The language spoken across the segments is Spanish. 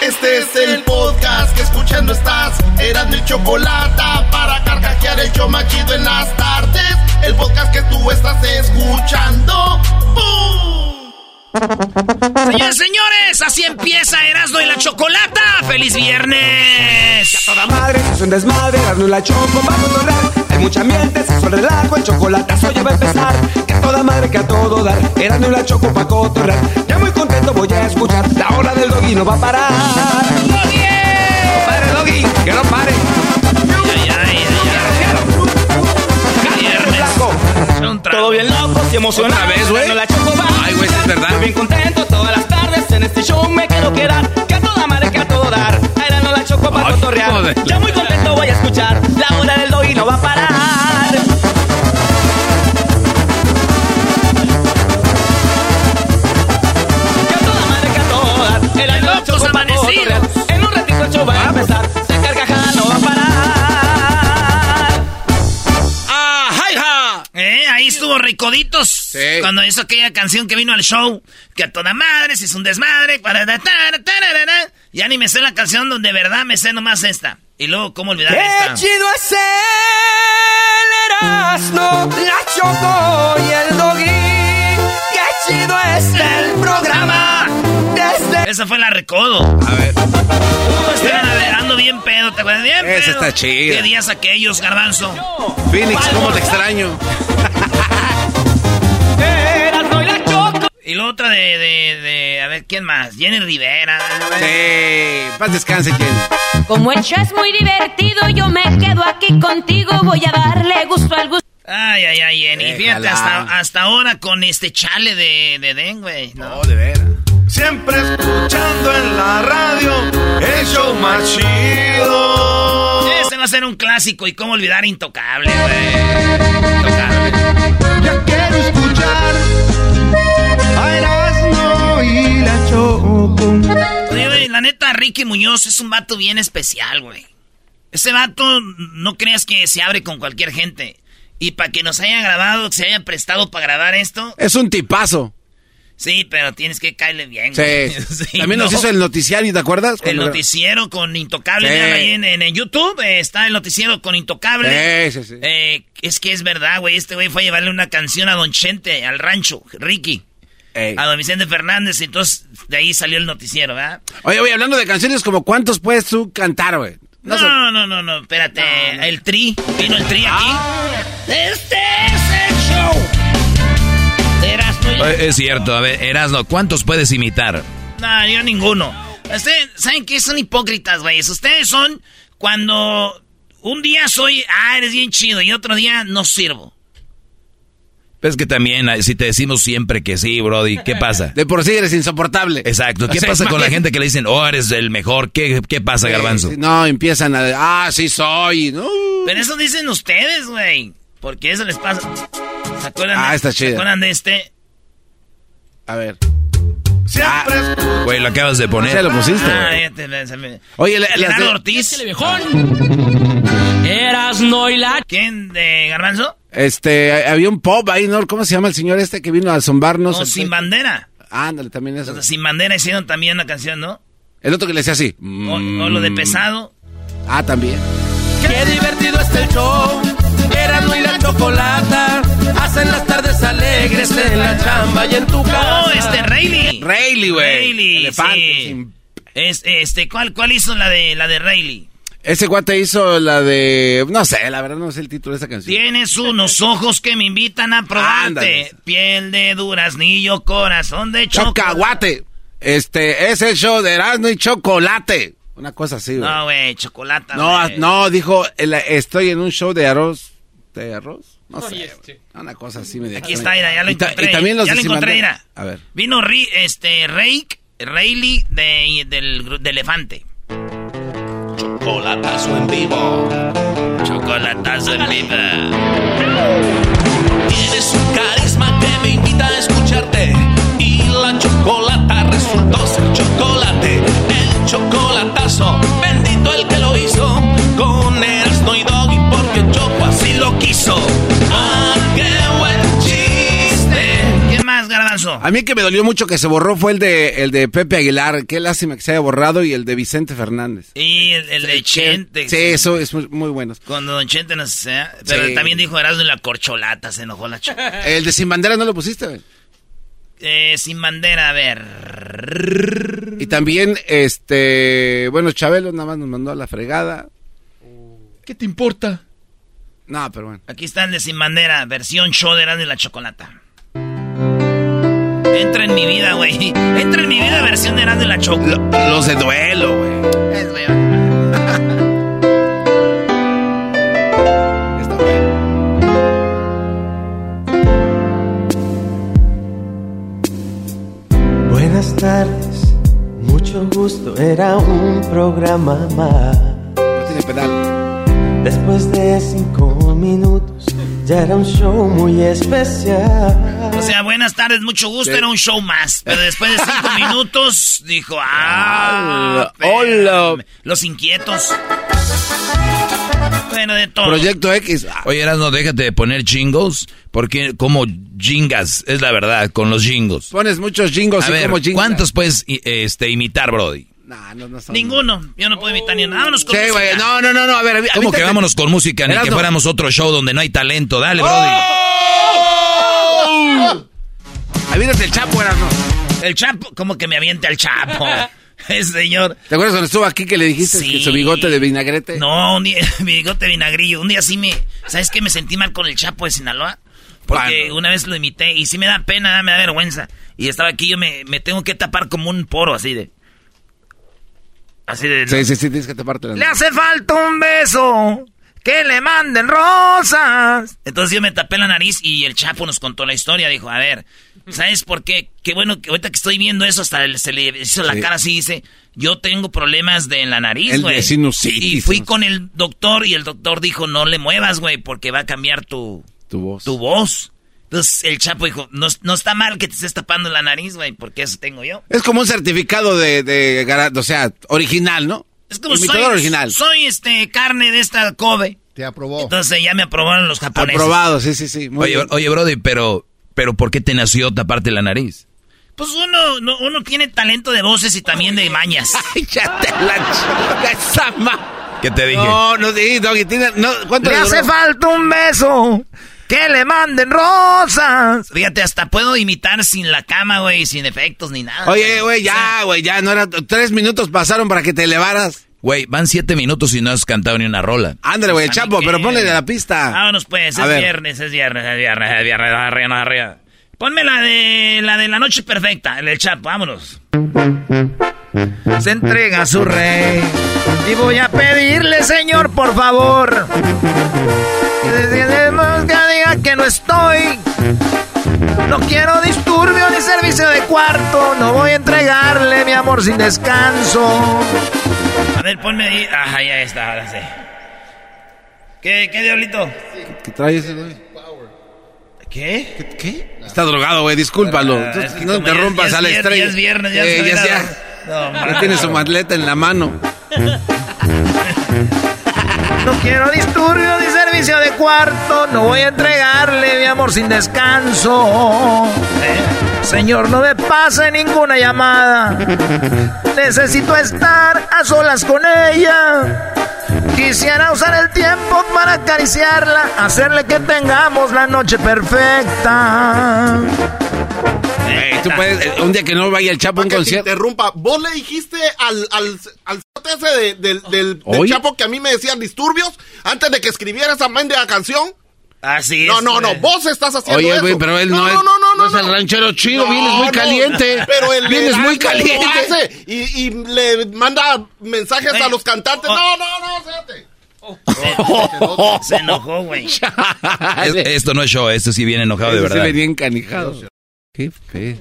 Este es el podcast que escuchando estás. Eran mi chocolate para carcajear el yo machido en las tardes. El podcast que tú estás escuchando. ¡Bum! Señores, señores, así empieza Erasmo y la Chocolata. ¡Feliz viernes! A toda madre, es un desmadre, Erasmo y la Choco va a controlar. Hay mucha miente, se el relajo, el chocolatazo ya va a empezar. Que a toda madre, que a todo dar, Erasmo y la Choco pa' cotorrear. Ya muy contento voy a escuchar, la hora del doggy no va a parar. ¡Doggy! No pare, doggy, que no pare. Ay, ay, ay, ay. Viernes. Todo bien loco y emocionado. Otra vez, güey. La Choco va. Sí es verdad. Bien contento todas las tardes en este show me quiero quedar. Que a toda madre, que a todo dar. Era no la choco para cotorrear. Ya muy contento voy a escuchar. La hora del Ricoditos. Sí. Cuando hizo aquella canción que vino al show. Que a toda madre, si es un desmadre. Ya ni me sé la canción donde de verdad me sé nomás esta. Y luego, ¿cómo olvidar Qué esta? chido es el Erasmo, la Choco y el Doggy. Qué chido es el programa. Desde Esa fue la Recodo. A ver. Ando bien pedo, ¿te acuerdas? Bien Esa pedo. está chida. ¿Qué días aquellos, garbanzo? Phoenix, ¿cómo te extraño? Y la otra de, de, de, a ver, ¿quién más? Jenny Rivera. Sí. Paz descanse, Jenny. Como el show es muy divertido, yo me quedo aquí contigo. Voy a darle gusto al gusto. Ay, ay, ay, Jenny. Fíjate, hasta, hasta ahora con este chale de, de Den, güey. No. No, de veras. Siempre escuchando en la radio el show más chido. Este va a ser un clásico y cómo olvidar Intocable, güey. Intocable. Ya quiero escuchar la neta, Ricky Muñoz es un vato bien especial, güey. Ese vato, no creas que se abre con cualquier gente. Y para que nos haya grabado, que se haya prestado para grabar esto, Es un tipazo. sí, pero tienes que caerle bien, Sí. güey. Sí, También nos ¿no? hizo el noticiario, ¿te acuerdas? El noticiero con Intocable, Sí. ahí en, en- en YouTube, eh, está el noticiero con Intocable. Sí, sí, sí. Eh, es que es verdad, güey, este güey fue a llevarle una canción a Don Chente, al rancho, Ricky, Ey. a Don Vicente Fernández, y entonces de ahí salió el noticiero, ¿verdad? Oye, oye, hablando de canciones, como ¿cuántos puedes tú cantar, güey? No, no, no, no, no, espérate, el tri, vino el tri aquí. Este es el show. de Erasmo y- Es cierto, a ver, Erasno, ¿cuántos puedes imitar? No, yo ninguno. Ustedes, ¿saben qué? Son hipócritas, güey. Ustedes son cuando un día soy, ah, eres bien chido, y otro día no sirvo. Es que también, eh, si te decimos siempre que sí, Brody, ¿qué pasa? De por sí eres insoportable. Exacto, ¿qué O sea, pasa con la gente que le dicen, oh, eres el mejor? ¿Qué, qué pasa, Sí, Garbanzo? sí, no, empiezan a... Ah, sí soy. No. Pero eso dicen ustedes, güey. Porque eso les pasa. ¿Se acuerdan, Ah, de, está ¿se acuerdan de este? A ver. Siempre escuchando. Güey, lo acabas de ¿Se poner. lo pusiste? Ah, ya te- se me- Oye, las Leonardo de- Ortiz. Eras no y la ¿Quién? ¿De Garbanzo? Este, había un pop ahí, ¿no? ¿Cómo se llama el señor este que vino a zombarnos? No, Sin Bandera. Ándale, también eso. Entonces, sin Bandera hicieron también una canción, ¿no? El otro que le decía así. O, o lo de pesado. Ah, también. Qué divertido está el show. Erasmo y la chocolata. Hacen las tardes alegres en la chamba y en tu casa. ¡Oh, este Rayleigh! Rayleigh, güey. Rayleigh, Elefante, sí. sin- Es, este, ¿cuál, ¿Cuál hizo la de la de Rayleigh? Ese guate hizo la de... No sé, la verdad no sé el título de esa canción. Tienes unos ojos que me invitan a probarte. Ándale. Piel de duraznillo, corazón de chocolate. Chocaguate. Este, es el show de Erasmo y Chocolate. Una cosa así, güey. No, güey, chocolate. No, güey. no, dijo, el- estoy en un show de arroz. ¿De arroz? No sé. güey. Una cosa así me Aquí está, mira, ya lo Y ta- encontré. Y también los ya de lo encontré, mira. A ver. Vino Ri- este, Rake, Rayleigh de, del, de Elefante. Chocolatazo en vivo. Chocolatazo en vivo. Tienes un carisma A mí que me dolió mucho que se borró fue el de, el de Pepe Aguilar. Qué lástima que se haya borrado. Y el de Vicente Fernández. Y el, el de Chente. Sí, eso es muy, muy bueno. Cuando Don Chente no sé. Pero Sí. también dijo Erasmo y la corcholata, se enojó la ch El de Sin Bandera no lo pusiste, güey. eh, Sin bandera, a ver. Y también, este, bueno, Chabelo nada más nos mandó a la fregada. ¿Qué te importa? No, pero bueno. Aquí está el de Sin bandera, versión show de Erasmo y la chocolata. Entra en mi vida, güey. Entra en mi vida, versión de Erasmo y la chocolata. Los de duelo, güey. Es. Está bueno. Buenas tardes, mucho gusto, era un programa más. No tiene pedal. Después de cinco minutos, ya era un show muy especial. O sea, buenas tardes, mucho gusto, era un show más. Pero después de cinco minutos, dijo, ah, Hola. Los inquietos. Bueno, de todo. Proyecto X. Ah, Oye, no déjate de poner jingles, porque como jingas, es la verdad, con los jingles. Pones muchos jingos A y ver, como jingos. ¿cuántos puedes este, imitar, Brody? Nah, no, no son- Ninguno. Yo no puedo imitar ni uno. Vámonos con Sí, música. güey. No, no, no, no. A ver, ¿Cómo que vámonos con música? Ni que fuéramos otro show donde no hay talento. Dale, Brody. Avítate el chapo, Erasmo. El Chapo, como que me avienta el Chapo. Ese señor. ¿Te acuerdas cuando estuvo aquí que le dijiste Sí. que su bigote de vinagrete? No, un día, mi bigote vinagrillo. Un día sí me. ¿Sabes qué? Me sentí mal con el Chapo de Sinaloa. Porque Bueno. una vez lo imité y sí me da pena, me da vergüenza. Y estaba aquí, yo me, me tengo que tapar como un poro así de. Así de. Sí, sí, sí, tienes que taparte la Le hace falta un beso. Que le manden rosas. Entonces yo me tapé la nariz y el Chapo nos contó la historia. Dijo, a ver, ¿sabes por qué? Qué bueno que ahorita que estoy viendo eso, hasta el- se le hizo la Sí. cara así. Dice, yo tengo problemas de en la nariz, El güey. Y fui con el doctor y el doctor dijo, no le muevas, güey, porque va a cambiar tu, Tu voz. tu voz. Entonces el Chapo dijo, no, no está mal que te estés tapando la nariz, güey, porque eso tengo yo. Es como un certificado de, de, gara- o sea, original, ¿no? Es como soy, original. soy este carne de esta Kobe. Te aprobó. Entonces ya me aprobaron los japoneses. Aprobado, sí, sí, sí. Muy Oye, bien. oye, Brody, pero, pero ¿por qué te nació taparte la nariz? Pues uno, no- uno tiene talento de voces y también de mañas. Ay, ya te la esa ma- ¿Qué te dije? No, no, sí, Doggy, tiene, no, ¿cuánto Le le hace falta un beso. Que le manden rosas. Fíjate, hasta puedo imitar sin la cama, güey, sin efectos ni nada. Oye, güey, ya, güey, ya, no era, tres minutos pasaron para que te elevaras. Güey, van siete minutos y no has cantado ni una rola. Ándale, güey, Pues, ¿a mí chapo, pero ponle de la pista. Vámonos pues, es ver. viernes, es viernes, es viernes, es viernes, arriba, arriba. Ponme la de la de la noche perfecta, el Chapo, vámonos. Se entrega a su rey y voy a pedirle, señor, por favor, que diga que no estoy. No quiero disturbio ni servicio de cuarto, no voy a entregarle mi amor sin descanso. A ver, ponme ahí. Ajá, ya está, ahora sí. ¿Qué, qué diablito? ¿Qué traes, güey? ¿Qué? ¿Qué? qué? Está drogado, güey, discúlpalo. Ah, Tú- es que no ya a la estrella. ya es viernes, ya Eh, ya, ya. No, Ya tiene su matleta en la mano. No quiero disturbio ni servicio de cuarto. No voy a entregarle mi amor sin descanso. Eh, Señor, no me pase ninguna llamada. Necesito estar a solas con ella. Quisiera usar el tiempo para acariciarla, hacerle que tengamos la noche perfecta. Ey, tú puedes, eh, un día que no vaya el Chapo a un concierto. interrumpa. ¿Vos le dijiste al, al, al ese de- del, del. Chapo que a mí me decían disturbios antes de que escribiera esa mendiga canción? Así No, es, no, no, güey. vos estás haciendo Oye, eso. güey, pero él no, no, es, no, no, no, es el no. ranchero chido, No, vienes muy no, caliente. Pero el vienes muy caliente. hace y, y le manda mensajes a los cantantes. oh. No, no, no, espérate. Se enojó, güey. Es- esto no es show, esto sí viene enojado de verdad. venía encanijado. Qué feo.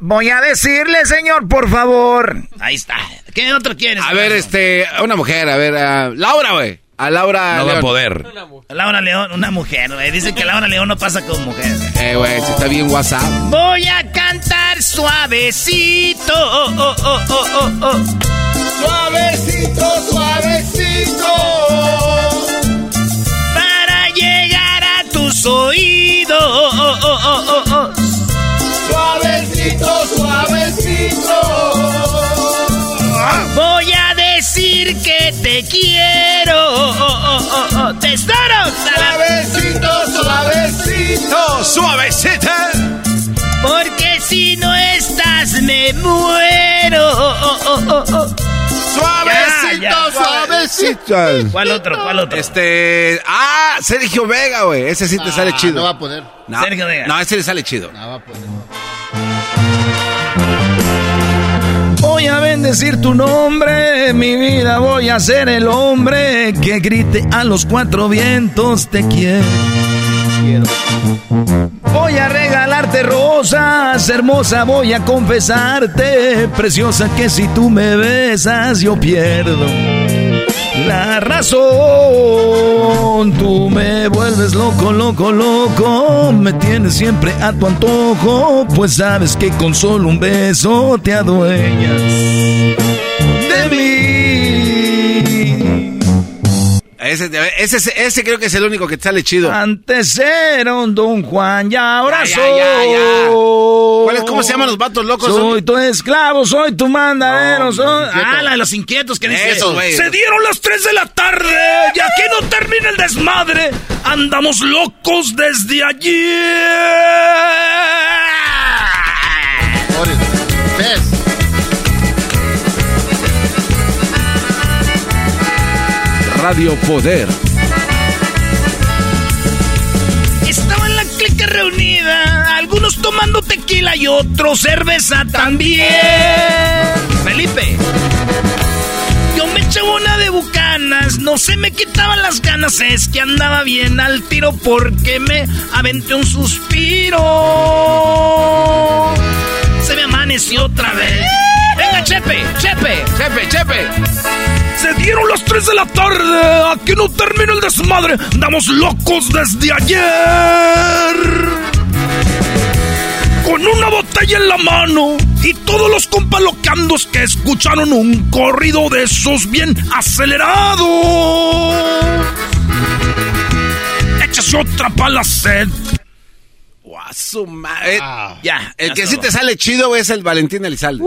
Voy a decirle, señor, por favor. Ahí está. ¿Qué otro quieres? A ver, este, una mujer, a ver, Laura, güey. A Laura No va a León. poder. Laura León, una mujer, güey. Dicen que Laura León no pasa con mujer. Eh, güey, si está bien WhatsApp. Voy a cantar suavecito. Oh, oh, oh, oh, oh, oh. Suavecito, suavecito. Para llegar a tus oídos. Oh, oh, oh, oh, oh. Decir que te quiero. Oh, oh, oh, oh. Tesoro. Suavecito, suavecito. ¡Suavecita! Porque si no estás me muero. Oh, oh, oh, oh, oh. Suavecito, Ya, ya. suavecito. ¿Cuál otro? ¿Cuál otro? Este. Ah, Sergio Vega, güey. Ese sí te sale chido. No va a poder. No, Sergio Vega. No, ese le sale chido. No va a poder. Voy a bendecir tu nombre, mi vida voy a ser el hombre que grite a los cuatro vientos te quiero. Voy a regalarte rosas, hermosa voy a confesarte, preciosa que si tú me besas yo pierdo la razón. Tú me vuelves loco, loco, loco, me tienes siempre a tu antojo, pues sabes que con solo un beso te adueñas Ese, ese, ese creo que es el único que sale chido. Antes era un Don Juan y ahora Ya, soy. ya, ya. ¿Cuál es- ¿Cómo se llaman los vatos locos? Soy tu esclavo, soy tu mandadero, soy. Ah, la de los inquietos que dice güey. Se dieron las 3 de la tarde y aquí no termina el desmadre. Andamos locos desde ayer. ¿Ves? Radio Poder. Estaba en la clica reunida, algunos tomando tequila y otros cerveza también. Felipe. Yo me echaba una de bucanas, no se me quitaban las ganas, es que andaba bien al tiro porque me aventé un suspiro. Se me amaneció otra vez. Venga, Chepe, Chepe. Chepe, Chepe. Se dieron las 3 de la tarde. Aquí no termina el desmadre. Damos locos desde ayer. Con una botella en la mano y todos los compalocandos que escucharon un corrido de esos bien acelerado. Échase otra pala sed. Eh, Ya, El ya que sí te sale chido es el Valentín Elizalde.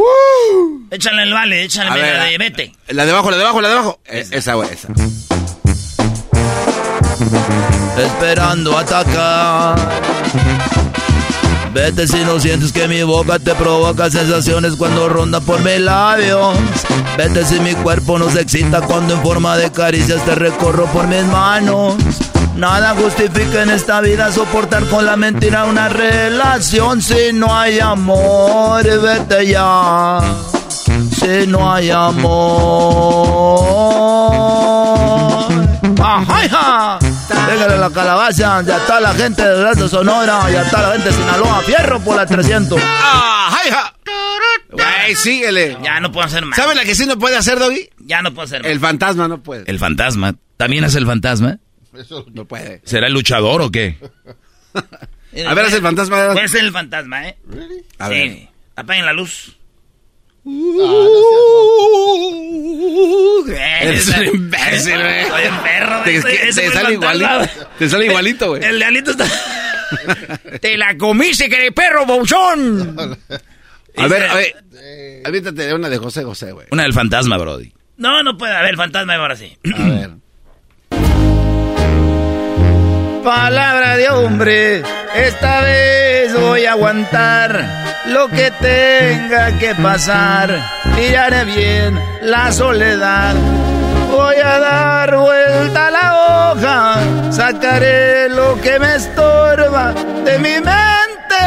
Échale el vale, échale A ver, la de vete. La de abajo, la de abajo, la de abajo. Eh, esa, güey, esa. Esperando atacar. Vete si no sientes que mi boca te provoca sensaciones cuando ronda por mis labios. Vete si mi cuerpo nos excita cuando en forma de caricias te recorro por mis manos. Nada justifica en esta vida soportar con la mentira una relación si no hay amor. Vete ya. Si no hay amor. ¡Ajá, hija! Pégale la calabaza, ya está la gente de Alto Sonora, ya está la gente de Sinaloa, fierro por la 300. ¡Ah, ja! Güey, síguele. Ya no puedo hacer más. ¿Sabes la que sí no puede hacer, Doggy? Ya no puedo hacer más. El fantasma no puede. El fantasma. ¿También es el fantasma? No puede. ¿Será el luchador o qué? A ver, haz el fantasma. Puede ser el fantasma, ¿eh? A sí. ver. Apaguen la luz. Eres un imbécil, güey. Soy un perro. Te, te sale igualito. Te sale igualito, güey. El de Alito está... Te la comiste, que perro, bouchón. A ver, a ver. Aviéntate una de José José, güey. Una del fantasma, Brody. No, no puede haber fantasma ahora sí. A ver. Palabra de hombre, esta vez voy a aguantar lo que tenga que pasar. Y haré bien la soledad. Voy a dar vuelta a la hoja, sacaré lo que me estorba de mi mente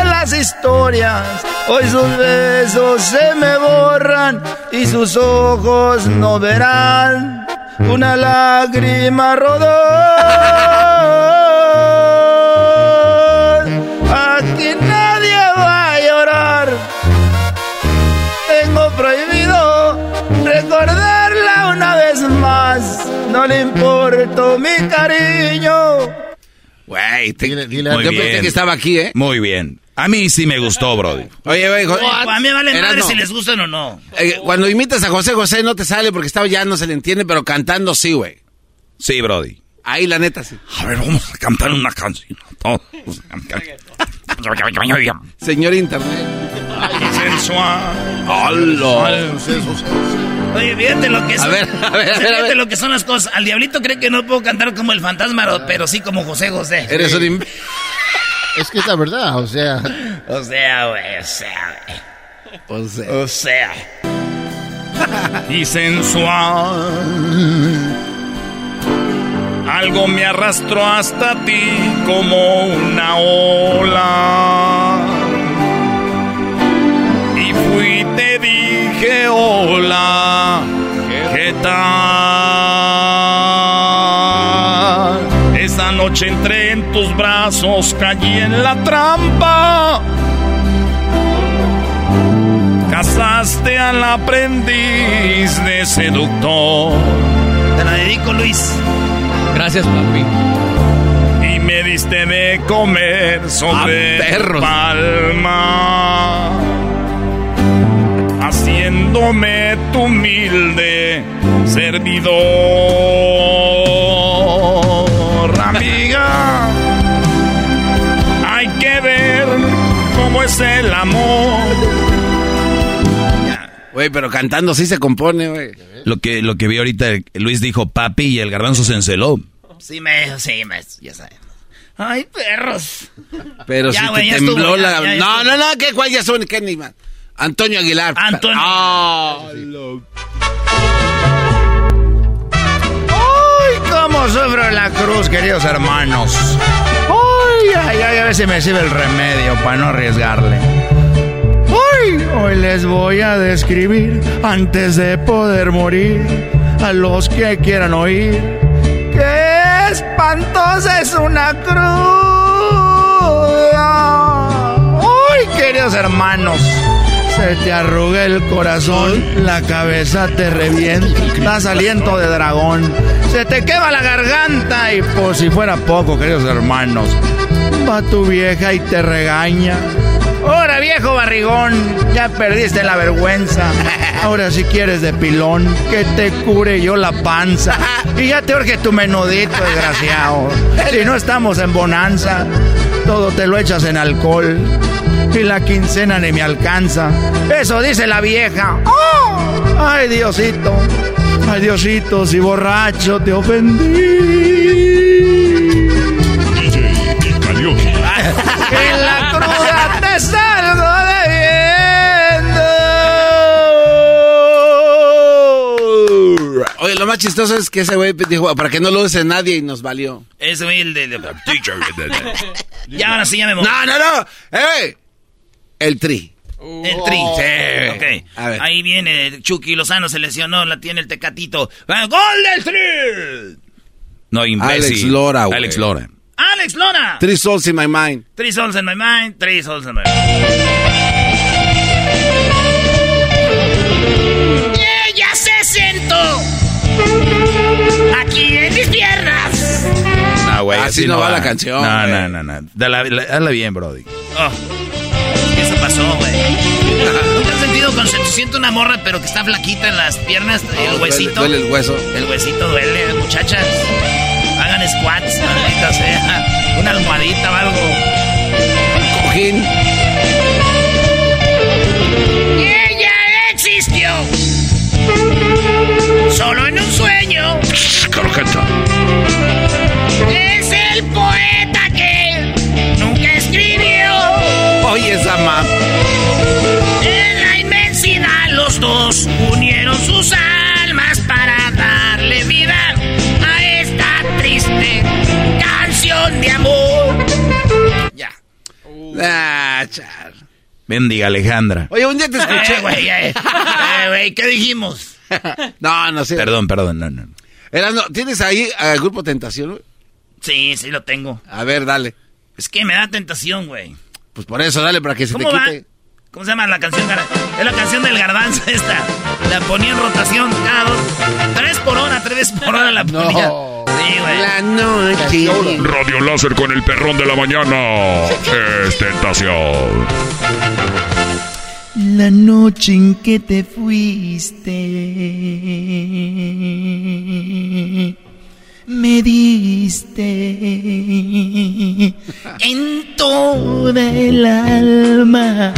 las historias. Hoy sus besos se me borran y sus ojos no verán una lágrima rodar. No le importo mi cariño. Güey, te- Muy yo pensé bien. que estaba aquí, ¿eh? Muy bien. A mí sí me gustó, Brody. Oye, güey, jo- A mí me vale madre Erasmo, si les gustan o no. eh, cuando imitas a José José no te sale porque estaba ya no se le entiende, pero cantando sí, güey. Sí, Brody. Ahí la neta sí. A ver, vamos a cantar una canción. Señor Internet. Oye, fíjate lo que A son. ver, a ver, a ver, fíjate a ver. lo que son las cosas. Al diablito cree que no puedo cantar como el fantasma, pero sí como José José. Eres un im- Es que es la verdad, o sea. O sea, güey, o sea, güey. O sea, O sea. y sensual. Algo me arrastró hasta ti como una ola. Y fui te hola, ¿qué tal? Esa noche entré en tus brazos, caí en la trampa. Casaste al aprendiz de seductor. Te la dedico, Luis. Gracias, papi. Y me diste de comer sobre Ah, palma. Haciéndome tu humilde servidor. Amiga, hay que ver cómo es el amor. Güey, pero cantando sí se compone, güey. Lo que, lo que vi ahorita, Luis dijo papi y el garbanzo se enceló. Sí, me, sí, me, ya sabemos. Ay, perros. Pero Ya, te ya tembló estuvo, la... ya, ya no, estuvo. no, no, ¿qué? ¿Cuál ya son? ¿Qué ni más? Antonio Aguilar. Antonio. Ah, ¡Ay, cómo sufro la cruz, queridos hermanos! ¡Ay, ay, ay! A ver si me sirve el remedio para no arriesgarle. ¡Ay! Hoy les voy a describir, antes de poder morir, a los que quieran oír. ¡Qué espantosa es una cruz! ¡Ay, queridos hermanos! Se te arruga el corazón, la cabeza te revienta, das aliento de dragón, se te quema la garganta y por si fuera poco, queridos hermanos, va tu vieja y te regaña. Ahora viejo barrigón, ya perdiste la vergüenza. Ahora si quieres de pilón, que te cure yo la panza. Y ya te urge tu menudito, desgraciado. Si no estamos en bonanza, todo te lo echas en alcohol. Y la quincena ni me alcanza. Eso dice la vieja. ¡Oh! Ay, Diosito. Ay, Diosito, si borracho te ofendí. Te salgo debiendo. Oye, lo más chistoso es que ese güey dijo, para que no lo use nadie y nos valió. Ese güey, el de... de- ya, ahora sí, ya me moví. No, no, no. ¡Eh! El tri. El tri. Sí. Ok. A ver. Ahí viene Chucky Lozano, se lesionó, la tiene el tecatito. ¡Ah, ¡Gol del tri! No, imbécil. Alex Lora, güey. Alex Lora. ¡Alex Lora! Three souls in my mind. Three souls in my mind, three souls in my mind. Y ella se sentó aquí en mis piernas. No, güey, Así no va la canción, No, no, no, no. Hazla bien, Brody. Oh, eso pasó, güey. ¿Nunca has sentido cuando se te siente una morra pero que está flaquita en las piernas, el huesito? Duele, duele el hueso. El huesito duele, muchachas squats. Una almohadita o algo. Un cojín. ¡Ella existió! Solo en un sueño. Crocata. Es el poeta que nunca escribió. Oye, esa map. En la inmensidad los dos unieron sus almas para triste canción de amor. Ya. Ah, char. Bendiga Alejandra. Oye, un día te escuché, Eh, güey, eh. Eh, güey, ¿qué dijimos? no, no sé. Perdón, perdón, no, no. Erasno, ¿tienes ahí al grupo Tentación? güey? Sí, sí lo tengo. A ver, dale. Es que me da tentación, güey. Pues por eso, dale, para que se te quite. ¿Cómo se llama la canción? Es la canción del garbanzo esta. La ponía en rotación cada dos. Tres por hora, tres veces por hora la ponía. Sí, güey. La noche. Radio Láser con el perrón de la mañana. Es tentación. La noche en que te fuiste, me diste en toda el alma.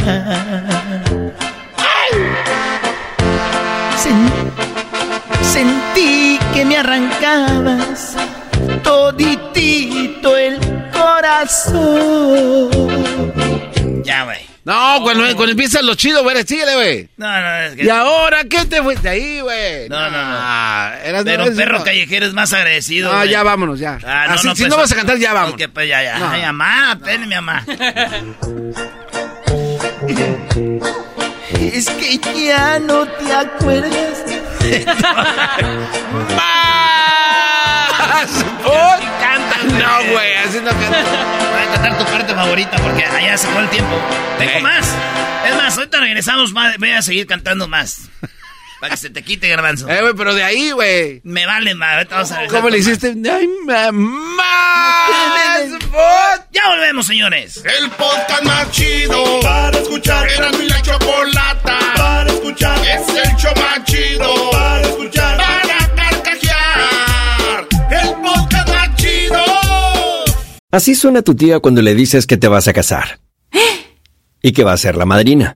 Sentí que me arrancabas toditito el corazón. Ya, güey. No, cuando, cuando empieza lo chido, güey, síguele, güey. No, no, es que. ¿Y ahora qué te fuiste ahí, güey? No, no, no. Ah, eras- Pero perro no. callejero es más agradecido. Ah, güey. ya vámonos, ya. Ah, no, Así, no, si pues, no vas a cantar, ya vamos. Ok, pues ya, ya. No. Ay, mamá, ten mi mamá. Es que ya no te acuerdas. Canta, No, güey, así no canta. Voy a cantar tu parte favorita porque allá se fue el tiempo. Tengo más. Es más, ahorita regresamos más. Voy a seguir cantando más. Para que se te quite, garbanzo. Eh, güey, pero de ahí, güey. Me vale, ma. Ahorita vamos a ¿Cómo le hiciste? Ay, mamá. Ya volvemos, señores. El podcast más chido para escuchar. Era mi la chocolata para escuchar. Es el show más chido para escuchar. Para carcajear. El podcast más chido. Así suena tu tía cuando le dices que te vas a casar. Y que va a ser la madrina.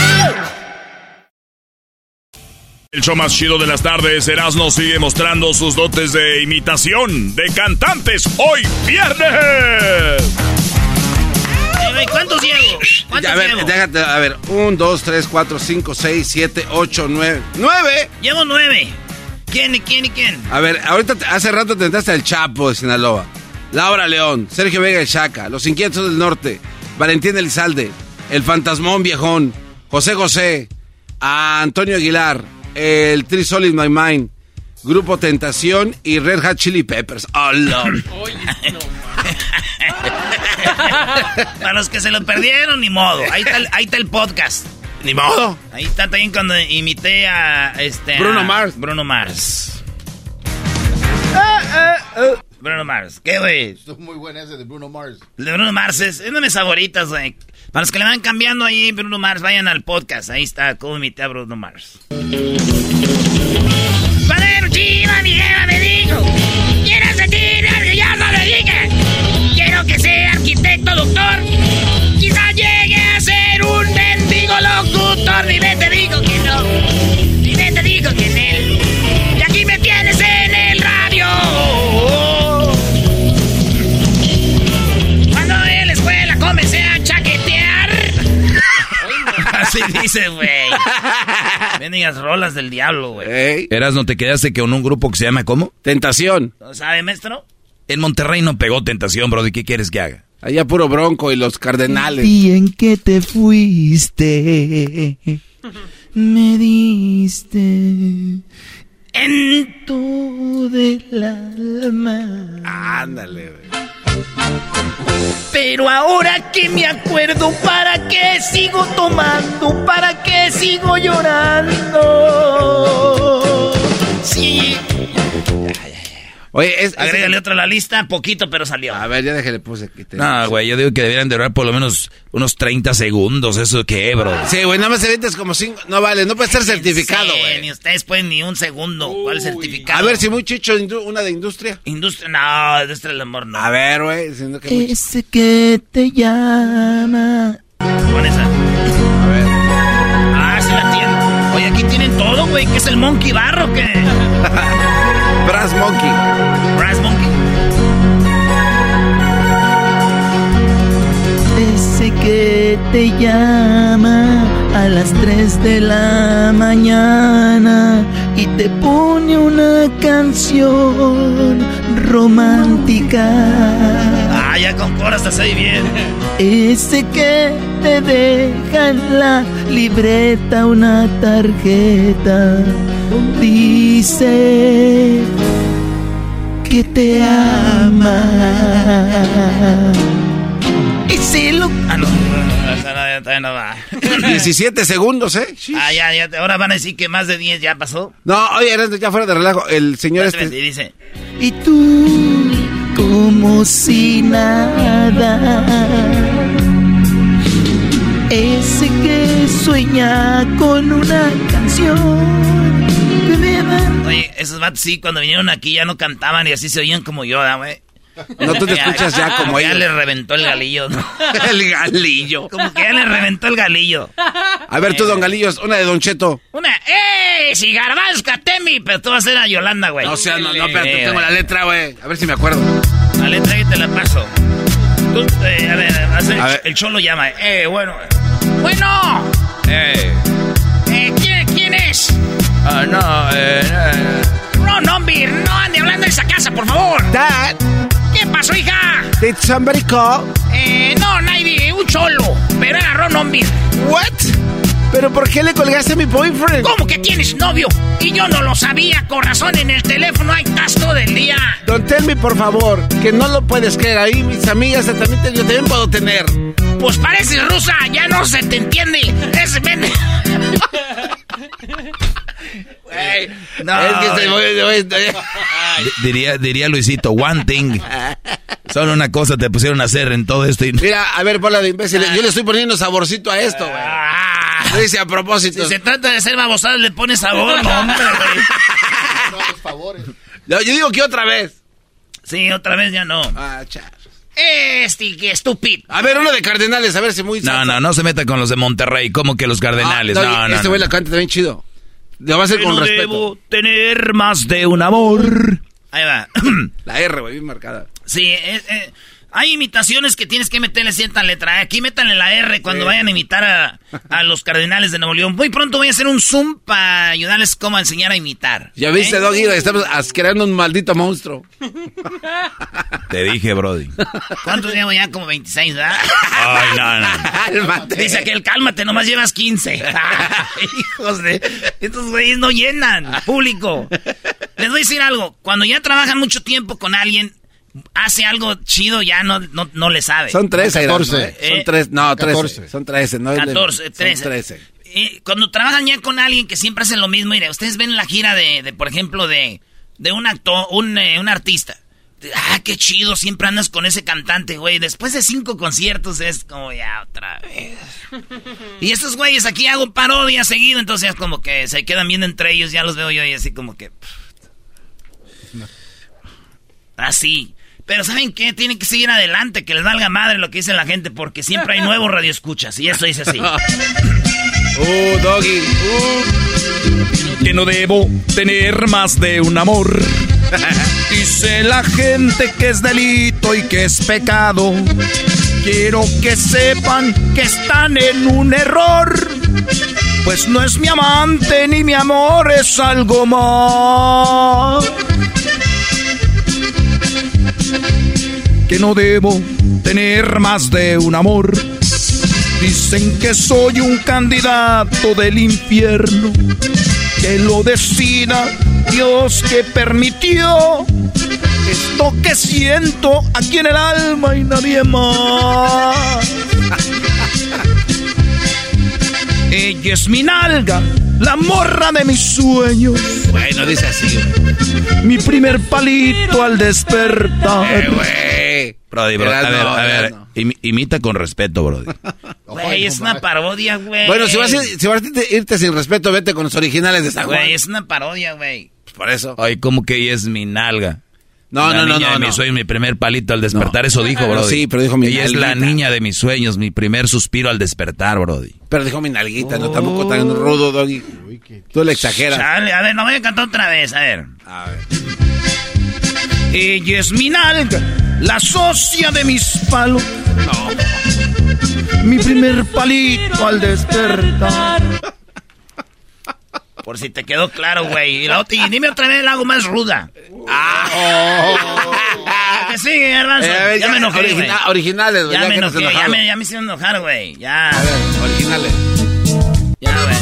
El show más chido de las tardes, Erasmo sigue mostrando sus dotes de imitación de cantantes hoy viernes. ¿Cuántos llevo? ¿Cuántos a ver, llevo? déjate, a ver. Un, dos, tres, cuatro, cinco, seis, siete, ocho, nueve. ¡Nueve! Llevo nueve. ¿Quién y quién y quién? A ver, ahorita, hace rato te entraste al Chapo de Sinaloa. Laura León, Sergio Vega el Chaca, Los Inquietos del Norte, Valentín Elizalde, El Fantasmón Viejón, José José, a Antonio Aguilar, el Three Soul in My Mind, Grupo Tentación y Red Hot Chili Peppers. ¡Oh, Lord! Para los que se lo perdieron, ni modo. Ahí está el, ahí está el podcast. Ni modo. Ahí está también cuando imité a este. a Bruno Mars. Bruno Mars. Bruno Mars. ¿Qué, güey? Esto es muy bueno ese de Bruno Mars. El de Bruno Mars es, es una de mis favoritas, güey. Para los que le van cambiando ahí, Bruno Mars, vayan al podcast. Ahí está, cómo imité a Bruno Mars. Padero chido, mi jefa me dijo. Quiero sentir algo ya no le. Quiero que sea arquitecto, doctor. Quizá llegue a ser un mendigo locutor. Dime te digo que no. Dime te digo que en él. Así dice, güey. Bendigas rolas del diablo, güey. Eras, ¿no te quedaste con un grupo que se llama ¿cómo? Tentación. ¿No sabe, maestro? En Monterrey no pegó Tentación, bro. ¿Y qué quieres que haga? Allá puro bronco y los cardenales. Y en que te fuiste, me diste en todo el alma. Ándale, güey. Pero ahora que me acuerdo, ¿para qué sigo tomando? ¿Para qué sigo llorando? Sí. Oye, es, Agrégale otra a la lista, poquito, pero salió. A ver, ya déjale, puse aquí. No, güey, yo digo que deberían durar por lo menos unos 30 segundos. ¿Eso qué, bro? Sí, güey, nada más te ventas como cinco. No vale, no puede ser certificado, Sí, güey. Ni ustedes pueden ni un segundo. ¿Cuál certificado? A ver, si muy chicho, una de industria. Industria, no, industria del amor, no. A ver, güey, diciendo que muy Ese que te llama. Con esa. A ver. Ah, sí la tienen. Oye, aquí tienen todo, güey. ¿Qué es el Monkey Barro o qué? Brass Monkey. Que te llama a las 3 de la mañana y te pone una canción romántica. Ah, ya con se oye bien. Ese que te deja en la libreta una tarjeta. Dice que te ama. Y si lo Ah, no. Todavía no va. 17 segundos, ¿eh? Ah, ya, ya. Ahora van a decir que más de 10 ya pasó. No, oye, ya fuera de relajo. El señor este. dice. Y tú, como si nada. Ese que sueña con una canción. que me va- Oye, esos vatos sí, cuando vinieron aquí ya no cantaban y así se oían como yo, ¿da, güey? No, tú te escuchas ya como Ya ellos. le reventó el galillo, ¿no? El galillo. Como que ya le reventó el galillo. A ver, tú, don Galillos, una de Don Cheto. Una, ¡eh! Si Garbanz Catemi! Pero tú vas a ser a Yolanda, güey. No, o sea, no, no, Eh, tengo la letra, güey. A ver si me acuerdo. La letra ahí te la paso. Tú, eh, a ver, A ver. el cholo llama. Eh, bueno. Bueno. Eh. Eh, ¿quién, quién es? Ah, no, eh, eh. No, no, Vir, no ande hablando de esa casa, por favor. Dad, ¿Qué pasó, hija? did somebody call? Eh, no, nadie, un cholo. Pero era Ron Ombir. What? ¿Pero por qué le colgaste a mi boyfriend? ¿Cómo que tienes novio? Y yo no lo sabía, con razón en el teléfono ahí estás todo el día. Don Telmi, por favor, que no lo puedes creer. Ahí mis amigas también, te- yo también puedo tener. Pues pareces rusa, ya no se te entiende. Es ven- No, es que se güey. Di- Diría, diría Luisito, one thing. Solo una cosa te pusieron a hacer en todo esto. Y... Mira, a ver, bola de imbéciles. Yo le estoy poniendo saborcito a esto, güey. Lo dice a propósito. Si se trata de ser babosadas, le pones sabor, no, hombre, güey. No, yo digo que otra vez. Sí, otra vez ya no. Ah, char. Este, que estúpido. A ver, uno de Cardenales, a ver si muy... No, no, no se meta con los de Monterrey. como que los Cardenales? Ah, no, no. Este no. güey la canta también chido. Lo va a hacer Que con no respeto. debo tener más de un amor. Ahí va. La R, güey, bien marcada. Sí, eh, eh, hay imitaciones que tienes que meterle cierta letra. Aquí métanle la R cuando Sí. vayan a imitar a, a los cardenales de Nuevo León. Muy pronto voy a hacer un Zoom para ayudarles cómo enseñar a imitar. Ya viste, ¿Eh? Doggy, estamos creando un maldito monstruo. Te dije, Brody. ¿Cuántos llevo ya? Como 26, ¿verdad? Ay, no, no. Cálmate. Dice aquel, cálmate, nomás llevas 15. Hijos de... Estos güeyes no llenan público. Les voy a decir algo. Cuando ya trabajan mucho tiempo con alguien, hace algo chido, ya no, no, no le sabe. Son 13, 14. ¿no? Eh, Son Eh, 13, no, 13. 14. Son 13, no es de- 14, son 13. 13. Eh, cuando trabajan ya con alguien que siempre hace lo mismo, mire, ustedes ven la gira de, de, por ejemplo, de, de un actor, un, eh, un artista. Ah, qué chido, siempre andas con ese cantante, güey. Después de cinco conciertos es como ya otra vez. Y estos güeyes aquí hago parodia seguido, entonces es como que se quedan viendo entre ellos, ya los veo yo y así como que... Así. Pero ¿saben qué? Tienen que seguir adelante, que les valga madre lo que dice la gente, porque siempre hay nuevos radioescuchas, y eso dice así. Uh, Doggy. Uh. Que no debo tener más de un amor. Dice la gente que es delito y que es pecado. Quiero que sepan que están en un error. Pues no es mi amante ni mi amor, es algo más. Que no debo tener más de un amor. Dicen que soy un candidato del infierno. Que lo decida Dios que permitió esto que siento aquí en el alma y nadie más. Ella es mi nalga, la morra de mis sueños. Bueno, dice así, Mi primer palito al despertar. Eh, güey. Brody, bro, a ver, a ver, imi- imita con respeto, Brody. Güey, es una parodia, güey. Bueno, si vas, a, si vas a irte sin respeto, vete con los originales de San Juan. Güey, es una parodia, güey. Por eso. Ay, como que ella es mi nalga. No, La no, no, niña no, de no. mis sueños, mi primer palito al despertar, eso dijo, No, Brody. sí, pero dijo mi Ella es la nalguita. niña de mis sueños, mi primer suspiro al despertar, Brody. Pero dijo mi nalguita, no tampoco tan rudo, Doggy. Tú le exageras. Chale, a ver, no voy a cantar otra vez, a ver. A ver. Ella es mi nalga, la socia de mis palos. Mi primer palito al despertar. Por si te quedó claro, güey. Y, la otra- y dime otra vez la hago más ruda. Ah. que sigue, Garbanzo. Eh, ya, ya, me enojé, origina- güey. originales, güey, Ya, ya me enojé, ya me, ya me hicieron enojar, güey. Ya. A ver, originales. Ya, güey.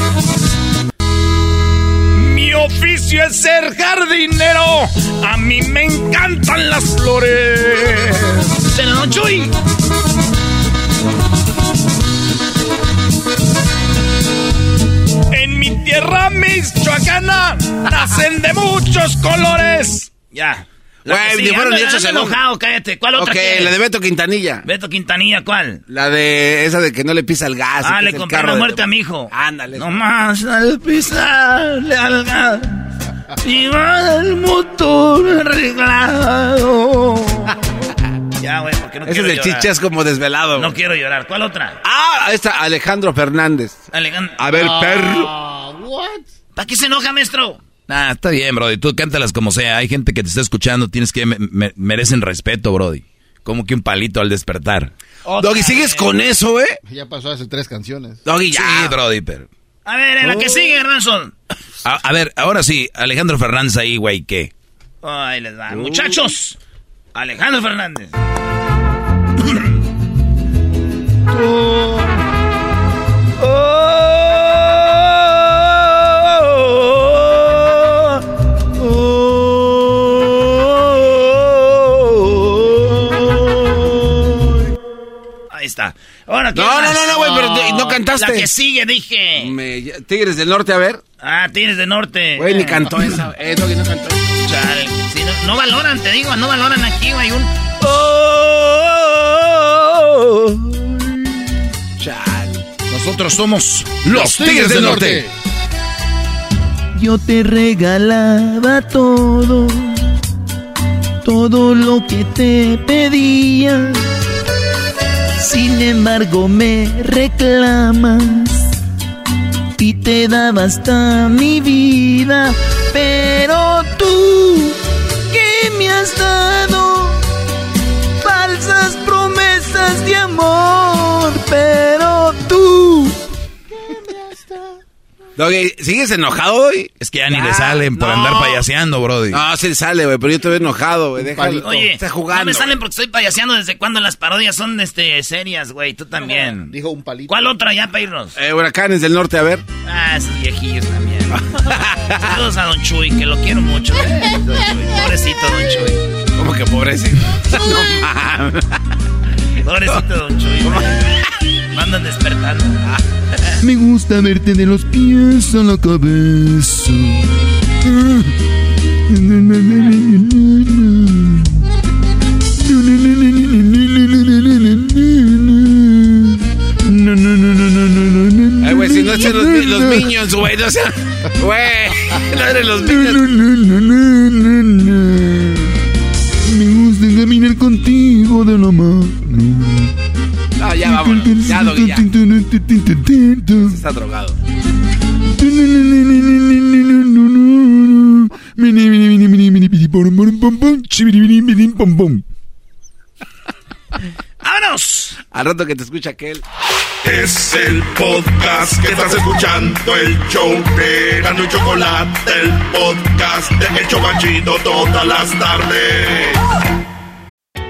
Mi oficio es ser jardinero. A mí me encantan las flores. Pero no, Chuy. Tierra michoacana nacen de muchos colores. Ya. Güey, sigue, fueron anda- ni ocho anda segundos. enojado, cállate. ¿Cuál otra Ok, quieres? la de Beto Quintanilla. Beto Quintanilla, ¿cuál? La de esa de que no le pisa el gas. Ah, le es el compré la de- muerte a mi hijo. Ándale. No más al pisarle al gas. Y va el motor arreglado. ya, güey, porque no Ese es quiero el llorar. chichas como desvelado. No quiero llorar. ¿Cuál otra? Ah, esta Alejandro Fernández. Alejandro. A ver, perro. ¿Para qué se enoja, maestro? Nah, está bien, Brody. Tú cántalas como sea. Hay gente que te está escuchando. Tienes que... me- me- merecen respeto, Brody. Como que un palito al despertar. Doggy, ¿sigues con eso, eh? Ya pasó hace tres canciones. Doggy, ya. Sí, Brody, pero... A ver, en la que sigue, Ranson. A, a ver, ahora sí. Alejandro Fernández ahí, güey, ¿qué? Ahí les va. Muchachos, Alejandro Fernández. Está. Ahora, ¿qué No, no, no, no, güey, pero no cantaste. La que sigue, dije. Me- Tigres del Norte, a ver. Ah, Tigres de Norte. Güey, ni cantó esa. Eh, Doggy no cantó. Chale, sí, no, no valoran, te digo, no valoran aquí, güey. Un... Nosotros somos Los Tigres del Norte. Yo te regalaba todo, todo lo que te pedía. Sin embargo me reclamas y te daba hasta mi vida. Pero tú, ¿qué me has dado? Falsas promesas de amor. Pero Doggy, ¿sigues enojado hoy? Es que ya ni le salen por andar payaseando, Brody. No, sí sale, güey, pero yo te veo enojado, güey. Déjalo. Oye, está jugando. no me salen porque estoy payaseando desde cuando las parodias son este, serias, güey. Tú también. Dijo un palito. ¿Cuál otra ya para irnos? Eh, huracanes del Norte, a ver. Ah, esos viejillos también. Saludos a Don Chuy, que lo quiero mucho. eh, Don Chuy. Pobrecito Don Chuy. ¿Cómo que pobrecito? no mames. Pobrecito Don Chuy. Me andan despertando. me gusta verte de los pies a la cabeza. Ay, güey, si no echen los, los Minions, güey, no sea... Güey, no eres los Minions. Caminar contigo de la mano. No, ya vámonos. Ya, Doggy, ya. Está drogado. ¡Vámonos! Al rato que te escucha aquel. Es el podcast que estás escuchando, el show de Gano y Chocolate, el podcast de Hecho Banchito todas las tardes.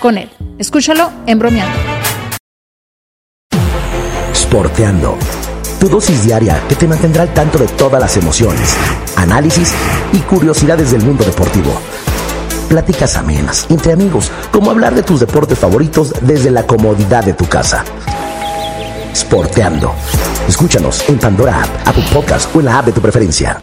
con él. Escúchalo en bromeando. Sporteando. Tu dosis diaria que te mantendrá al tanto de todas las emociones, análisis y curiosidades del mundo deportivo. Pláticas amenas, entre amigos, como hablar de tus deportes favoritos desde la comodidad de tu casa. Sporteando. Escúchanos en Pandora App, Apple Podcast o en la app de tu preferencia.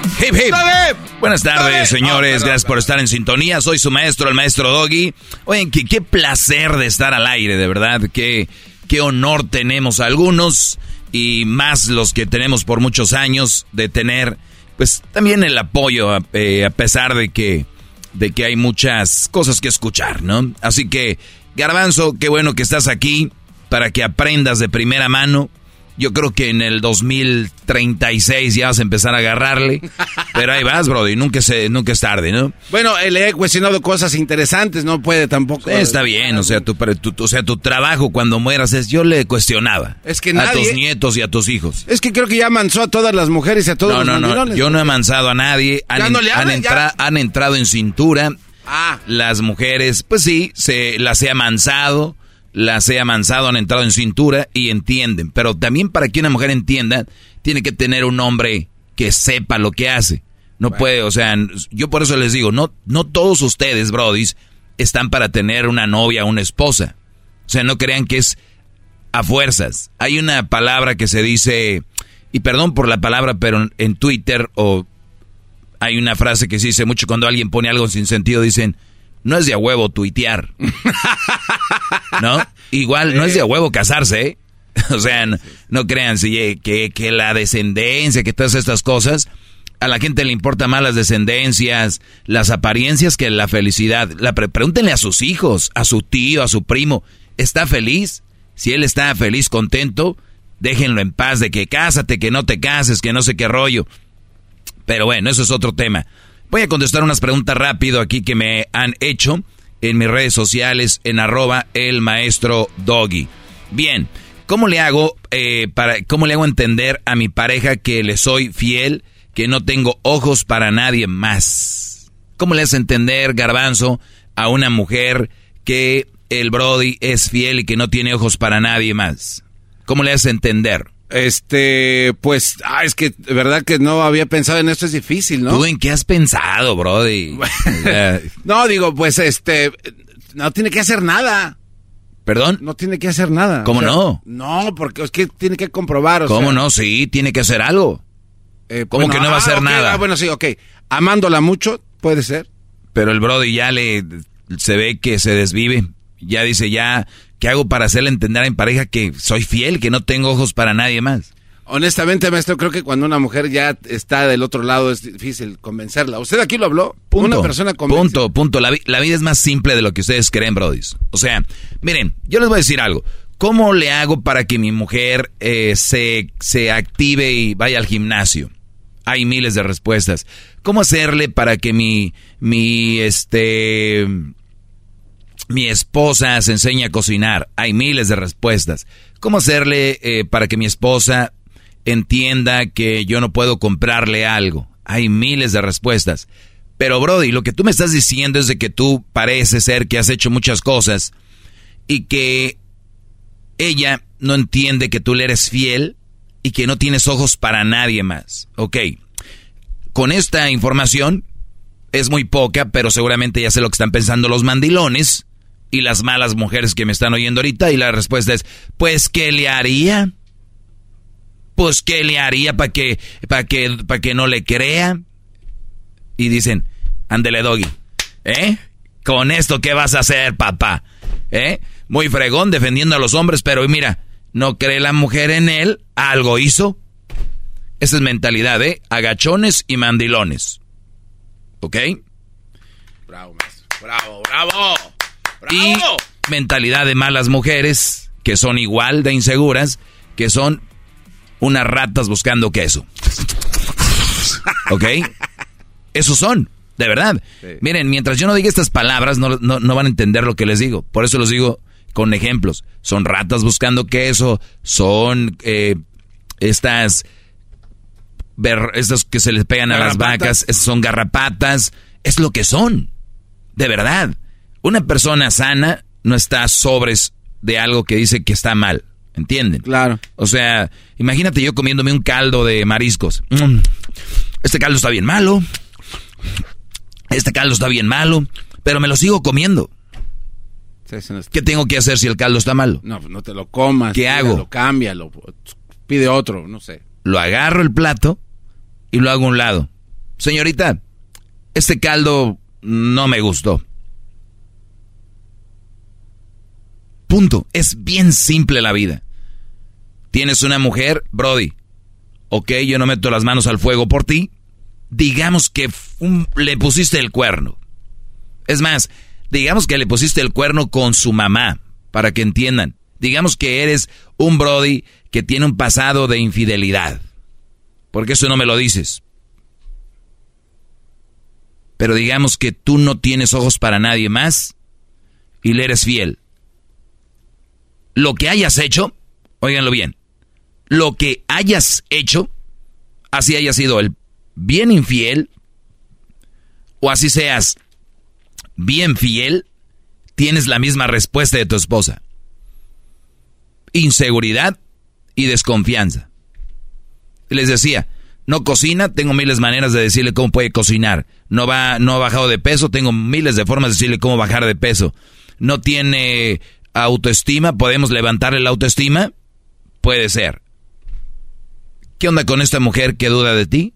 Hip, hip. Buenas tardes, señores. Gracias por estar en sintonía. Soy su maestro, el maestro Doggy. Oigan, qué, qué placer de estar al aire, de verdad. Qué, qué honor tenemos algunos y más los que tenemos por muchos años de tener, pues también el apoyo, a, eh, a pesar de que, de que hay muchas cosas que escuchar, ¿no? Así que, Garbanzo, qué bueno que estás aquí para que aprendas de primera mano yo creo que en el 2036 ya vas a empezar a agarrarle. Pero ahí vas, Brody. Nunca, se, nunca es tarde, ¿no? Bueno, le he cuestionado cosas interesantes. No puede tampoco. está bien. O sea, tu, tu, o sea, tu trabajo cuando mueras es. Yo le cuestionaba. Es que A nadie- tus nietos y a tus hijos. Es que creo que ya amansó a todas las mujeres y a todos No, los no, no. mandilones. Yo no he amansado a nadie. Han, Ya no le han entra- han entrado en cintura. Ah. Las mujeres, pues sí, se las he amansado. Las he amansado, han entrado en cintura y entienden. Pero también para que una mujer entienda, tiene que tener un hombre que sepa lo que hace. No puede, o sea, yo por eso les digo, no, no todos ustedes, brodis, están para tener una novia o una esposa. O sea, no crean que es a fuerzas. Hay una palabra que se dice, y perdón por la palabra, pero en Twitter o hay una frase que se dice mucho cuando alguien pone algo sin sentido, dicen, no es de a huevo tuitear. ¿No? Igual, no es de a huevo casarse, ¿eh? O sea, no, no crean si, eh, que, que la descendencia, que todas estas cosas, a la gente le importa más las descendencias, las apariencias que la felicidad. La pre- pregúntenle a sus hijos, a su tío, a su primo, ¿está feliz? Si él está feliz, contento, déjenlo en paz de que cásate, que no te cases, que no sé qué rollo. Pero bueno, eso es otro tema. Voy a contestar unas preguntas rápido aquí que me han hecho en mis redes sociales en arroba el maestro doggy. Bien, ¿cómo le hago eh, para cómo le hago entender a mi pareja que le soy fiel, que no tengo ojos para nadie más? ¿Cómo le hace entender, garbanzo, a una mujer que el Brody es fiel y que no tiene ojos para nadie más? ¿Cómo le hace entender? Este, pues, ah, es que verdad que no había pensado en esto, es difícil, ¿no? ¿Tú en qué has pensado, Brody? No, digo, pues, este, no tiene que hacer nada. ¿Perdón? No tiene que hacer nada. ¿Cómo O sea, no? No, porque es que tiene que comprobar, o ¿Cómo sea, no? Sí, tiene que hacer algo. eh, ¿Cómo bueno, que no va a ah, hacer nada? ah, bueno, sí, ok. Amándola mucho, puede ser. Pero el Brody ya le se ve que se desvive. Ya dice, ya, ¿qué hago para hacerle entender a mi pareja que soy fiel, que no tengo ojos para nadie más? Honestamente, maestro, creo que cuando una mujer ya está del otro lado es difícil convencerla. ¿Usted aquí lo habló? Punto. Una persona convence. Punto, punto. La, vi- la vida es más simple de lo que ustedes creen, brodis. O sea, miren, yo les voy a decir algo. ¿Cómo le hago para que mi mujer eh, se, se active y vaya al gimnasio? Hay miles de respuestas. ¿Cómo hacerle para que mi, mi, este, mi esposa se enseñe a cocinar? Hay miles de respuestas. ¿Cómo hacerle eh, para que mi esposa entienda que yo no puedo comprarle algo? Hay miles de respuestas. Pero Brody, lo que tú me estás diciendo es de que tú parece ser que has hecho muchas cosas y que ella no entiende que tú le eres fiel y que no tienes ojos para nadie más. Ok, con esta información es muy poca, pero seguramente ya sé lo que están pensando los mandilones y las malas mujeres que me están oyendo ahorita y la respuesta es, pues, ¿qué le haría? Pues, ¿qué le haría para que, que, que no le crea? Y dicen, ándele doggy, ¿eh? Con esto, ¿qué vas a hacer, papá? ¿Eh? Muy fregón defendiendo a los hombres, pero mira, no cree la mujer en él, algo hizo. Esa es mentalidad, ¿eh? Agachones y mandilones. ¿Ok? Bravo, maestro. Bravo, bravo. Y mentalidad de malas mujeres que son igual de inseguras, que son unas ratas buscando queso. ¿Ok? Esos son, de verdad. Miren, mientras yo no diga estas palabras, no, no, van a entender lo que les digo. Por eso los digo con ejemplos. Son ratas buscando queso, son eh, estas, estas que se les pegan a las vacas, son garrapatas. Es lo que son, de verdad. Una persona sana no está sobres de algo que dice que está mal. ¿Entienden? Claro. O sea, imagínate yo comiéndome un caldo de mariscos. Mm. Este caldo está bien malo. Este caldo está bien malo. Pero me lo sigo comiendo. ¿Qué tengo que hacer si el caldo está malo? No, no te lo comas. ¿Qué hago? Cámbialo. Pide otro, no sé. Lo agarro el plato y lo hago a un lado. Señorita, este caldo no me gustó. Punto. Es bien simple la vida. Tienes una mujer, Brody. Ok, yo no meto las manos al fuego por ti. Digamos que le pusiste el cuerno. Es más, digamos que le pusiste el cuerno con su mamá, para que entiendan. Digamos que eres un Brody que tiene un pasado de infidelidad. Porque eso no me lo dices. Pero digamos que tú no tienes ojos para nadie más y le eres fiel lo que hayas hecho, óiganlo bien, lo que hayas hecho, así haya sido el bien infiel, o así seas bien fiel, tienes la misma respuesta de tu esposa. Inseguridad y desconfianza. Les decía, no cocina, tengo miles de maneras de decirle cómo puede cocinar. No va, no ha bajado de peso, tengo miles de formas de decirle cómo bajar de peso. No tiene autoestima, ¿podemos levantarle la autoestima? Puede ser. ¿Qué onda con esta mujer que duda de ti?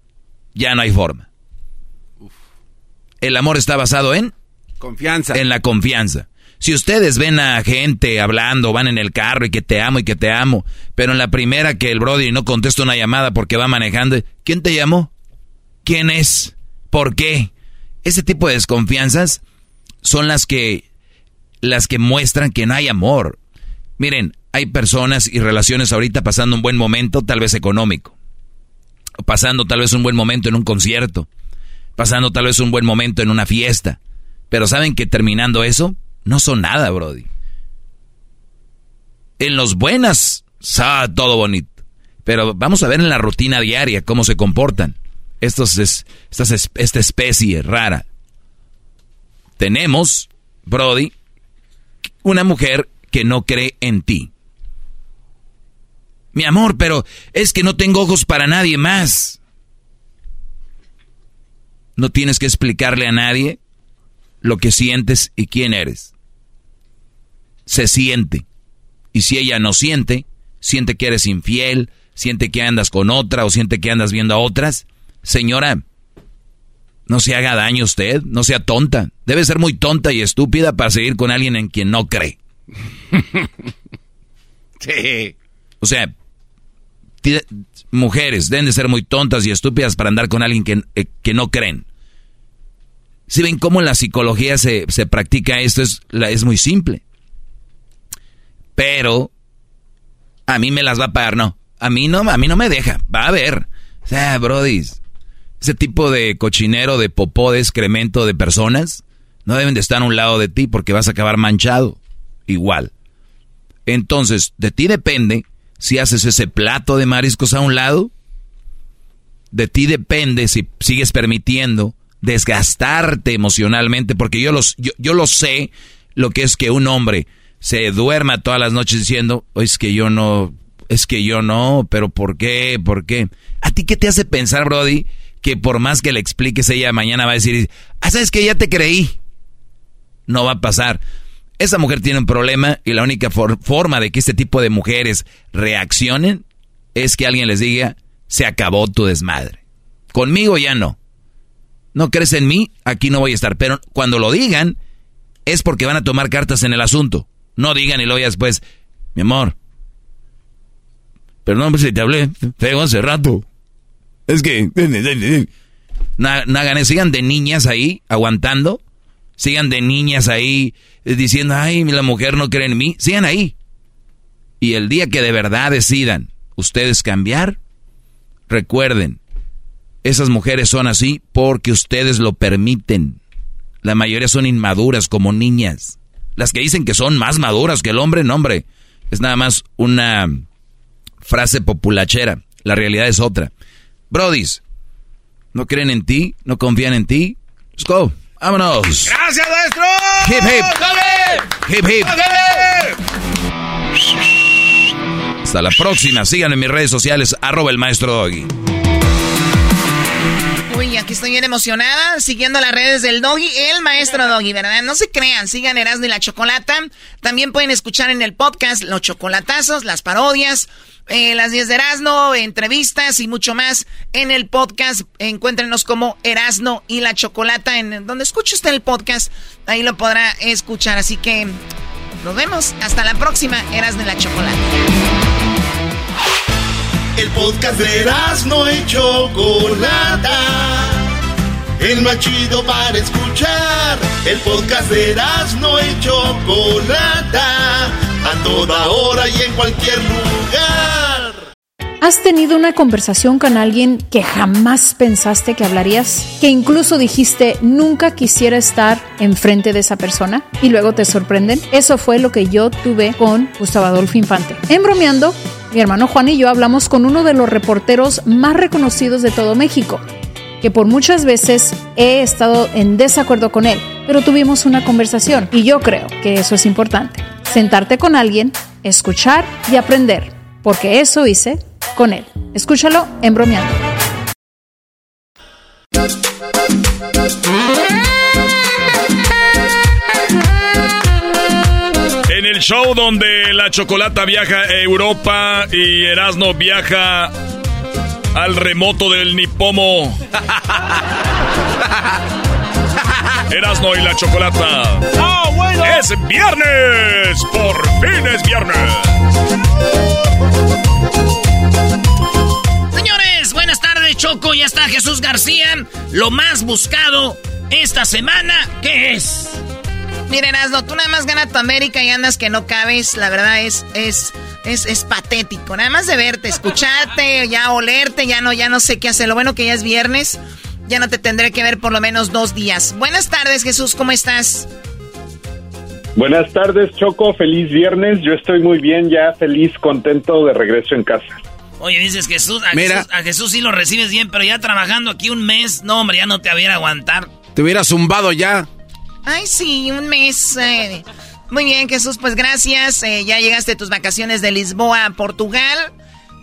Ya no hay forma. El amor está basado en confianza. En la confianza. Si ustedes ven a gente hablando, van en el carro y que te amo y que te amo, pero en la primera que el Brody no contesta una llamada porque va manejando, ¿quién te llamó? ¿Quién es? ¿Por qué? Ese tipo de desconfianzas son las que las que muestran que no hay amor. Miren, hay personas y relaciones ahorita pasando un buen momento, tal vez económico. Pasando tal vez un buen momento en un concierto. Pasando tal vez un buen momento en una fiesta. Pero saben que terminando eso, no son nada, Brody. En los buenas, sa, todo bonito. Pero vamos a ver en la rutina diaria cómo se comportan. Estos es, esta especie rara. Tenemos, Brody, una mujer que no cree en ti. Mi amor, pero es que no tengo ojos para nadie más. No tienes que explicarle a nadie lo que sientes y quién eres. Se siente. Y si ella no siente, siente que eres infiel, siente que andas con otra o siente que andas viendo a otras, señora, no se haga daño usted, no sea tonta. Debe ser muy tonta y estúpida para seguir con alguien en quien no cree. sí. O sea, mujeres deben de ser muy tontas y estúpidas para andar con alguien que, eh, que no creen. Si ven cómo en la psicología se, se practica esto, es, es muy simple. Pero a mí me las va a pagar, no. A mí no, a mí no me deja. Va a ver. O sea, brodis, ese tipo de cochinero, de popó, de excremento de personas, no deben de estar a un lado de ti porque vas a acabar manchado. Igual. Entonces, de ti depende si haces ese plato de mariscos a un lado. De ti depende si sigues permitiendo desgastarte emocionalmente, porque yo, los, yo, yo lo sé lo que es que un hombre se duerma todas las noches diciendo, es que yo no, es que yo no, pero ¿por qué? ¿Por qué? ¿A ti qué te hace pensar, Brody, que por más que le expliques ella mañana va a decir, ah, sabes que ya te creí? No va a pasar. Esa mujer tiene un problema y la única forma de que este tipo de mujeres reaccionen es que alguien les diga, se acabó tu desmadre. Conmigo ya no. No crees en mí, aquí no voy a estar. Pero cuando lo digan, es porque van a tomar cartas en el asunto. No digan y lo oigas después, mi amor. Perdón si te hablé feo hace rato. Es que... No, sigan de niñas ahí, aguantando. Sigan de niñas ahí, eh, diciendo, ay, la mujer no cree en mí. Sigan ahí. Y el día que de verdad decidan ustedes cambiar, recuerden, esas mujeres son así porque ustedes lo permiten. La mayoría son inmaduras como niñas. Las que dicen que son más maduras que el hombre, no hombre. Es nada más una frase populachera. La realidad es otra. Brodis, ¿no creen en ti? ¿No confían en ti? Let's go. Vámonos. Gracias, maestro. Hip hip. Hip hip. Hasta la próxima. Síganme en mis redes sociales, arroba el maestro Doggy. Uy, aquí estoy bien emocionada, siguiendo las redes del Doggy, el maestro Doggy, ¿verdad? No se crean, sigan Erasmo y la Chocolata. También pueden escuchar en el podcast los chocolatazos, las parodias, eh, las 10 de Erasmo, entrevistas y mucho más en el podcast. Encuéntrenos como Erasmo y la Chocolata, en donde escuche usted el podcast, ahí lo podrá escuchar. Así que nos vemos, hasta la próxima, Erasmo y la Chocolata. El podcast de no y Chocolata. El más chido para escuchar. El podcast de no y Chocolata. A toda hora y en cualquier lugar. ¿Has tenido una conversación con alguien que jamás pensaste que hablarías? Que incluso dijiste nunca quisiera estar enfrente de esa persona y luego te sorprenden? Eso fue lo que yo tuve con Gustavo Adolfo Infante. En bromeando, mi hermano Juan y yo hablamos con uno de los reporteros más reconocidos de todo México, que por muchas veces he estado en desacuerdo con él, pero tuvimos una conversación y yo creo que eso es importante. Sentarte con alguien, escuchar y aprender, porque eso hice con él. Escúchalo en bromeando. el show donde la chocolata viaja a Europa y Erasno viaja al remoto del Nipomo. Erasno y la chocolata. ¡Ah, bueno! Es viernes. Por fin es viernes. Señores, buenas tardes, Choco. Ya está Jesús García. Lo más buscado esta semana, ¿qué es? Miren, Asno, tú nada más ganas tu América y andas que no cabes. La verdad es, es, es, es patético. Nada más de verte, escucharte, ya olerte, ya no, ya no sé qué hacer. Lo bueno que ya es viernes, ya no te tendré que ver por lo menos dos días. Buenas tardes, Jesús, ¿cómo estás? Buenas tardes, Choco. Feliz viernes. Yo estoy muy bien, ya feliz, contento de regreso en casa. Oye, dices Jesús a, Jesús, a Jesús sí lo recibes bien, pero ya trabajando aquí un mes, no, hombre, ya no te hubiera aguantar. Te hubiera zumbado ya. Ay, sí, un mes. Eh. Muy bien, Jesús, pues gracias. Eh, ya llegaste a tus vacaciones de Lisboa a Portugal.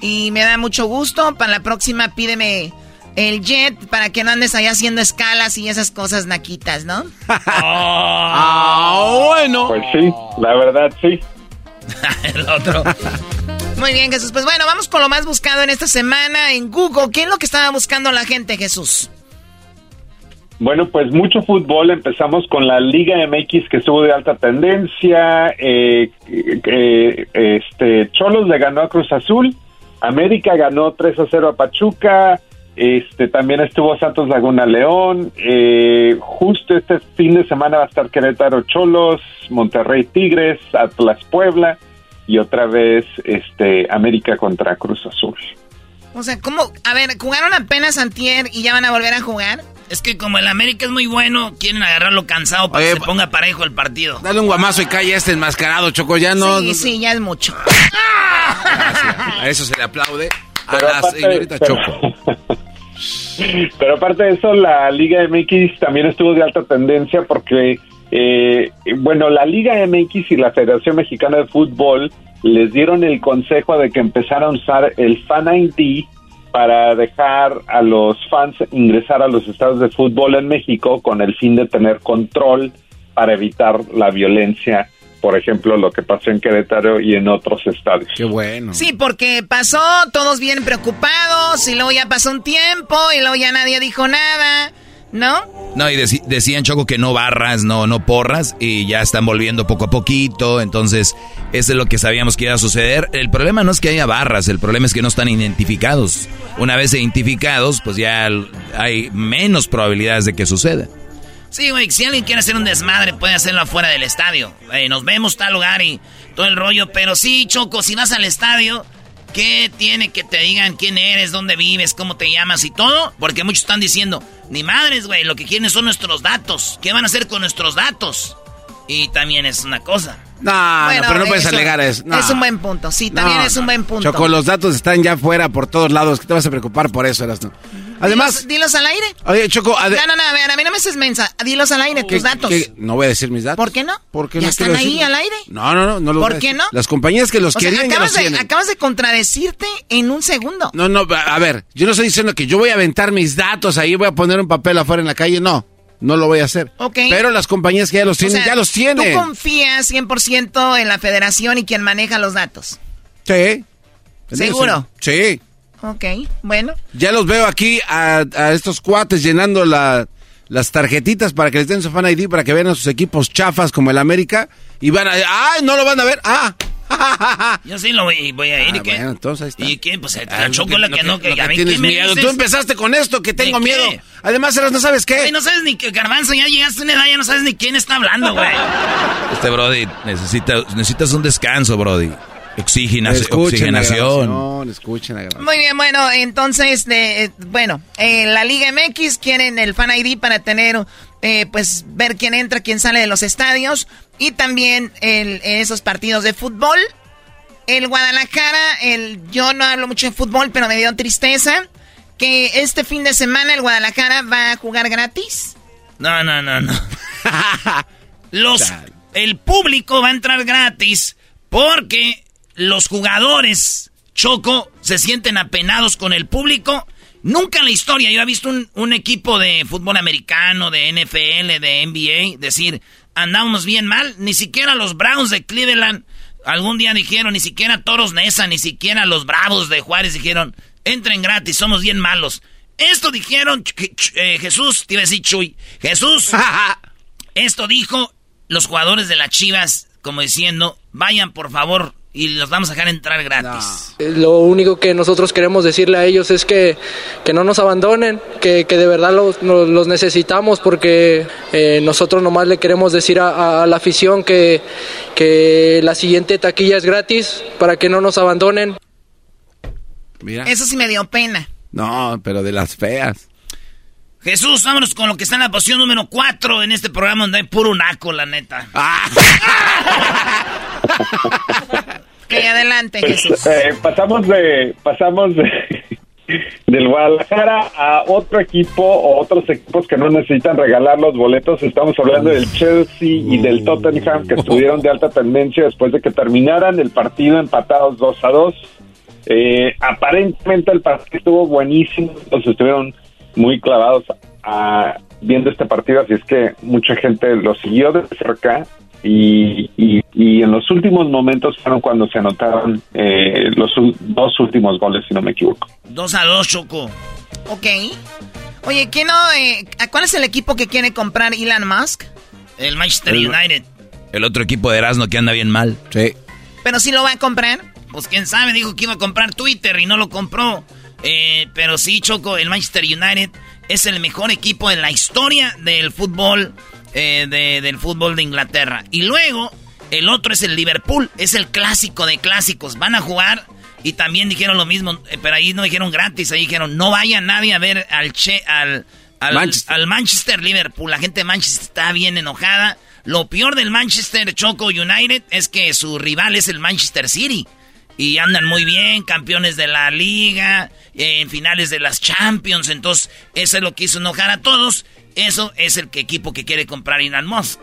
Y me da mucho gusto. Para la próxima pídeme el jet para que no andes allá haciendo escalas y esas cosas naquitas, ¿no? ah, bueno. Pues sí, la verdad sí. el otro. Muy bien, Jesús. Pues bueno, vamos con lo más buscado en esta semana en Google. ¿Qué es lo que estaba buscando la gente, Jesús? Bueno, pues mucho fútbol. Empezamos con la Liga MX que estuvo de alta tendencia. Eh, eh, este Cholos le ganó a Cruz Azul. América ganó 3 a 0 a Pachuca. Este también estuvo Santos Laguna León. Eh, justo este fin de semana va a estar Querétaro Cholos, Monterrey Tigres, Atlas Puebla y otra vez este América contra Cruz Azul. O sea, ¿cómo? A ver, jugaron apenas antier y ya van a volver a jugar. Es que como el América es muy bueno, quieren agarrarlo cansado para que se ponga parejo el partido. Dale un guamazo y calle este enmascarado, Choco, ya no... Sí, sí, ya es mucho. A eso se le aplaude a la señorita Choco. Pero aparte de eso, la Liga MX también estuvo de alta tendencia porque Eh, bueno, la Liga MX y la Federación Mexicana de Fútbol les dieron el consejo de que empezaran a usar el Fan ID para dejar a los fans ingresar a los estados de fútbol en México con el fin de tener control para evitar la violencia, por ejemplo, lo que pasó en Querétaro y en otros estadios. Qué bueno. Sí, porque pasó, todos bien preocupados, y luego ya pasó un tiempo, y luego ya nadie dijo nada, ¿no? No, y decían Choco que no barras, no, no porras, y ya están volviendo poco a poquito, entonces eso es lo que sabíamos que iba a suceder. El problema no es que haya barras, el problema es que no están identificados. Una vez identificados, pues ya hay menos probabilidades de que suceda. Sí, güey, si alguien quiere hacer un desmadre, puede hacerlo afuera del estadio. Nos vemos tal lugar y todo el rollo. Pero sí, Choco, si vas al estadio, ¿qué tiene que te digan quién eres, dónde vives, cómo te llamas y todo? Porque muchos están diciendo, ni madres, güey, lo que quieren son nuestros datos. ¿Qué van a hacer con nuestros datos? Y también es una cosa. No, no, pero no puedes eso alegar eso. No. Es un buen punto, sí, también No, es un no. buen punto. Choco, los datos están ya fuera por todos lados. ¿Qué te vas a preocupar por eso, Erasno? Además, Dilos, dilos al aire. oye, Choco, ade- No, no, no, a ver, a mí no me haces mensa. Dilos al aire, ¿qué- tus datos. qué- no voy a decir mis datos. ¿Por qué no? Porque ¿Ya no están ahí decirlo. al aire? No, no, no, no los ¿Por voy a qué decir. no? Las compañías que los O querían acabas, los de, tienen. acabas de contradecirte en un segundo. No, no, a ver, yo no estoy diciendo que yo voy a aventar mis datos ahí, voy a poner un papel afuera en la calle, no, no lo voy a hacer. Ok. Pero las compañías que ya los O tienen, sea, ya los tienen. Tú confías 100% en la federación y quien maneja los datos. Sí. ¿Seguro? Sí. Ok, bueno. Ya los veo aquí a, a estos cuates llenando la- las tarjetitas para que les den su fan ID para que vean a sus equipos chafas como el América y van a... ¡Ay, no lo van a ver! ¡Ah! Yo sí lo voy, voy a ir. Ah, ¿Y qué? bueno, entonces ahí está. ¿Y qué? Pues Ah, la no, Choco la no, que no, que, no, a mí, tienes ¿qué me miedo. dices? Tú empezaste con esto, que ¿De tengo qué? miedo. Además, Eras, ¿no sabes qué? Güey, no sabes ni que Garbanzo ya llegaste a una edad, ya no sabes ni quién está hablando, güey. Este Brody necesita, necesitas un descanso, Brody. Oxigena- Escuchen oxigenación. escuchen. Muy bien, bueno, entonces, de, eh, bueno, eh, la Liga MX quieren el Fan ID para tener, eh, pues, ver quién entra, quién sale de los estadios y también el, esos partidos de fútbol. El Guadalajara, el, yo no hablo mucho de fútbol, pero me dio tristeza que este fin de semana el Guadalajara va a jugar gratis. No, no, no, no. Los, el público va a entrar gratis porque los jugadores, Choco, se sienten apenados con el público. Nunca en la historia yo he visto un, un equipo de fútbol americano, de NFL, de NBA, decir, andamos bien mal. Ni siquiera los Browns de Cleveland algún día dijeron, ni siquiera Toros Nesa, ni siquiera los Bravos de Juárez dijeron, entren gratis, somos bien malos. Esto dijeron eh, Jesús, te iba a decir Chuy. Jesús, esto dijo los jugadores de las Chivas, como diciendo, vayan por favor y los vamos a dejar entrar gratis. Lo único que nosotros queremos decirle a ellos es que, que no nos abandonen, que, que de verdad los, nos- los necesitamos porque eh, nosotros nomás le queremos decir a, a- a la afición que, que la siguiente taquilla es gratis para que no nos abandonen. Mira. Eso sí me dio pena. No, pero de las feas. Jesús, vámonos con lo que está en la posición número 4 en este programa donde hay puro naco, la neta. Que adelante, Pues, eh, pasamos de pasamos de, del Guadalajara a otro equipo o otros equipos que no necesitan regalar los boletos. Estamos hablando del Chelsea y del Tottenham que estuvieron de alta tendencia después de que terminaran el partido empatados 2 a 2. Eh, aparentemente el partido estuvo buenísimo, los estuvieron muy clavados a- viendo este partido, así es que mucha gente lo siguió de cerca y, y- y en los últimos momentos fueron cuando se anotaron eh, los dos últimos goles, si no me equivoco. 2 a 2, Choco. Ok. Oye, ¿quién no, eh, ¿a ¿cuál es el equipo que quiere comprar Elon Musk? El Manchester El- United. El otro equipo de Erasmo que anda bien mal. Sí. Pero si lo va a comprar. Pues quién sabe, dijo que iba a comprar Twitter y no lo compró. Eh, pero sí, Choco, el Manchester United es el mejor equipo en la historia del fútbol, eh, de- del fútbol de Inglaterra. Y luego, el otro es el Liverpool, es el clásico de clásicos. Van a jugar y también dijeron lo mismo, eh, pero ahí no dijeron gratis, ahí dijeron no vaya nadie a ver al che, al, al Manchester. al Manchester Liverpool. La gente de Manchester está bien enojada. Lo peor del Manchester Choco United es que su rival es el Manchester City. Y andan muy bien, campeones de la liga, en finales de las Champions. Entonces, eso es lo que hizo enojar a todos. Eso es el que- equipo que quiere comprar Elon Musk.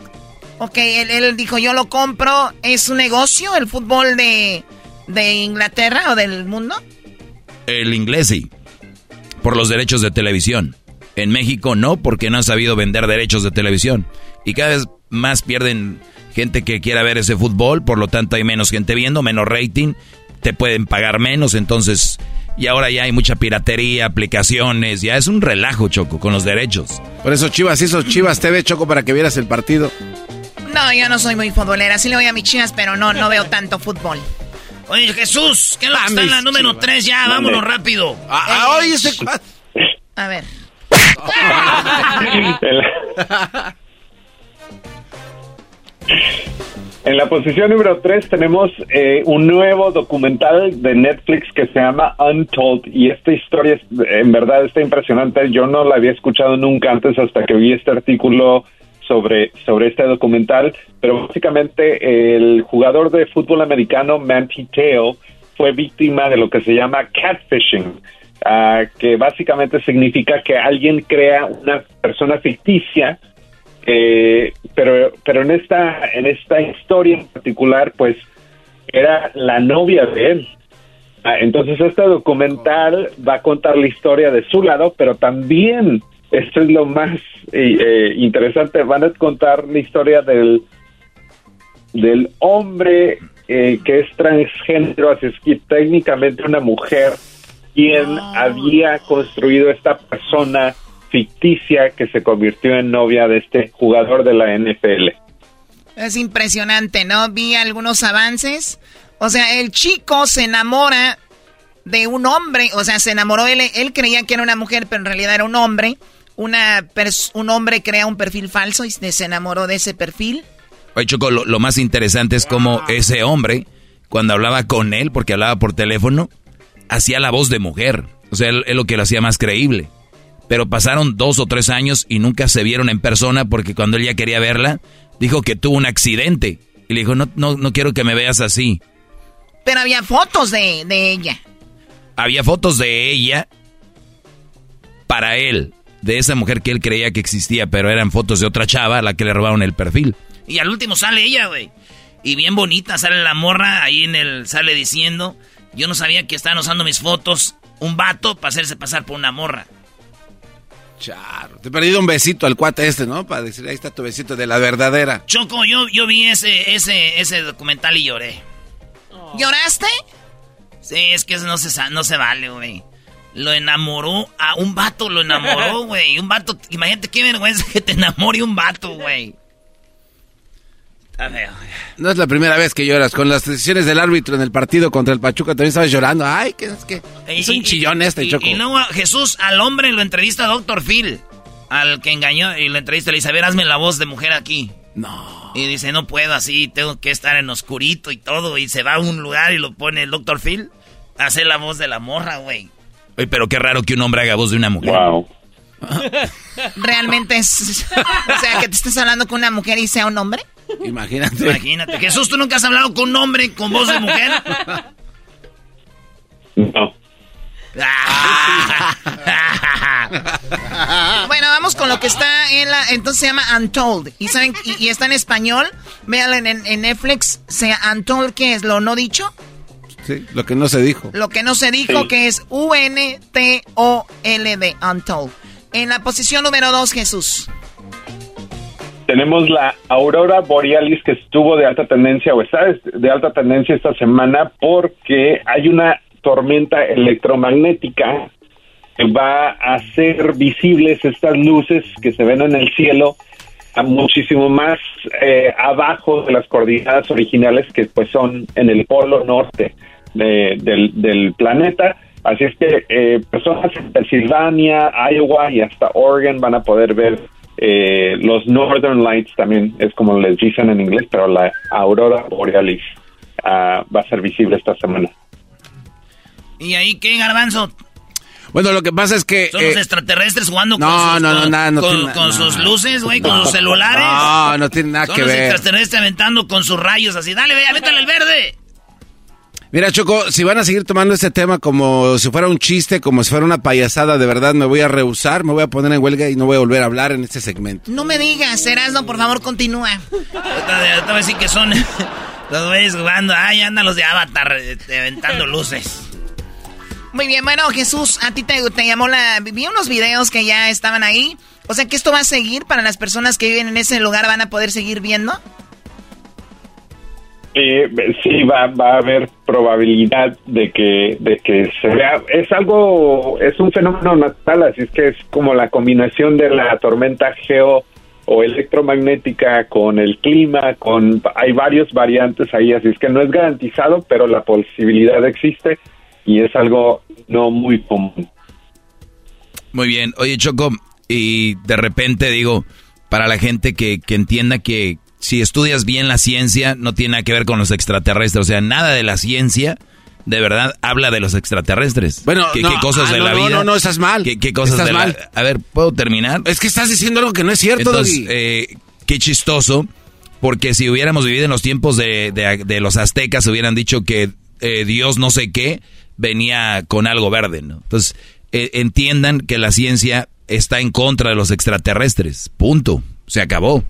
Ok, él, él dijo, yo lo compro. ¿Es un negocio el fútbol de, de Inglaterra o del mundo? El inglés sí, por los derechos de televisión. En México no, porque no han sabido vender derechos de televisión. Y cada vez más pierden gente que quiera ver ese fútbol, por lo tanto hay menos gente viendo, menos rating, te pueden pagar menos, entonces... Y ahora ya hay mucha piratería, aplicaciones, ya es un relajo, Choco, con los derechos. Por eso Chivas hizo Chivas TV, Choco, para que vieras el partido. No, yo no soy muy futbolera. Sí le voy a mis chivas, pero no, no veo tanto fútbol. Oye, Jesús, ¿qué es lo que está en la número 3 ya? Vámonos rápido. Ah, ah, oye, ese... A ver. En la posición número 3 tenemos eh, un nuevo documental de Netflix que se llama Untold y esta historia es, en verdad está impresionante. Yo no la había escuchado nunca antes hasta que vi este artículo sobre, sobre este documental, pero básicamente el jugador de fútbol americano Manti Teo fue víctima de lo que se llama catfishing, ah, que básicamente significa que alguien crea una persona ficticia eh, pero pero en esta en esta historia en particular pues era la novia de él. Ah, entonces este documental va a contar la historia de su lado pero también esto es lo más eh, eh, interesante van a contar la historia del del hombre que es transgénero así es que técnicamente una mujer quien había construido esta persona ficticia que se convirtió en novia de este jugador de la NFL. Es impresionante, ¿no? Vi algunos avances. O sea, el chico se enamora de un hombre, o sea, se enamoró, él, él creía que era una mujer, pero en realidad era un hombre. Una un hombre crea un perfil falso y se enamoró de ese perfil. Oye, Choco, lo, más interesante es cómo ese hombre, cuando hablaba con él, porque hablaba por teléfono, hacía la voz de mujer. O sea, es lo que lo hacía más creíble pero pasaron dos o tres años y nunca se vieron en persona porque cuando él ya quería verla, dijo que tuvo un accidente. Y le dijo, no, no, no quiero que me veas así. Pero había fotos de, ella. Había fotos de ella para él, de esa mujer que él creía que existía, pero eran fotos de otra chava a la que le robaron el perfil. Y al último sale ella, güey. Y bien bonita, sale la morra, ahí en el, sale diciendo, yo no sabía que estaban usando mis fotos, un vato, para hacerse pasar por una morra. Charo, te he perdido un besito al cuate este, ¿no? Para decir, ahí está tu besito de la verdadera. Choco, yo, yo vi ese, ese, ese documental y lloré. ¿Lloraste? Sí, es que eso no se, no se vale, güey. Lo enamoró a un vato, lo enamoró, güey. Un vato, imagínate qué vergüenza que te enamore un vato, güey. No es la primera vez que lloras. Con las decisiones del árbitro en el partido contra el Pachuca también estabas llorando. Ay, que es que es un chillón este, Choco. Y no, Jesús, al hombre lo entrevista a Doctor Phil. Al que engañó y lo entrevista le dice, a ver, hazme la voz de mujer aquí. No. Y dice, no puedo así, tengo que estar en oscurito y todo. Y se va a un lugar y lo pone el Doctor Phil. Hace la voz de la morra, güey. Oye, pero qué raro que un hombre haga voz de una mujer. Wow. Realmente es... o sea, que te estés hablando con una mujer y sea un hombre. Imagínate. Imagínate. Jesús, ¿tú nunca has hablado con un hombre con voz de mujer? No. bueno, vamos con lo que está en la. Entonces se llama Untold. Y saben, y, está en español. Vean en, Netflix. Sea Untold, ¿qué es? ¿Lo no dicho? Sí, lo que no se dijo. Lo que no se dijo, que es U-N-T-O-L-D. Untold. En la posición número dos, Jesús tenemos la aurora borealis que estuvo de alta tendencia o está de alta tendencia esta semana porque hay una tormenta electromagnética que va a hacer visibles estas luces que se ven en el cielo a muchísimo más eh, abajo de las coordenadas originales que pues son en el polo norte del, planeta. Así es que eh, personas en Pensilvania, Iowa y hasta Oregon van a poder ver eh, los Northern Lights también es como les dicen en inglés, pero la aurora borealis ah, va a ser visible esta semana. ¿Y ahí qué, garbanzo? Bueno, lo que pasa es que... Son los eh, extraterrestres jugando con sus, no, no, con, sus luces, güey, con sus celulares. No, no tiene nada que ver. Son los extraterrestres aventando con sus rayos así. Dale, ve, avéntale el verde. Mira, Choco, si van a seguir tomando este tema como si fuera un chiste, como si fuera una payasada, de verdad me voy a rehusar, me voy a poner en huelga y no voy a volver a hablar en este segmento. No me digas, Erasmo, por favor, continúa. Te voy a decir que son los güeyes jugando. Ay, andan los de Avatar este, aventando luces. Muy bien, bueno, Jesús, a ti te, te llamó la... Vi unos videos que ya estaban ahí. O sea que esto va a seguir para las personas que viven en ese lugar, van a poder seguir viendo. Eh, sí, va, va a haber probabilidad de que, de que se. Es algo, es un fenómeno natural, así es que es como la combinación de la tormenta geo o electromagnética con el clima, con hay varios variantes ahí, así es que no es garantizado, pero la posibilidad existe y es algo no muy común. Muy bien, oye Choco, y de repente digo, para la gente que, que entienda que, si estudias bien la ciencia, no tiene nada que ver con los extraterrestres. O sea, nada de la ciencia de verdad habla de los extraterrestres. Bueno, ¿Qué, no, qué cosas ah, de no, la no, vida? No, no, estás mal. ¿Qué, qué cosas estás de mal. la... A ver, ¿puedo terminar? Es que estás diciendo algo que no es cierto, Entonces, eh, qué chistoso, porque si hubiéramos vivido en los tiempos de, de- de los aztecas, hubieran dicho que eh, Dios no sé qué venía con algo verde, ¿no? Entonces, eh, entiendan que la ciencia está en contra de los extraterrestres. Punto. Se acabó.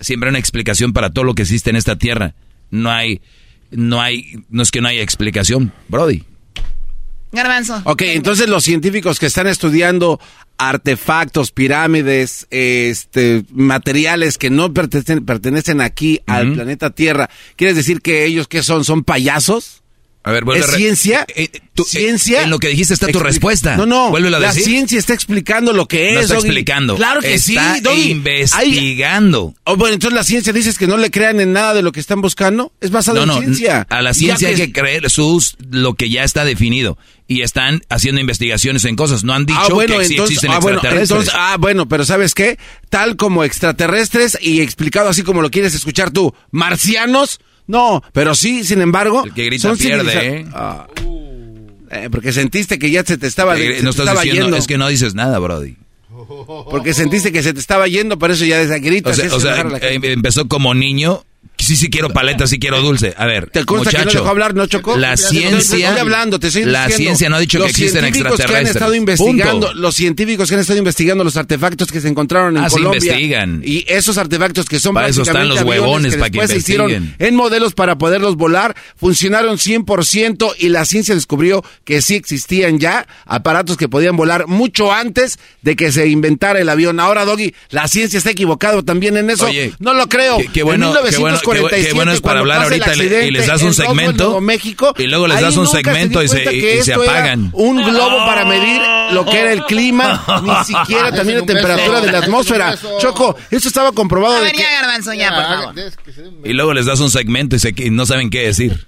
Siempre hay una explicación para todo lo que existe en esta tierra. No hay, no hay, no es que no haya explicación, Brody. Garbanzo. Ok, entonces los científicos que están estudiando artefactos, pirámides, este, materiales que no pertenecen, pertenecen aquí al planeta Tierra, ¿quieres decir que ellos qué son? ¿Son payasos? A ver, vuelve ¿Es ciencia? Eh, eh, tú- ¿Ciencia? en lo que dijiste está tu Expli- respuesta. No, no. Vuélvelo a la decir. ciencia está explicando lo que es. No está Doggy. explicando. Claro que Está sí, Doggy. investigando. Hay- Oh, bueno, entonces la ciencia dices que no le crean en nada de lo que están buscando. Es basado No, no, en ciencia. a la ciencia hay que creer sus lo que ya está definido y están haciendo investigaciones en cosas. No han dicho ah, bueno, que sí entonces, existen ah, bueno, extraterrestres. entonces, ah, bueno, pero ¿sabes qué? Tal como extraterrestres y explicado así como lo quieres escuchar tú, marcianos, no, pero sí, sin embargo, El que grita son pierde, ¿eh? Ah. Eh, porque sentiste que ya se te estaba, se no te estás estaba diciendo, yendo. es que no dices nada, Brody. Porque sentiste que se te estaba yendo, por eso ya desde gritas. O sea, o sea, gente. empezó como niño. Sí, sí quiero paleta, sí quiero dulce. A ver, ¿Te consta que no muchacho, dejó hablar, no chocó? La ciencia, estoy hablando, te estoy la diciendo. ciencia no ha dicho Los que existen científicos que han extraterrestres. estado investigando, Punto. los científicos que han estado investigando los artefactos que se encontraron en Ah, sí Colombia. investigan. Y esos artefactos que son Para eso están los huevones, que para que se hicieron investiguen. en modelos para poderlos volar, funcionaron 100% y la ciencia descubrió que sí existían ya aparatos que podían volar mucho antes de que se inventara el avión. Ahora, Doggy, la ciencia está equivocado también en eso. Oye, no lo creo. Qué, qué bueno, en qué bueno, qué, 1947, qué bueno es para hablar ahorita y le- y les das un segmento Nuevo México, y luego les das un se segmento y se, y- se apagan. Un globo para medir lo que era el clima, ni siquiera también la temperatura de la atmósfera. Choco, eso estaba comprobado A de ver, que... ya, Garbanzo, ya, por favor. Y luego les das un segmento y, se, y no saben qué decir.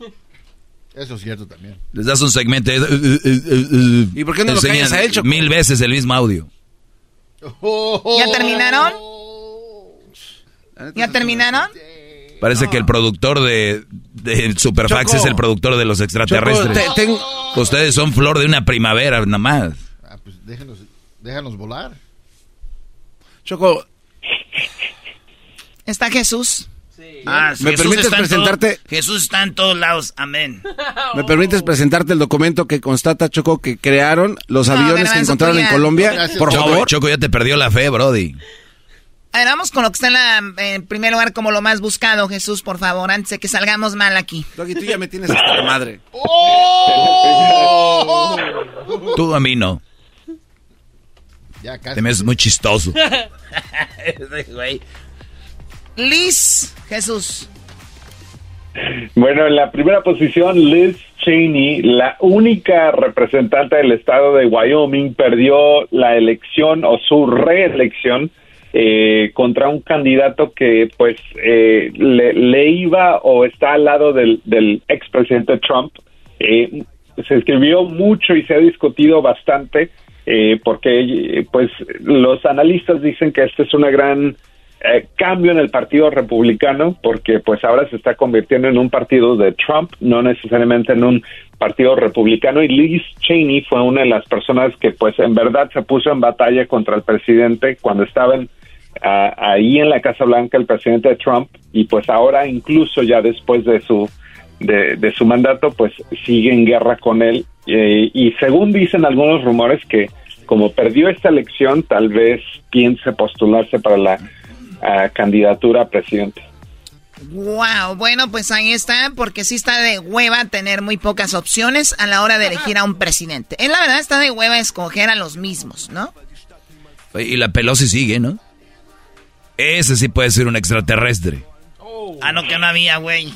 Eso es cierto también. Les das un segmento y... ¿Y ¿Y por qué no lo callas a él, Choco? Mil veces el mismo audio. ¿Ya terminaron? ¿Ya terminaron? Parece que el productor de, de Superfax Choco. es el productor de los extraterrestres. Choco, te- ten- Ustedes son flor de una primavera, nada más. Ah, pues déjanos, déjanos volar. Choco, ¿Está Jesús? Ah, ¿Me Jesús permites está en todo- presentarte? Jesús está en todos lados. Amén. ¿me permites presentarte el documento que constata, Choco, que crearon los No, aviones que encontraron en. Colombia? Gracias, Por Choco, favor. Choco ya te perdió la fe, Brody. A ver, vamos con lo que está en, la, en primer lugar como lo más buscado, Jesús, por favor, antes de que salgamos mal aquí. Doggy, tú ya me tienes hasta la madre. Tú a mí no. Ya casi. Te me es muy chistoso. Liz, Jesús. Bueno, en la primera posición, Liz Cheney, la única representante del estado de Wyoming, perdió la elección o su reelección eh, contra un candidato que pues eh, le, iba o está al lado del, del expresidente Trump. Eh, se escribió mucho y se ha discutido bastante eh, porque eh, pues los analistas dicen que este es una gran eh, cambio en el partido republicano porque pues ahora se está convirtiendo en un partido de Trump, no necesariamente en un partido republicano y Liz Cheney fue una de las personas que pues en verdad se puso en batalla contra el presidente cuando estaban ah, ahí en la Casa Blanca el presidente Trump y pues ahora incluso ya después de su de, de su mandato, pues sigue en guerra con él. Eh, y según dicen algunos rumores que como perdió esta elección, tal vez piense postularse para la candidatura a presidente. Wow, bueno, pues ahí está, porque sí está de hueva tener muy pocas opciones a la hora de elegir a un presidente. En la verdad está de hueva escoger a los mismos, ¿no? Y la Pelosi sigue, ¿no? Ese sí puede ser un extraterrestre. Ah, no, que no había, güey.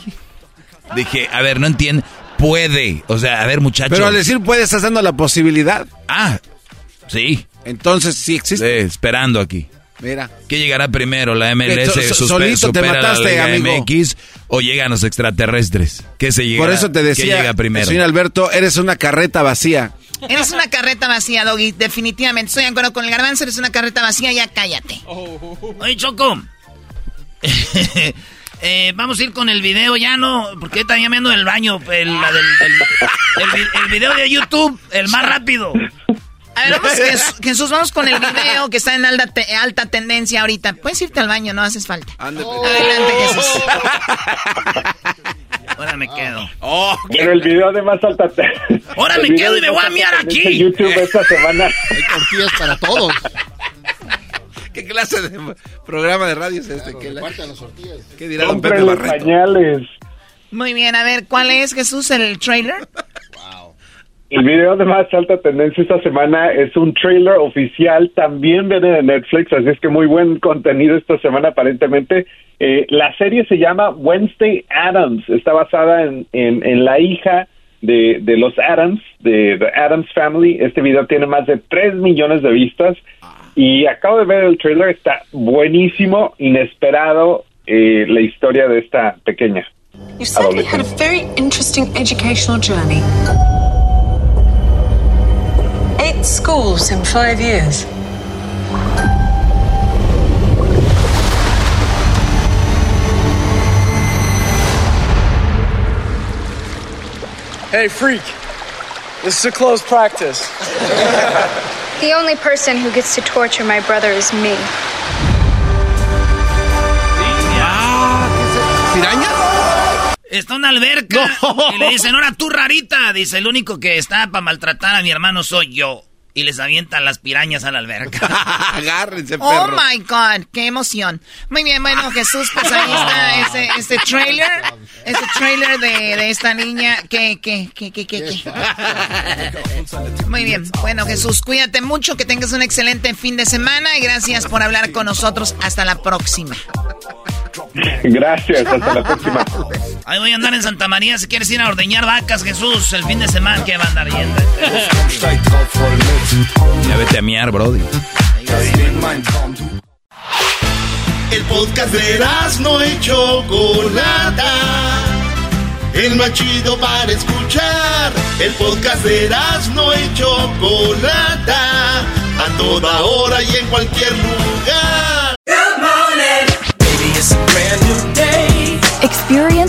Dije, a ver, no entiende. Puede. O sea, a ver, muchachos. Pero al decir puede, estás dando la posibilidad. Ah, sí. Entonces sí existe. Eh, esperando aquí. Mira. ¿Qué llegará primero? ¿La MLS So- solito te mataste, la Liga amigo. MX o llegan los extraterrestres? ¿Qué se llega? Por eso te ¿Qué decía, llega primero? señor Alberto, eres una carreta vacía. Eres una carreta vacía, Doggy, definitivamente. Estoy de acuerdo con el garbanzo, eres una carreta vacía, ya cállate. Oye, Choco. Eh, vamos a ir con el video ya, ¿no? Porque ahorita ya me ando en el baño. El, la del- del- el vi- el video de YouTube, el más rápido. A ver, vamos, Jesús, Jesús, vamos con el video que está en alta, te- alta tendencia ahorita. Puedes irte al baño, no haces falta. Adelante, Jesús. Ahora me quedo. Pero el video de más alta... Ahora el me quedo y me voy a miar aquí. tendencia en YouTube esta semana. Hay tortillas para todos. ¿Qué clase de programa de radio es este? ¿Qué, la- tortillas. qué dirá don Pepe Barreto? pañales. Muy bien, a ver, ¿cuál es, Jesús, el trailer? El video de más alta tendencia esta semana es un trailer oficial, también viene de Netflix, así es que muy buen contenido esta semana aparentemente. Eh, la serie se llama Wednesday Adams, está basada en, en, en la hija de, de los Adams, de The Adams Family. Este video tiene más de 3 millones de vistas y acabo de ver el trailer, está buenísimo, inesperado eh, la historia de esta pequeña. You certainly had a very interesting educational journey. Eight schools in five years. Hey, freak. This is a closed practice. The only person who gets to torture my brother is me. Está en una alberca y le dicen, ahora tú rarita. Dice, el único que está para maltratar a mi hermano soy yo. Y les avientan las pirañas a la alberca. Agárrense, Oh perro. my God, qué emoción. Muy bien, bueno, Jesús, pues ahí está este, este trailer, este trailer de, de esta niña. ¿Qué, qué, qué, qué, qué, qué? Muy bien, bueno, Jesús, cuídate mucho, que tengas un excelente fin de semana y gracias por hablar con nosotros. Hasta la próxima. Gracias, hasta la próxima. Ahí voy a andar en Santa María. Si quieres ir a ordeñar vacas, Jesús, el fin de semana que va a andar yendo. Ya vete a miar, brody. El podcast de no y Chocolata. El más chido para escuchar. El podcast de no y Chocolata. A toda hora y en cualquier lugar. Experience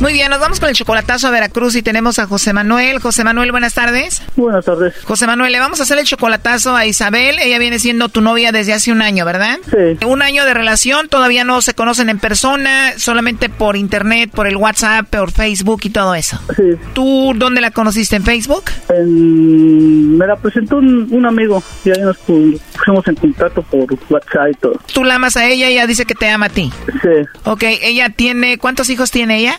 Muy bien, nos vamos con el chocolatazo a Veracruz y tenemos a José Manuel. José Manuel, buenas tardes. Buenas tardes. José Manuel, le vamos a hacer el chocolatazo a Isabel. Ella viene siendo tu novia desde hace un año, ¿verdad? Sí. Un año de relación, todavía no se conocen en persona, solamente por internet, por el WhatsApp, por Facebook y todo eso. Sí. ¿Tú dónde la conociste? ¿En Facebook? En- me la presentó un, un amigo y ahí nos pu- pusimos en contacto por WhatsApp y todo. Tú la amas a ella y ella dice que te ama a ti. Sí. Ok, ella tiene, ¿cuántos hijos tiene ella?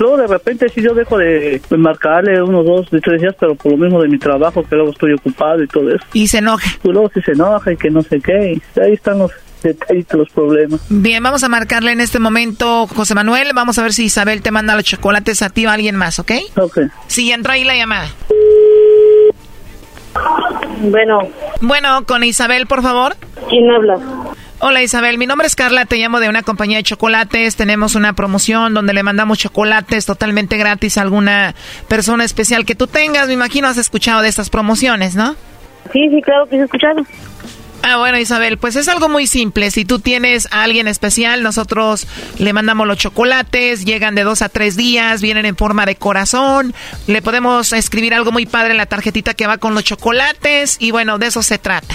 luego de repente sí yo dejo de, marcarle unos dos, de tres días, pero por lo mismo de mi trabajo, que luego estoy ocupado y todo eso. Y se enoja. Y luego sí se enoja y que no sé qué, y ahí están los detallitos, los problemas. Bien, vamos a marcarle en este momento, José Manuel. Vamos a ver si Isabel te manda los chocolates a ti o a alguien más, ¿ok? Ok. Sí, entró ahí la llamada. Bueno. Bueno, con Isabel, por favor. ¿Quién habla? Hola Isabel, mi nombre es Carla, te llamo de una compañía de chocolates. Tenemos una promoción donde le mandamos chocolates totalmente gratis a alguna persona especial que tú tengas. Me imagino has escuchado de estas promociones, ¿no? Sí, sí, claro que he escuchado. Ah, bueno, Isabel, pues es algo muy simple. Si tú tienes a alguien especial, nosotros le mandamos los chocolates, llegan de dos a tres días, vienen en forma de corazón. Le podemos escribir algo muy padre en la tarjetita que va con los chocolates y bueno, de eso se trata.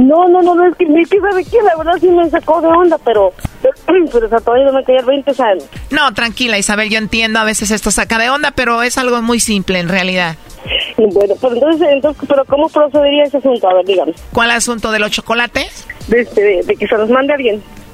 No, no, no, no, es que, es que sabe qué, la verdad sí me sacó de onda, pero... Pero o sea, todavía no me caía el 20, o sea... No, tranquila, Isabel, yo entiendo, a veces esto saca de onda, pero es algo muy simple en realidad. Bueno, pero entonces, entonces, pero ¿cómo procedería ese asunto? A ver, dígame. ¿Cuál asunto de los chocolates? De, este, de, de que se los mande alguien.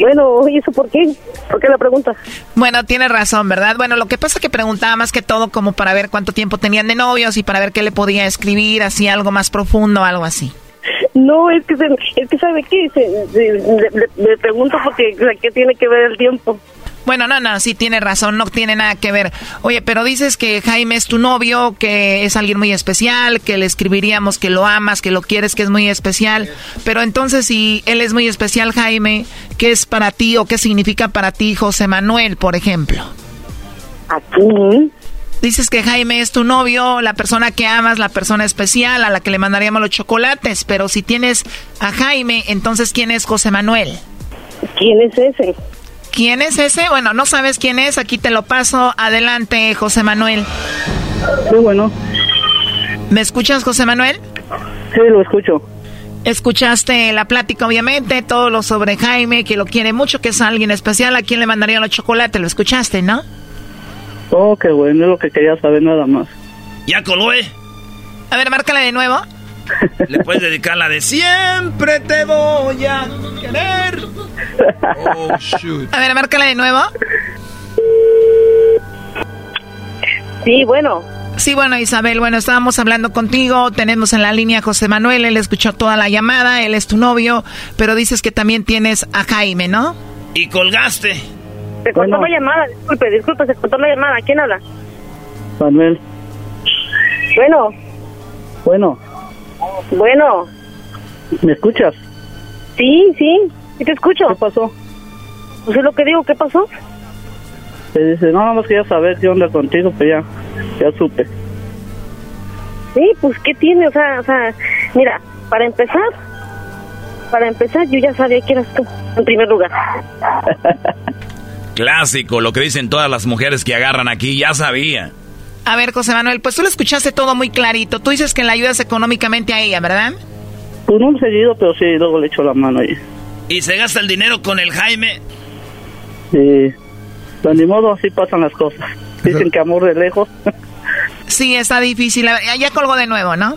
Bueno, ¿y eso por qué? ¿Por qué la pregunta? Bueno, tiene razón, ¿verdad? Bueno, lo que pasa es que preguntaba más que todo como para ver cuánto tiempo tenían de novios y para ver qué le podía escribir, así algo más profundo, algo así. No, es que, se, es que ¿sabe qué? Se- se- le, le- le pregunto porque, ¿qué tiene que ver el tiempo? Bueno, no, no, sí tiene razón, no tiene nada que ver. Oye, pero dices que Jaime es tu novio, que es alguien muy especial, que le escribiríamos que lo amas, que lo quieres, que es muy especial. Pero entonces, si él es muy especial, Jaime, ¿qué es para ti o qué significa para ti José Manuel, por ejemplo? Aquí. Dices que Jaime es tu novio, la persona que amas, la persona especial a la que le mandaríamos los chocolates. Pero si tienes a Jaime, entonces, ¿quién es José Manuel? ¿Quién es ese? ¿Quién es ese? Bueno, no sabes quién es, aquí te lo paso. Adelante, José Manuel. Sí, bueno. ¿Me escuchas, José Manuel? Sí, lo escucho. Escuchaste la plática, obviamente, todo lo sobre Jaime, que lo quiere mucho, que es alguien especial, a quien le mandaría los chocolates, lo escuchaste, ¿no? Oh, qué bueno, es lo que quería saber nada más. Ya coló, ¿eh? A ver, márcale de nuevo. Le puedes dedicar la de siempre te voy a querer. Oh, shoot. A ver, márcale de nuevo. Sí, bueno. Sí, bueno, Isabel, bueno, estábamos hablando contigo, tenemos en la línea a José Manuel, él escuchó toda la llamada, él es tu novio, pero dices que también tienes a Jaime, ¿no? Y colgaste. Se cortó la llamada, disculpe, disculpe, se cortó la llamada. ¿Quién habla? Manuel, Bueno, bueno, bueno. ¿me escuchas? Sí, sí, sí te escucho. ¿Qué pasó? Pues es lo que digo, ¿qué pasó? Te dice, no, nada más quería saber qué onda contigo, pues ya, ya supe. Sí, pues ¿qué tiene? O sea, o sea, mira, para empezar, para empezar yo ya sabía que eras tú, en primer lugar. Clásico, lo que dicen todas las mujeres que agarran aquí, ya sabía. A ver, José Manuel, pues tú lo escuchaste todo muy clarito. Tú dices que le ayudas económicamente a ella, ¿verdad? Pues no seguido, pero sí, luego le echo la mano ahí. ¿Y se gasta el dinero con el Jaime? Sí. Pues ni modo, así pasan las cosas. Dicen que amor de lejos. sí, está difícil. Ya colgó de nuevo, ¿no?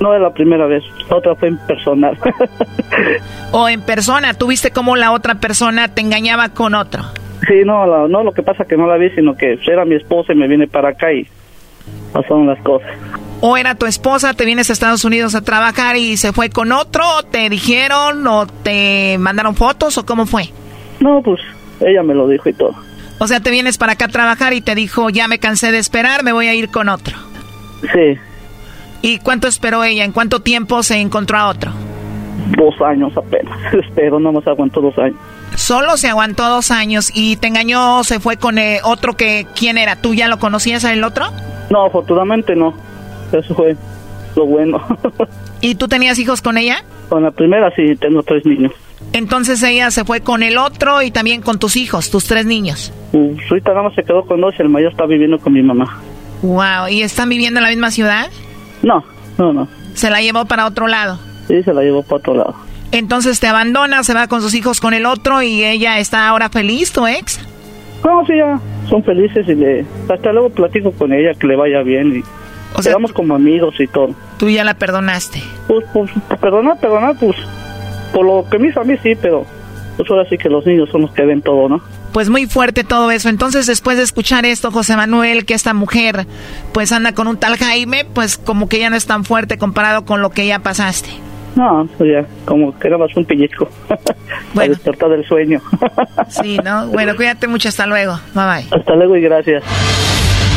No es la primera vez, otra fue en personal. ¿O en persona? ¿Tú viste cómo la otra persona te engañaba con otro? Sí, no, no, lo que pasa que no la vi, sino que era mi esposa y me viene para acá y pasaron las cosas. ¿O era tu esposa, te vienes a Estados Unidos a trabajar y se fue con otro? ¿Te dijeron o te mandaron fotos o cómo fue? No, pues ella me lo dijo y todo. O sea, te vienes para acá a trabajar y te dijo, ya me cansé de esperar, me voy a ir con otro. Sí. ¿Y cuánto esperó ella? ¿En cuánto tiempo se encontró a otro? Dos años apenas. Espero, no más aguantó dos años. Solo se aguantó dos años y te engañó, se fue con eh, otro que, ¿quién era? ¿Tú ya lo conocías el otro? No, afortunadamente no. Eso fue lo bueno. ¿Y tú tenías hijos con ella? Con la primera sí, tengo tres niños. Entonces ella se fue con el otro y también con tus hijos, tus tres niños. Uh, ahorita nada más se quedó con dos y el mayor está viviendo con mi mamá. Wow, ¿y están viviendo en la misma ciudad? No, no, no. ¿Se la llevó para otro lado? Sí, se la llevó para otro lado. Entonces te abandona, se va con sus hijos con el otro y ella está ahora feliz, tu ex. No, sí, ya son felices y le, hasta luego platico con ella que le vaya bien y o sea, quedamos como amigos y todo. ¿Tú ya la perdonaste? Pues, pues, perdonar, perdonar, pues, por lo que me hizo a mí sí, pero pues ahora sí que los niños son los que ven todo, ¿no? Pues muy fuerte todo eso. Entonces, después de escuchar esto, José Manuel, que esta mujer pues anda con un tal Jaime, pues como que ya no es tan fuerte comparado con lo que ya pasaste. No, pues ya, como que era más un pellizco. Bueno. despertar del sueño. sí, ¿no? Bueno, cuídate mucho. Hasta luego. Bye bye. Hasta luego y gracias.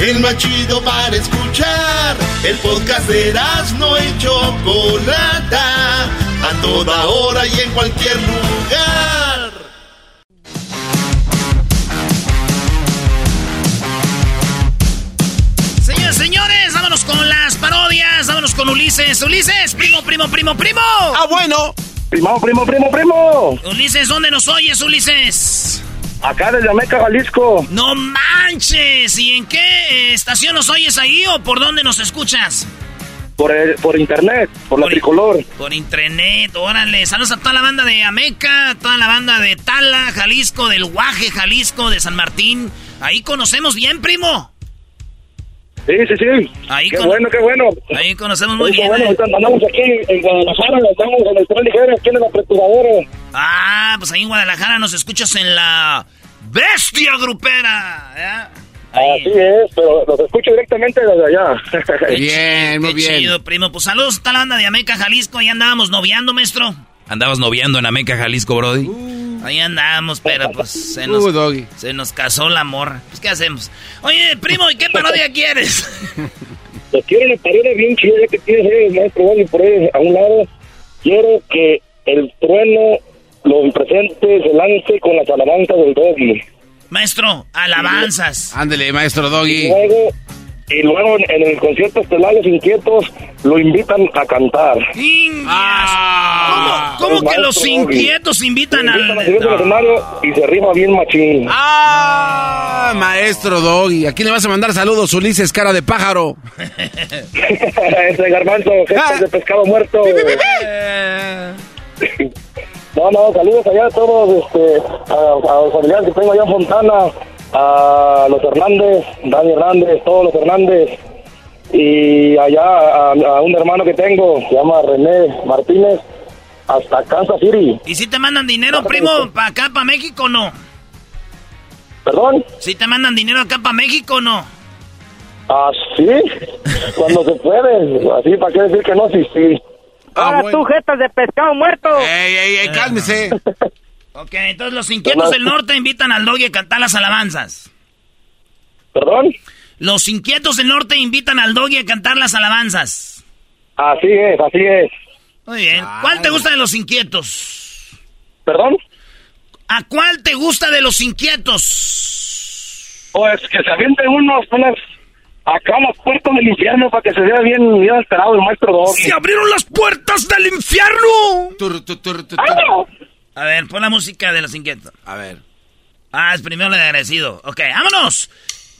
el más chido para escuchar. El podcast de no y Chocolata, a toda hora y en cualquier lugar. Señores, señores, vámonos con las parodias, vámonos con Ulises. Ulises, primo, primo, primo, primo. Ah, bueno. Primo, primo, primo, primo. Ulises, ¿dónde nos oyes, Ulises? Acá desde Ameca, Jalisco. ¡No manches! ¿Y en qué estación nos oyes ahí o por dónde nos escuchas? Por, por internet, por, la tricolor. Por internet, órale. Saludos a toda la banda de Ameca, toda la banda de Tala, Jalisco, del Guaje, Jalisco, de San Martín. Ahí conocemos bien, primo. Sí, sí, sí. Ahí qué bueno, qué bueno. Ahí conocemos muy bien. Bueno, andamos aquí en Guadalajara, andamos en el tren ligero, aquí en la preturadora. Ah, pues ahí en Guadalajara nos escuchas en la Bestia Grupera. Así es, pero los escucho directamente desde allá. bien, muy bien. Chido, primo. Pues saludos a la banda de Ameca, Jalisco. Ahí andábamos noviando, maestro. ¿Andabas noviando en Ameca, Jalisco, Brody? Uh, ahí andamos, pero pues se nos, uh, se nos casó la morra. Pues, ¿qué hacemos? Oye, primo, ¿y qué parodia quieres? Pues quiero una parodia bien chida que tiene el maestro Brody por ahí a un lado. Quiero que el trueno lo presente se lance con las alabanzas del Doggy. Maestro, alabanzas. Ándele, maestro Doggy. Y luego, y luego en, el concierto Estelares Inquietos lo invitan a cantar. Ah. ¿Cómo, que los inquietos invitan Me al... invitan escenario y se rifa bien machín. ¡Ah! Maestro Doggy. ¿A quién le vas a mandar saludos, Ulises, cara de pájaro? Ese garbanzo, gestas de pescado muerto. No, no, saludos allá a todos, este, a, a los familiares que tengo allá en Fontana, a los Hernández, Dani Hernández, todos los Hernández, y allá a, a un hermano que tengo, se llama René Martínez, hasta Kansas City. ¿Y si te mandan dinero, primo, para acá, para México o no? ¿Perdón? ¿Si te mandan dinero acá para México o no? Ah, sí, cuando se puede, así, ¿para qué decir que no? Sí, sí. Ah, Ahora tú, jetas de pescado muerto. ¡Ey, ey, ey! Cálmese. Ok, entonces los inquietos del norte invitan al doggy a cantar las alabanzas. ¿Perdón? Los inquietos del norte invitan al doggy a cantar las alabanzas. Así es, así es. Muy bien. ¿Cuál te gusta de los inquietos? ¿Perdón? ¿A cuál te gusta de los inquietos? Pues que se avienten unos, unas, acá las puertas del infierno para que se vea bien, bien esperado el maestro Doggy. ¡Se abrieron las puertas del infierno! Tur, tur, tur, tur, ¡Ah! A ver, pon la música de los inquietos. A ver. Ah, es primero el de agradecido. Ok, vámonos.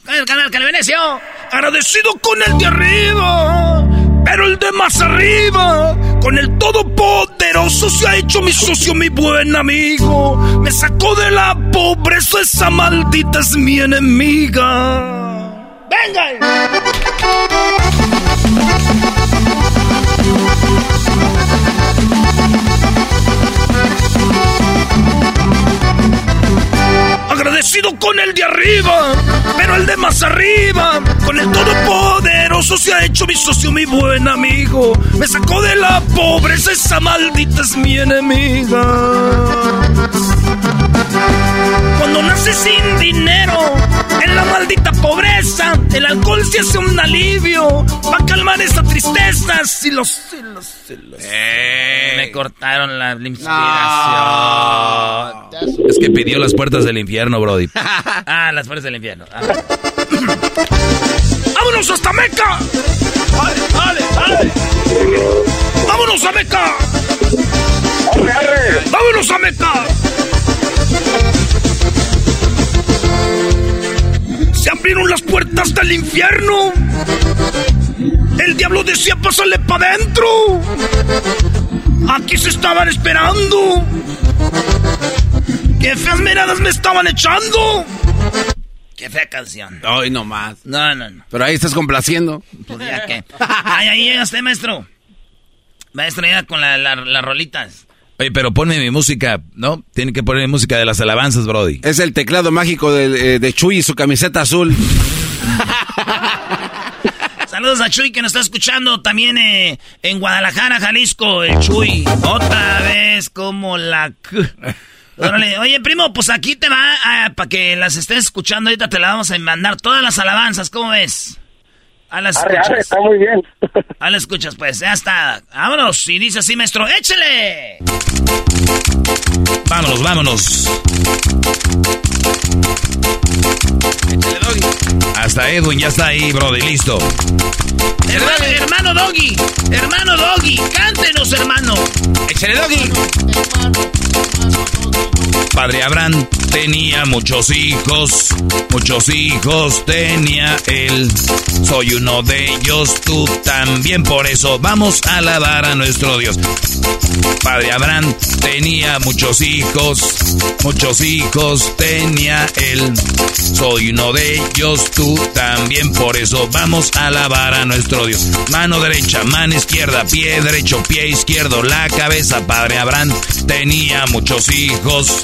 Con el canal Calibenecio. Agradecido con el de arriba. Pero el de más arriba, con el todopoderoso se ha hecho mi socio, mi buen amigo. Me sacó de la pobreza, esa maldita es mi enemiga. ¡Venga! Agradecido con el de arriba, pero el de más arriba, con el todopoderoso se ha hecho mi socio, mi buen amigo. Me sacó de la pobreza, esa maldita es mi enemiga. Cuando naces sin dinero, en la maldita pobreza, el alcohol se hace un alivio para calmar esa tristeza. Si los, si los, si los- Me cortaron la inspiración. Es que pidió las puertas del infierno, Brody. Ah, las puertas del infierno. Ah. ¡Vámonos hasta Meca! ¡Dale, dale, dale! ¡Vámonos a Meca! ¡Vámonos a Meca! Se abrieron las puertas del infierno. El diablo decía, pásale para adentro. Aquí se estaban esperando. ¡Qué feas miradas me estaban echando! ¡Qué fea canción! Ay, no más. No, no, no. Pero ahí estás complaciendo. Pues ya que. Ay, ahí llega usted, maestro. Maestro, ya con la- la- las rolitas. Oye, pero ponme mi música, ¿no? Tiene que poner música de las alabanzas, Brody. Es el teclado mágico de, eh, de Chuy y su camiseta azul. Saludos a Chuy que nos está escuchando también eh, en Guadalajara, Jalisco. El Chuy. Otra vez como la... Órale, Oye, primo, pues aquí te va para que las estés escuchando. Ahorita te las vamos a mandar todas las alabanzas. ¿Cómo ves? A las Arre, escuchas. arre, está muy bien. A las escuchas, pues. Ya está. Vámonos. Y dice así, maestro. ¡Échele! Vámonos, vámonos. Hasta Edwin ya está ahí, Brody, listo. Hermano, hermano Doggy. Hermano Doggy. Cántenos, hermano. ¡Échale, Doggy! Padre Abraham tenía muchos hijos, muchos hijos tenía él. Soy uno de ellos, tú también, por eso vamos a alabar a nuestro Dios. Padre Abraham tenía muchos hijos, muchos hijos tenía él. Soy uno de ellos, tú también, por eso vamos a alabar a nuestro Dios. Mano derecha, mano izquierda, pie derecho, pie izquierdo, la cabeza. Padre Abraham tenía muchos hijos,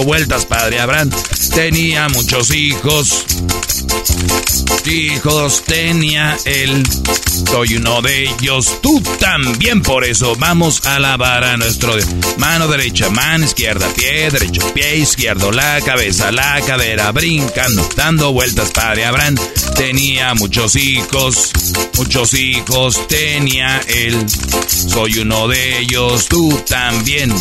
vueltas, Padre Abraham. Tenía muchos hijos, Hijos tenía él, soy uno de ellos, tú también, por eso vamos a alabar a nuestro Dios. Mano derecha, mano izquierda, pie derecho, pie izquierdo, la cabeza, la cadera, brincando, dando vueltas, padre Abraham. Tenía muchos hijos, muchos hijos tenía él, soy uno de ellos, tú también.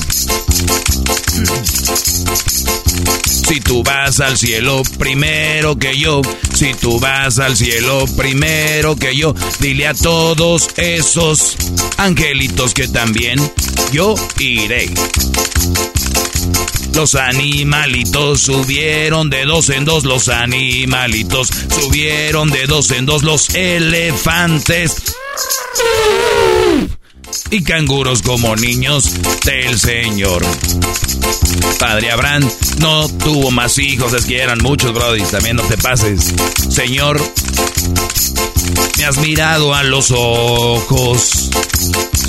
Si tú vas al cielo primero que yo, si tú vas al cielo primero que yo, dile a todos esos angelitos que también yo iré. Los animalitos subieron de dos en dos, los animalitos subieron de dos en dos, los elefantes y canguros como niños del Señor. Padre Abraham no tuvo más hijos, es que eran muchos, Brody, también no te pases. Señor, me has mirado a los ojos,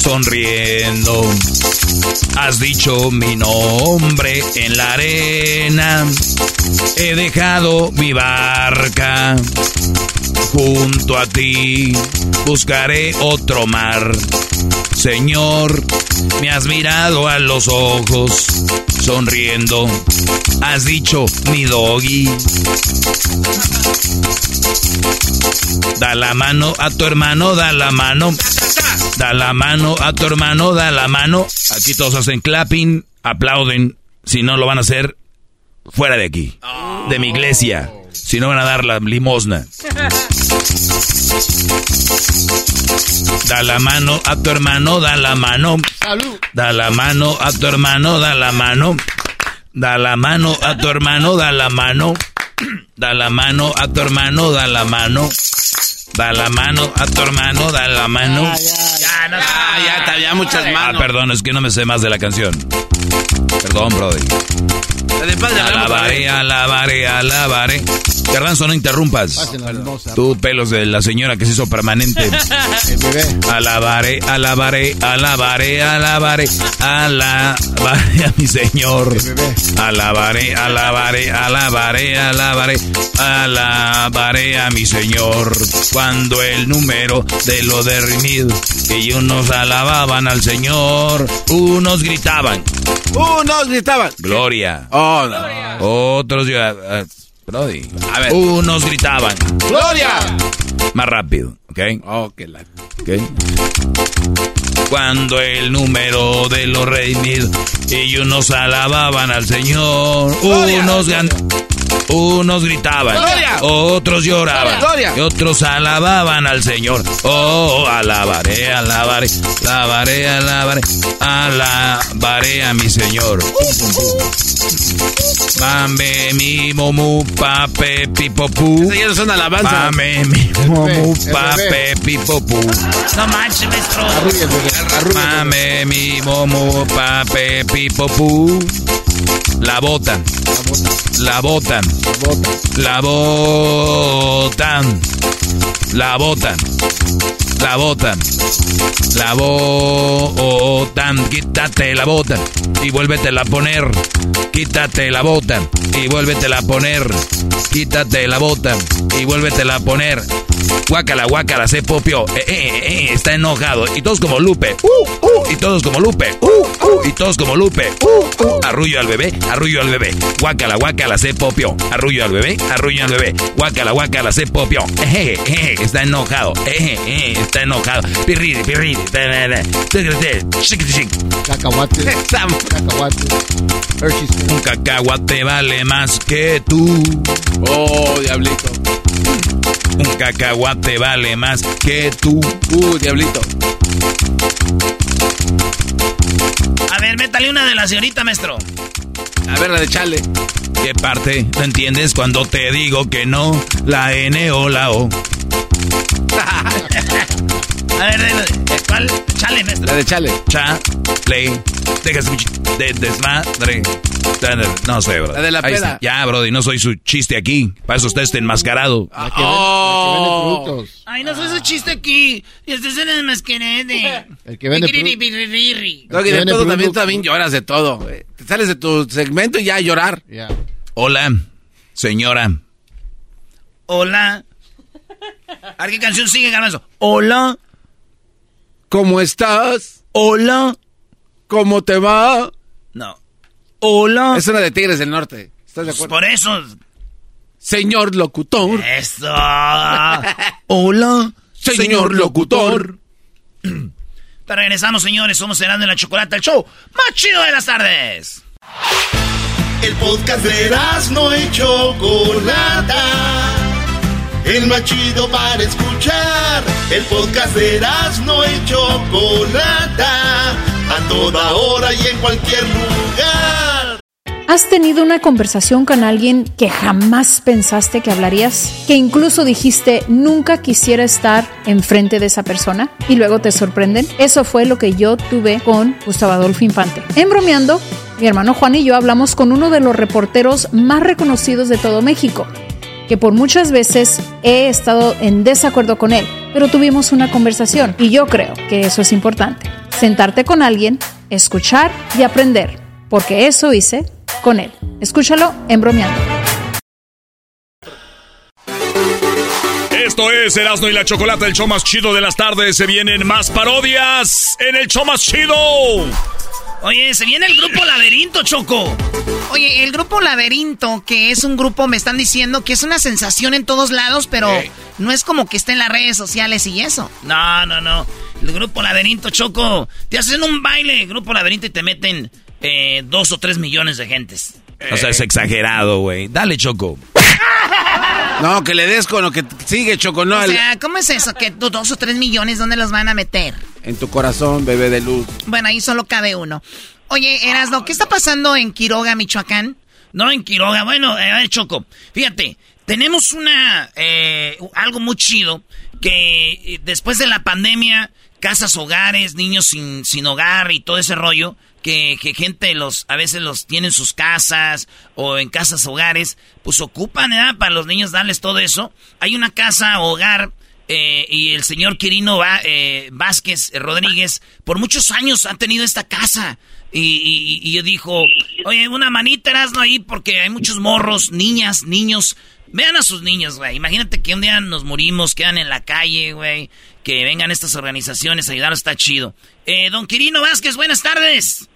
sonriendo. Has dicho mi nombre en la arena. He dejado mi barca junto a ti. Buscaré otro mar. Señor, me has mirado a los ojos, sonriendo. Has dicho mi doggy. Da la mano a tu hermano, da la mano. Da la mano a tu hermano, da la mano. Aquí todos hacen clapping, aplauden. Si no lo van a hacer, fuera de aquí. De mi iglesia. Si no van a dar la limosna. Da la mano a tu hermano, da la mano. Da la mano a tu hermano, da la mano. Da la mano a tu hermano, da la mano. Da la mano a tu hermano, da la mano. Da la mano a tu hermano, da la mano. Ya, no, ya, ya, ya, muchas Ah, manos. perdón, es que no me sé más de la canción. Perdón, brother. Padre hablamos, Alabaré, alabaré, alabaré. Garbanzo, no interrumpas. Tú, pelos de la señora que se hizo permanente. Alabaré, alabaré, alabaré, alabaré, alabaré a mi Señor. Alabaré, alabaré, alabaré, alabaré, alabaré a mi Señor. Cuando el número de lo derrimido y unos alababan al Señor, unos gritaban, Unos gritaban. Gloria. Oh, no. Otros ah, Brody. A ver. Unos gritaban. ¡Gloria! Más rápido, ¿ok? Oh, que la... ¿ok? Cuando el número de los redimidos y unos alababan al Señor, ¡Gloria! unos gan- unos gritaban, ¡Gloria! otros lloraban, ¡Gloria! y otros alababan al Señor. Oh, alabaré, alabaré, alabaré, alabaré, alabaré a mi Señor. Mame mi momu pape pipopu. Esas ya no son alabanzas. Mame mi momu pape bebé. pipopu. No manches, maestro. Mame mi momu pape pipopu. La botan, la botan, la botan, la botan, la botan, la botan, quítate la bota y vuélvetela a poner, quítate la bota y vuélvetela a poner, quítate la bota y vuélvetela a poner. Guácala, guácala, se popió, eh, eh, eh, está enojado. Y todos como Lupe, uh, uh, y todos como Lupe, uh, uh, y todos como Lupe, uh. Arrullo al bebé, arrullo al bebé. Guácala, guácala, se popió. Arrullo al bebé, arrullo al bebé. Guácala, guácala, se popió. Eh, eh, eh, está enojado, eh, eh, está enojado. Pirriri, pirriri. Cacahuate. Cacahuate. Un cacahuate vale más que tú. Oh, diablito. Un cacahuate vale más que tú. Uh, diablito. A ver, métale una de la señorita, maestro. A ver, la de Chale. ¿Qué parte no entiendes cuando te digo que no? La N o la O. A ver, de- de- ¿cuál? Chale, maestro. La de Chale. Cha, le, dejas de desmadre. No sé, bro. La de la Ahí peda. está. Ya, Brody, no soy su chiste aquí. Para eso está este enmascarado. La que, vende, la que vende productos. Ay, no soy ese chiste aquí. Y este es el masquerade. El que vende que de vende todo también, productos. también lloras de todo. Te sales de tu segmento y ya a llorar. Ya. Hola, señora. Hola. A ver qué canción sigue, Garbanzo. Hola. ¿Cómo estás? Hola. ¿Cómo te va? No. Hola. Es una de Tigres del Norte. ¿Estás de Pues acuerdo? por eso. Señor locutor. Eso. Hola. Señor locutor. Te regresamos, señores. Somos Cenando en la Chocolata, el show más chido de las tardes. El podcast de no y Chocolata. El más chido para escuchar. El podcast de y Chocolata. A toda hora y en cualquier lugar. ¿Has tenido una conversación con alguien que jamás pensaste que hablarías? ¿Que incluso dijiste nunca quisiera estar enfrente de esa persona? ¿Y luego te sorprenden? Eso fue lo que yo tuve con Gustavo Adolfo Infante. En bromeando, mi hermano Juan y yo hablamos con uno de los reporteros más reconocidos de todo México, que por muchas veces he estado en desacuerdo con él, pero tuvimos una conversación y yo creo que eso es importante. Sentarte con alguien, escuchar y aprender, porque eso hice con él. Escúchalo en bromeando. Esto es Erasmo y la Chocolata, el show más chido de las tardes. Se vienen más parodias en el show más chido. Oye, se viene el grupo Laberinto, Choco. Oye, el grupo Laberinto, que es un grupo, me están diciendo que es una sensación en todos lados, pero no es como que esté en las redes sociales y eso. No, no, no. El grupo Laberinto, Choco. Te hacen un baile, grupo Laberinto, y te meten eh, dos o tres millones de gentes. O sea, es exagerado, güey. Dale, Choco. No, que le des con lo que sigue, Choco. No, o sea, ¿cómo es eso? Que dos o tres millones, ¿dónde los van a meter? en tu corazón, bebé de luz. Bueno, ahí solo cabe uno. Oye, Erasno, ¿qué está pasando en Quiroga, Michoacán? No, en Quiroga. Bueno, a ver, Choco. Fíjate, tenemos una... eh, algo muy chido que eh, después de la pandemia, casas, hogares, niños sin, sin hogar y todo ese rollo, que, que gente los a veces los tiene en sus casas o en casas, hogares, pues ocupan, ¿verdad? Para los niños darles todo eso. Hay una casa, hogar... eh, y el señor Quirino Va- eh, Vázquez Rodríguez por muchos años ha tenido esta casa. Y, y- y dijo, oye, una manita Erasno ahí porque hay muchos morros, niñas, niños. Vean a sus niños, güey. Imagínate que un día nos morimos, quedan en la calle, güey. Que vengan estas organizaciones a está chido. Eh, don Quirino Vázquez, buenas tardes.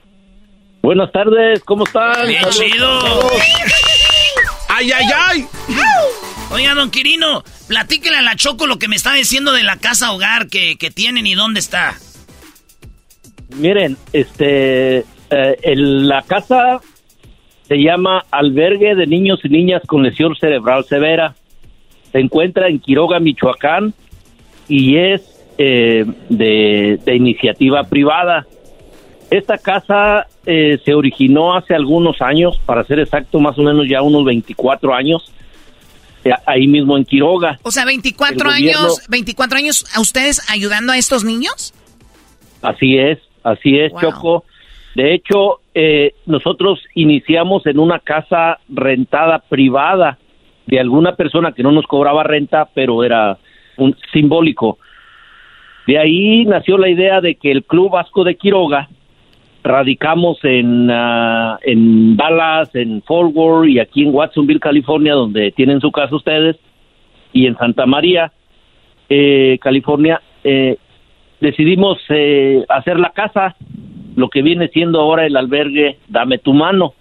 Buenas tardes, ¿cómo están? Bien Saludos chido. ¡Ay, ay, ay! Oiga, don Quirino, platíquele a la Choco lo que me está diciendo de la casa hogar que, que tienen y dónde está. Miren, este, eh, el- la casa se llama Albergue de Niños y Niñas con Lesión Cerebral Severa. Se encuentra en Quiroga, Michoacán, y es eh, de, de iniciativa privada. Esta casa eh, se originó hace algunos años, para ser exacto, más o menos ya unos 24 años, eh, ahí mismo en Quiroga. O sea, 24 El gobierno- años, 24 años a ustedes ayudando a estos niños. Así es, así es, Wow. Choco. De hecho, eh, nosotros iniciamos en una casa rentada privada de alguna persona que no nos cobraba renta, pero era un simbólico. De ahí nació la idea de que el Club Vasco de Quiroga radicamos en, ah, en Dallas, en Fort Worth y aquí en Watsonville, California, donde tienen su casa ustedes, y en Santa María, eh, California. eh, decidimos eh, hacer la casa, lo que viene siendo ahora el albergue Dame tu mano,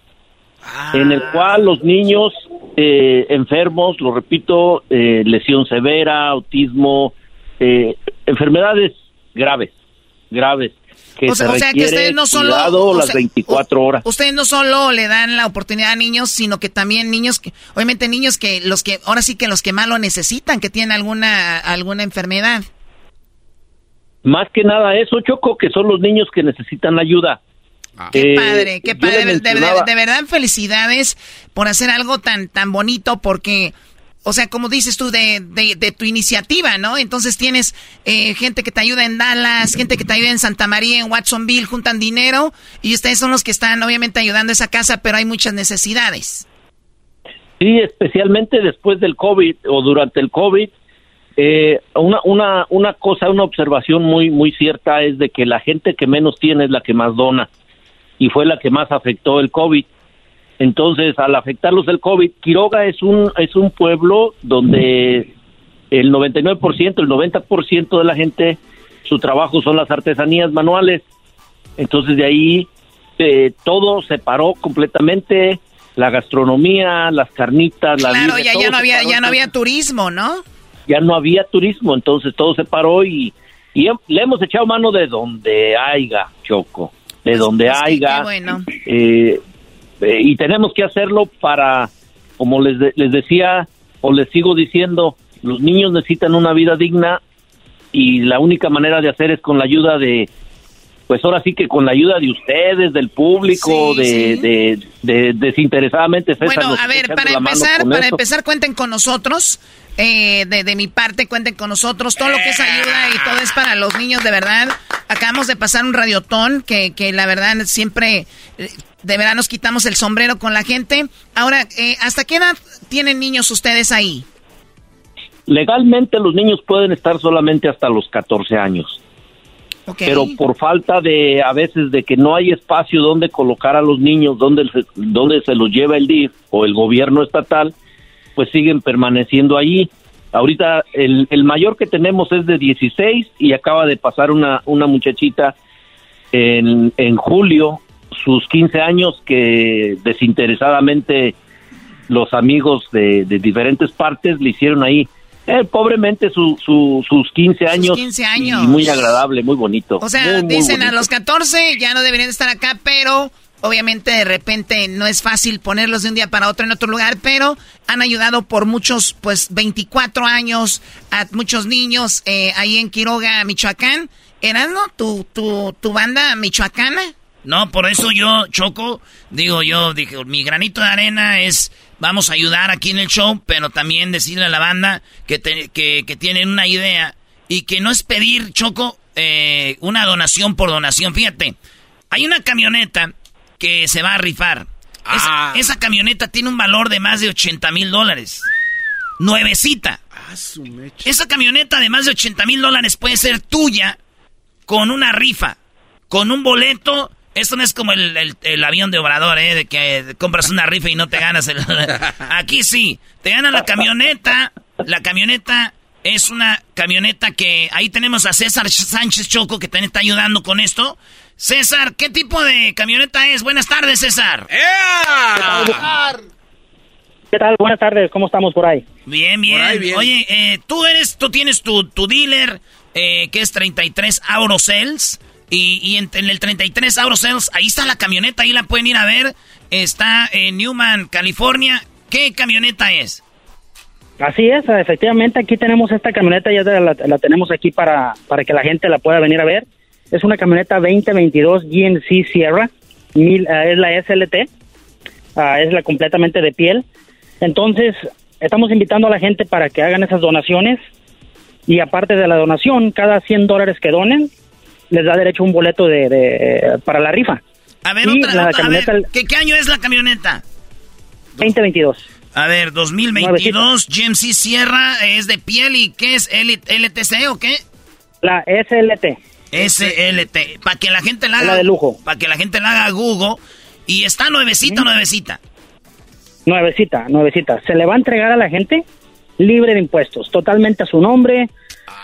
en el cual los niños eh, enfermos, lo repito, eh, lesión severa, autismo, enfermedades graves, graves, que O sea- se o sea, que ustedes no solo- cuidado o las sea, 24 horas. Ustedes no solo le dan la oportunidad a niños, sino que también niños, que, obviamente niños que los que ahora sí que los que más lo necesitan, que tienen alguna alguna enfermedad. Más que nada eso, Choco, que son los niños que necesitan ayuda. Qué Eh, padre, qué padre. De, de- de verdad, felicidades por hacer algo tan, tan bonito porque, o sea, como dices tú, de, de, tu iniciativa, ¿no? Entonces tienes eh, gente que te ayuda en Dallas, gente que te ayuda en Santa María, en Watsonville, juntan dinero y ustedes son los que están obviamente ayudando a esa casa, pero hay muchas necesidades. Sí, especialmente después del COVID o durante el COVID, eh, una, una, una cosa, una observación muy, muy cierta es de que la gente que menos tiene es la que más dona y fue la que más afectó el COVID. Entonces, al afectarlos el COVID, Quiroga es un, es un pueblo donde el 99%, el 90% de la gente, su trabajo son las artesanías manuales. Entonces, de ahí eh, todo se paró completamente, la gastronomía, las carnitas, la Claro, ya, ya no había, ya no había turismo, ¿no? ya no había turismo, entonces todo se paró y, y le hemos echado mano de donde haya, Choco, de donde Pues haya. bueno. eh, eh, y tenemos que hacerlo para, como les, de- les decía o les sigo diciendo, los niños necesitan una vida digna y la única manera de hacer es con la ayuda de, pues ahora sí que con la ayuda de ustedes, del público, Sí, de, sí. de, de- desinteresadamente. César, Bueno, a ver, para empezar, para esto. empezar, cuenten con nosotros. Eh, de, de mi parte, cuenten con nosotros. Todo lo que es ayuda y todo es para los niños, de verdad. Acabamos de pasar un radiotón que, que la verdad siempre, eh, de verdad nos quitamos el sombrero con la gente. Ahora, eh, ¿hasta qué edad tienen niños ustedes ahí? Legalmente los niños pueden estar solamente hasta los 14 años. Pero por falta de, a veces, de que no hay espacio donde colocar a los niños, donde se, donde se los lleva el DIF o el gobierno estatal, pues siguen permaneciendo allí. Ahorita el, el mayor que tenemos es de 16 y acaba de pasar una, una muchachita en, en julio, sus 15 años, que desinteresadamente los amigos de, de diferentes partes le hicieron ahí, eh, pobremente su, su- sus 15 años. 15 años. Y muy agradable, muy bonito. O sea, Muy, muy dicen a los 14 ya no deberían estar acá, pero obviamente de repente no es fácil ponerlos de un día para otro en otro lugar, pero han ayudado por muchos, pues 24 años a muchos niños eh, ahí en Quiroga, Michoacán. ¿Erasmo, tu, tu, tu banda michoacana? No, por eso yo, Choco, digo yo, dije, mi granito de arena es, vamos a ayudar aquí en el show, pero también decirle a la banda que, te- que, que tienen una idea y que no es pedir, Choco, eh, una donación por donación. Fíjate, hay una camioneta que se va a rifar. Esa, esa camioneta tiene un valor de más de 80 mil dólares. Nuevecita. Esa camioneta de más de 80 mil dólares puede ser tuya con una rifa, con un boleto. Esto no es como el, el- el avión de Obrador, ¿eh? De que compras una rifa y no te ganas. el- Aquí sí, te gana la camioneta. La camioneta es una camioneta que... Ahí tenemos a César Sánchez Choco que también está ayudando con esto. César, ¿qué tipo de camioneta es? Buenas tardes, César. ¿Qué tal? Buenas tardes, ¿cómo estamos por ahí? Bien, bien. ahí, bien. Oye, eh, tú eres, tú tienes tu, tu dealer, eh, que es 33 Aurosales. Y, en, en el 33 Aurosales, ahí está la camioneta, ahí la pueden ir a ver. Está en Newman, California. ¿Qué camioneta es? Así es, efectivamente aquí tenemos esta camioneta, ya la, tenemos aquí para, para que la gente la pueda venir a ver. Es una camioneta 2022 GMC Sierra, mil, eh, es la SLT, ah, es la completamente de piel. Entonces, estamos invitando a la gente para que hagan esas donaciones y aparte de la donación, cada 100 dólares que donen, les da derecho a un boleto de, de- para la rifa. A ver, Y otra, la otra- a camioneta ver, ¿qué, qué año es la camioneta? 2022. A ver, 2022, GMC Sierra es de piel y ¿qué es? L- ¿LTC o qué? La SLT. SLT. Para que la gente la haga. La de lujo. Para que la gente la haga a Google. Y está nuevecita, nuevecita. Nuevecita, nuevecita. Se le va a entregar a la gente libre de impuestos, totalmente a su nombre.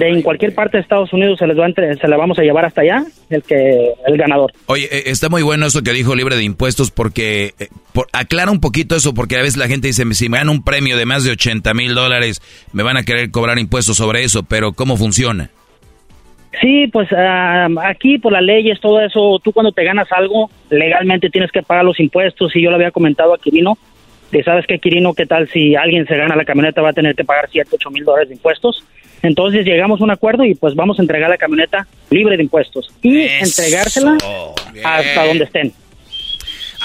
De en cualquier parte de Estados Unidos se les va a entre- se la vamos a llevar hasta allá, el que el ganador. Oye, eh, está muy bueno eso que dijo libre de impuestos porque eh, por- aclara un poquito eso porque a veces la gente dice, si me gano un premio de más de 80 mil dólares, me van a querer cobrar impuestos sobre eso, pero ¿cómo funciona? Sí, pues ah, aquí por las leyes, todo eso, tú cuando te ganas algo, legalmente tienes que pagar los impuestos. Y yo le había comentado a Quirino, que sabes que Quirino, ¿qué tal si alguien se gana la camioneta va a tener que pagar 7, 8 mil dólares de impuestos? Entonces llegamos a un acuerdo y pues vamos a entregar la camioneta libre de impuestos y entregársela hasta donde estén.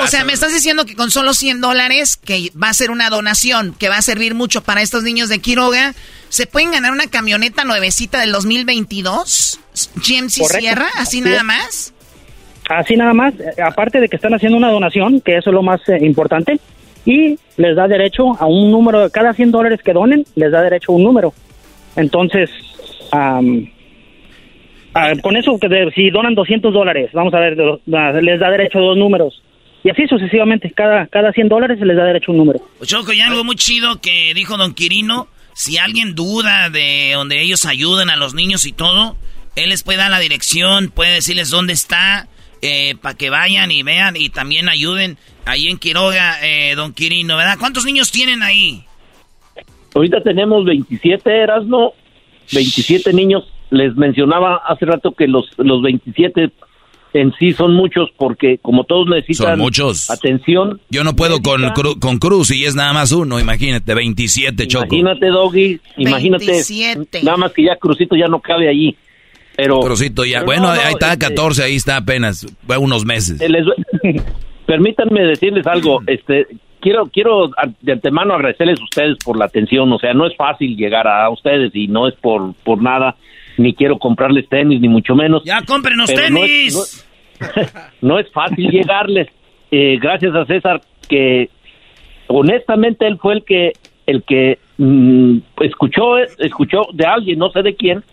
O sea, me estás diciendo que con solo 100 dólares, que va a ser una donación, que va a servir mucho para estos niños de Quiroga, ¿se pueden ganar una camioneta nuevecita del 2022? GMC Correcto. Sierra, así Así nada es. más. Así nada más, eh, aparte de que están haciendo una donación, que eso es lo más eh, importante, y les da derecho a un número, cada 100 dólares que donen, les da derecho a un número. Entonces, ah, con eso, que de- si donan 200 dólares, vamos a ver, de ah, les da derecho a dos números. Y así sucesivamente, cada, cada 100 dólares se les da derecho a un número. Choco, y algo muy chido que dijo don Quirino, si alguien duda de donde ellos ayudan a los niños y todo, él les puede dar la dirección, puede decirles dónde está, eh, para que vayan y vean y también ayuden ahí en Quiroga, eh, don Quirino, ¿verdad? ¿Cuántos niños tienen ahí? Ahorita tenemos 27, Erasmo, 27 niños. Les mencionaba hace rato que los, los 27 en sí son muchos porque como todos necesitan Son muchos. atención. Yo no puedo con, Cru- con Cruz y es nada más uno, imagínate, 27, Choco. Imagínate, Doggy, imagínate. 27. Nada más que ya Crucito ya no cabe allí. Pero, Crucito ya. pero bueno, no, no, ahí está, este, 14, ahí está apenas, fue unos meses. les- permítanme decirles algo. Este, quiero, quiero de antemano agradecerles a ustedes por la atención. O sea, no es fácil llegar a ustedes y no es por, por nada. Ni quiero comprarles tenis, ni mucho menos. Ya cómprenos Pero no es- tenis. no es fácil llegarles. Eh, gracias a César que honestamente él fue el que el que mm, escuchó escuchó de alguien, no sé de quién,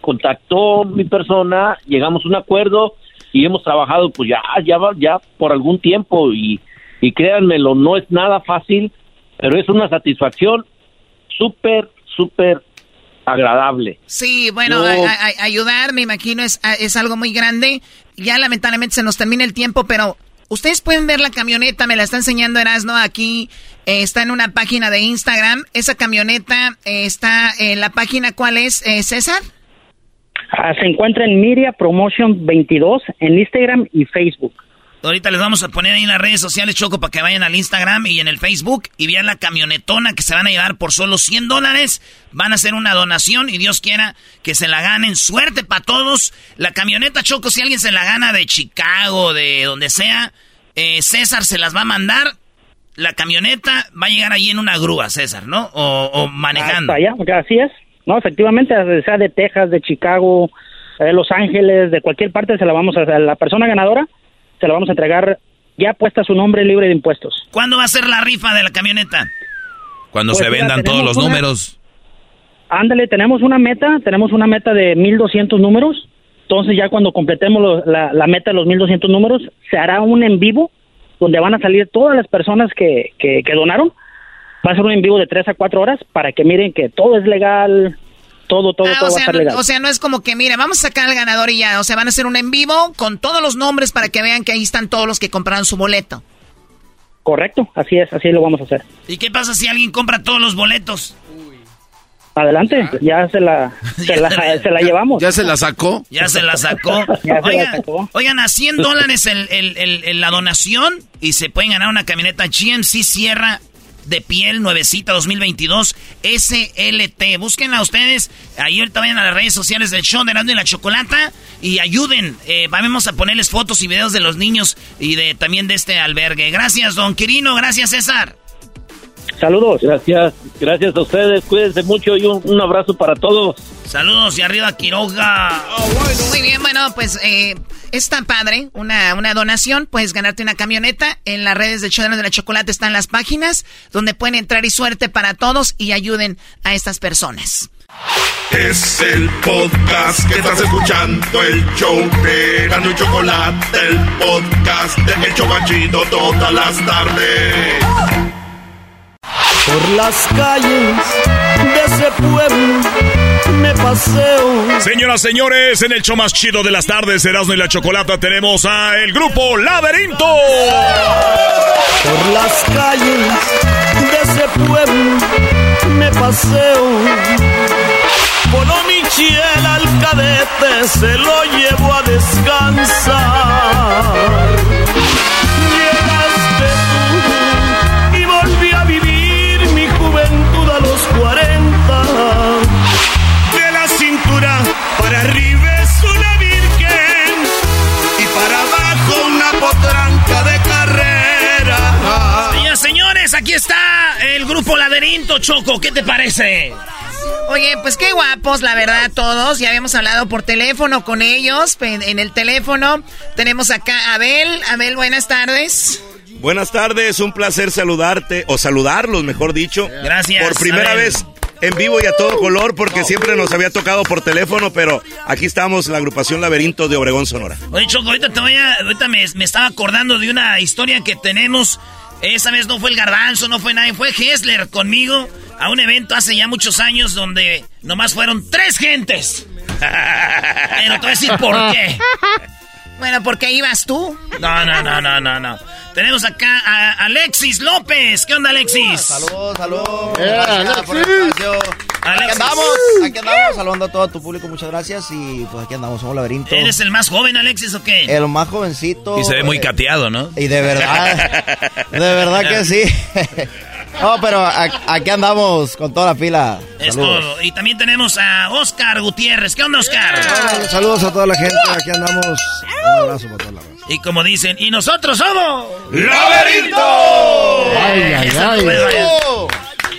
contactó mi persona, llegamos a un acuerdo y hemos trabajado pues ya ya ya por algún tiempo y y créanmelo, no es nada fácil, pero es una satisfacción súper súper agradable. Sí, bueno, Yo- a- a- ayudar, me imagino, es, a- es algo muy grande. Ya lamentablemente se nos termina el tiempo, pero ustedes pueden ver la camioneta, me la está enseñando Erasno aquí, eh, está en una página de Instagram. Esa camioneta eh, está en la página, ¿cuál es, eh, César? Ah, se encuentra en Miria Promotion 22 en Instagram y Facebook. Ahorita les vamos a poner ahí en las redes sociales, Choco, para que vayan al Instagram y en el Facebook y vean la camionetona que se van a llevar por solo 100 dólares. Van a hacer una donación y Dios quiera que se la ganen. Suerte para todos. La camioneta, Choco, si alguien se la gana de Chicago, de donde sea, eh, César se las va a mandar. La camioneta va a llegar ahí en una grúa, César, ¿no? O, o manejando. Hasta allá, así es. No, efectivamente, sea de Texas, de Chicago, de Los Ángeles, de cualquier parte, se la vamos a la persona ganadora, se la vamos a entregar ya puesta su nombre libre de impuestos. ¿Cuándo va a ser la rifa de la camioneta? Cuando Pues se mira, vendan todos los una- números. Ándale, tenemos una meta, tenemos una meta de 1200 números. Entonces, ya cuando completemos lo- la, la meta de los 1200 números, se hará un en vivo donde van a salir todas las personas que, que, que donaron. Va a ser un en vivo de 3 a 4 horas para que miren que todo es legal, todo, todo, Ah, todo o, va a sea, estar no, legal. o sea, no es como que, mire, vamos a sacar al ganador y ya. O sea, van a hacer un en vivo con todos los nombres para que vean que ahí están todos los que compraron su boleto. Correcto, así es, así lo vamos a hacer. ¿Y qué pasa si alguien compra todos los boletos? Adelante, ya se la, se la, se la llevamos. ¿Ya se la sacó? Ya se la sacó. Ya se la Oigan, sacó. oigan, a 100 dólares el, el- el- el- la donación y se pueden ganar una camioneta GMC Sierra de piel nuevecita 2022 SLT. Búsquenla ustedes. Ahí ahorita vayan a las redes sociales del show de Erasmo y la Chocolata y ayuden. Eh, vamos a ponerles fotos y videos de los niños y de también de este albergue. Gracias, don Quirino. Gracias, César. Saludos. Gracias, gracias a ustedes. Cuídense mucho y un, un abrazo para todos. Saludos y arriba Quiroga. Muy bien, bueno, pues eh, está padre, una, una donación, puedes ganarte una camioneta. En las redes del show de la chocolate están las páginas donde pueden entrar y suerte para todos y ayuden a estas personas. Es el podcast que estás escuchando, el show de Erasmo y Chocolate, el podcast de El Chobachito todas las tardes. Por las calles de ese pueblo me paseo. Señoras, señores, en el show más chido de las tardes, Erasmo y la Chocolata, tenemos a el grupo Laberinto. Por las calles de ese pueblo me paseo. Polo Michiel al cadete se lo llevo a descansar. Laberinto Choco. ¿Qué te parece? Oye, pues qué guapos, la verdad, todos. Ya habíamos hablado por teléfono con ellos. En, en el teléfono tenemos acá a Abel. Abel, buenas tardes. Buenas tardes, un placer saludarte, o saludarlos, mejor dicho. Gracias, Por primera Abel. vez en vivo y a todo color porque siempre nos había tocado por teléfono, pero aquí estamos, la agrupación Laberinto de Obregón, Sonora. Oye, Choco, ahorita, te voy a, ahorita me, me estaba acordando de una historia que tenemos. Esa vez no fue el garbanzo, no fue nadie, fue Hessler conmigo a un evento hace ya muchos años donde nomás fueron tres gentes. Pero te voy a decir por qué. Bueno, porque ibas tú. No, no, no, no, no, no. Tenemos acá a Alexis López. ¿Qué onda, Alexis? Saludos, saludos. Gracias por el Alexis. Aquí andamos, aquí andamos, saludando a todo tu público, muchas gracias. Y pues aquí andamos, somos Laberinto. ¿Eres el más joven, Alexis, o qué? El más jovencito. Y se ve muy eh, cateado, ¿no? Y de verdad, de verdad que sí. No, pero aquí andamos con toda la fila. Es Saludos. todo. Y también tenemos a Oscar Gutiérrez. ¿Qué onda, Oscar? Bueno, Saludos a toda la gente, aquí andamos. Un abrazo para toda la raza. Y como dicen, y nosotros somos... ¡Laberinto! Ay, ay, ay.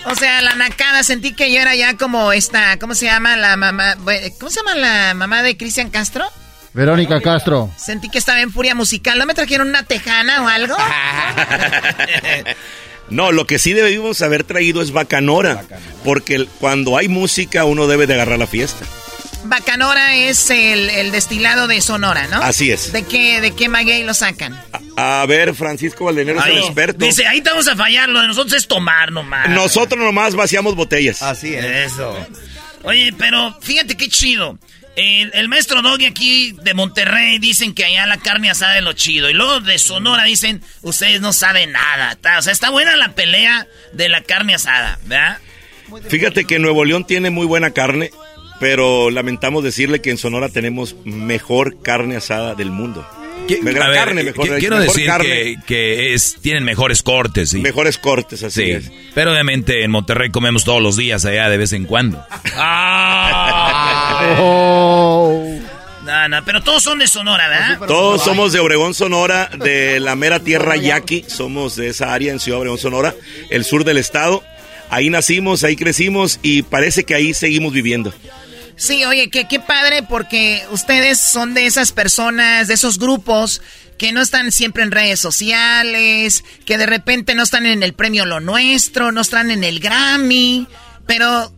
O sea, la nacada, sentí que yo era ya como esta, ¿cómo se llama la mamá? ¿Cómo se llama la mamá de Cristian Castro? Verónica Castro. Sentí que estaba en furia musical. ¿No me trajeron una tejana o algo? No, lo que sí debimos haber traído es bacanora, porque el- cuando hay música uno debe de agarrar la fiesta. Bacanora es el, el destilado de Sonora, ¿no? Así es. ¿De qué, de qué maguey lo sacan? A ver, Francisco Valdenero es el experto. Dice, ahí te vamos a fallar. Lo de nosotros es tomar nomás. Nosotros nomás vaciamos botellas. Así es. Eso. Oye, pero fíjate qué chido. El, el maestro Doggy aquí de Monterrey dicen que allá la carne asada es lo chido. Y luego de Sonora dicen, ustedes no saben nada. Ta- O sea, está buena la pelea de la carne asada, ¿verdad? Fíjate que Nuevo León tiene muy buena carne, pero lamentamos decirle que en Sonora tenemos mejor carne asada del mundo. Mejor A ver, carne, mejor, qui- quiero mejor decir carne, que, que es, tienen mejores cortes. Sí. mejores cortes, así Sí, es. pero obviamente en Monterrey comemos todos los días allá de vez en cuando. No, no, pero todos son de Sonora, ¿verdad? Todos somos de Obregón, Sonora, de la mera tierra yaqui. Somos de esa área en Ciudad Obregón, Sonora, el sur del estado. Ahí nacimos, ahí crecimos y parece que ahí seguimos viviendo. Sí, oye, qué, padre porque ustedes son de esas personas, de esos grupos que no están siempre en redes sociales, que de repente no están en el premio Lo Nuestro, no están en el Grammy, pero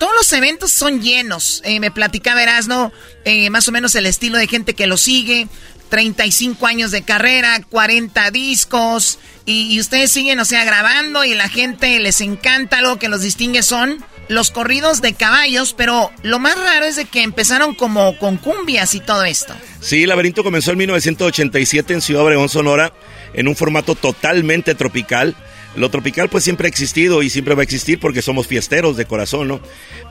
todos los eventos son llenos. Eh, me platicaba Erasno, eh, más o menos el estilo de gente que lo sigue. 35 años de carrera, 40 discos, y, ustedes siguen, o sea, grabando y la gente les encanta. Algo que los distingue son los corridos de caballos, pero lo más raro es de que empezaron como con cumbias y todo esto. Sí, Laberinto comenzó en 1987 en Ciudad Obregón, Sonora, en un formato totalmente tropical. Lo tropical pues siempre ha existido y siempre va a existir porque somos fiesteros de corazón, ¿no?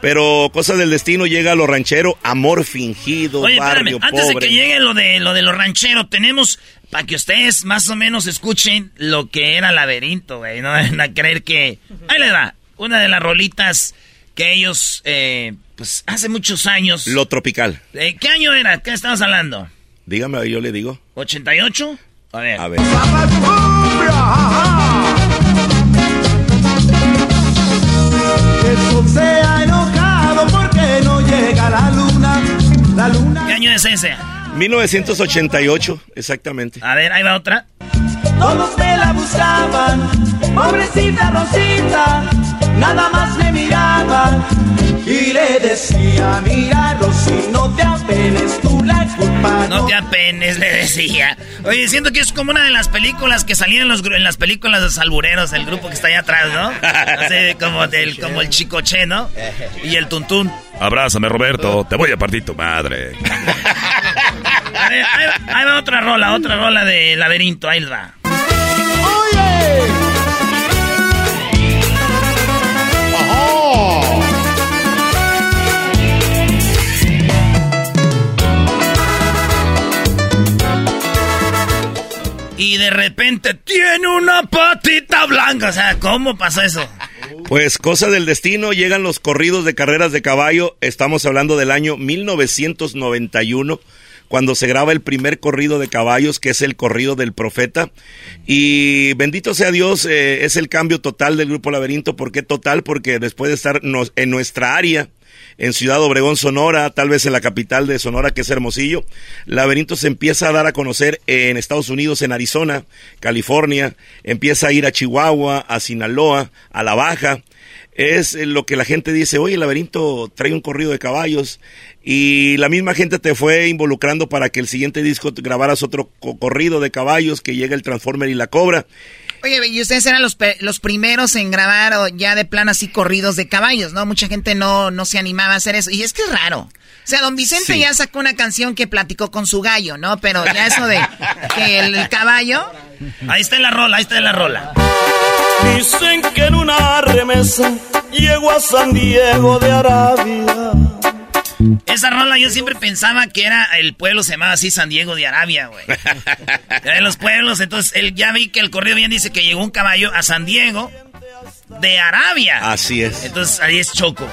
Pero cosas del destino llega a lo ranchero, amor fingido, Oye, barrio espérame, antes pobre. de que llegue lo de lo de los rancheros, tenemos para que ustedes más o menos escuchen lo que era laberinto, güey. No van a creer que. Ahí les va. Una de las rolitas que ellos, eh, pues hace muchos años. Lo tropical. Eh, ¿Qué año era? ¿Qué estamos hablando? Dígame, yo le digo. ¿88? A ver. A ver. Año es ese? 1988, exactamente. A ver, ahí va otra. Todos me la buscaban, pobrecita Rosita, nada más me miraban y le decía, mira Rosy, no te apenes, tú la culpa No te apenes, le decía. Oye, siento que es como una de las películas que salían en, los, gru- en las películas de Salbureros, el grupo que está allá atrás, ¿no? Así como, del, como el Chicoche, ¿no? Y el Tuntún. Abrázame, Roberto. Te voy a partir tu madre. A ver, ahí, va- ahí va otra rola, otra rola de laberinto, ahí va. Y de repente tiene una patita blanca. O sea, ¿cómo pasó eso? Pues cosa del destino, llegan los corridos de carreras de caballo. Estamos hablando del año 1991, cuando se graba el primer corrido de caballos, que es el corrido del profeta. Y bendito sea Dios, eh, es el cambio total del grupo Laberinto. ¿Por qué total? Porque después de estar en nuestra área, en Ciudad Obregón, Sonora, tal vez en la capital de Sonora, que es Hermosillo. Laberinto se empieza a dar a conocer en Estados Unidos, en Arizona, California, empieza a ir a Chihuahua, a Sinaloa, a La Baja. Es lo que la gente dice, oye, el laberinto trae un corrido de caballos y la misma gente te fue involucrando para que el siguiente disco grabaras otro corrido de caballos, que llega el Transformer y la Cobra. Oye, y ustedes eran los, los primeros en grabar o ya de plan así corridos de caballos, ¿no? Mucha gente no, no se animaba a hacer eso. Y es que es raro. O sea, don Vicente ya sacó una canción que platicó con su gallo, ¿no? Pero ya eso de que el, caballo... Ahí está la rola, ahí está la rola. Dicen que en una remesa llegó a San Diego de Arabia. Esa rola yo siempre pensaba que era el pueblo se llamaba así San Diego de Arabia, güey. Era de los pueblos, entonces él ya vi que el correo bien dice que llegó un caballo a San Diego de Arabia. Así es. Entonces ahí es Choco.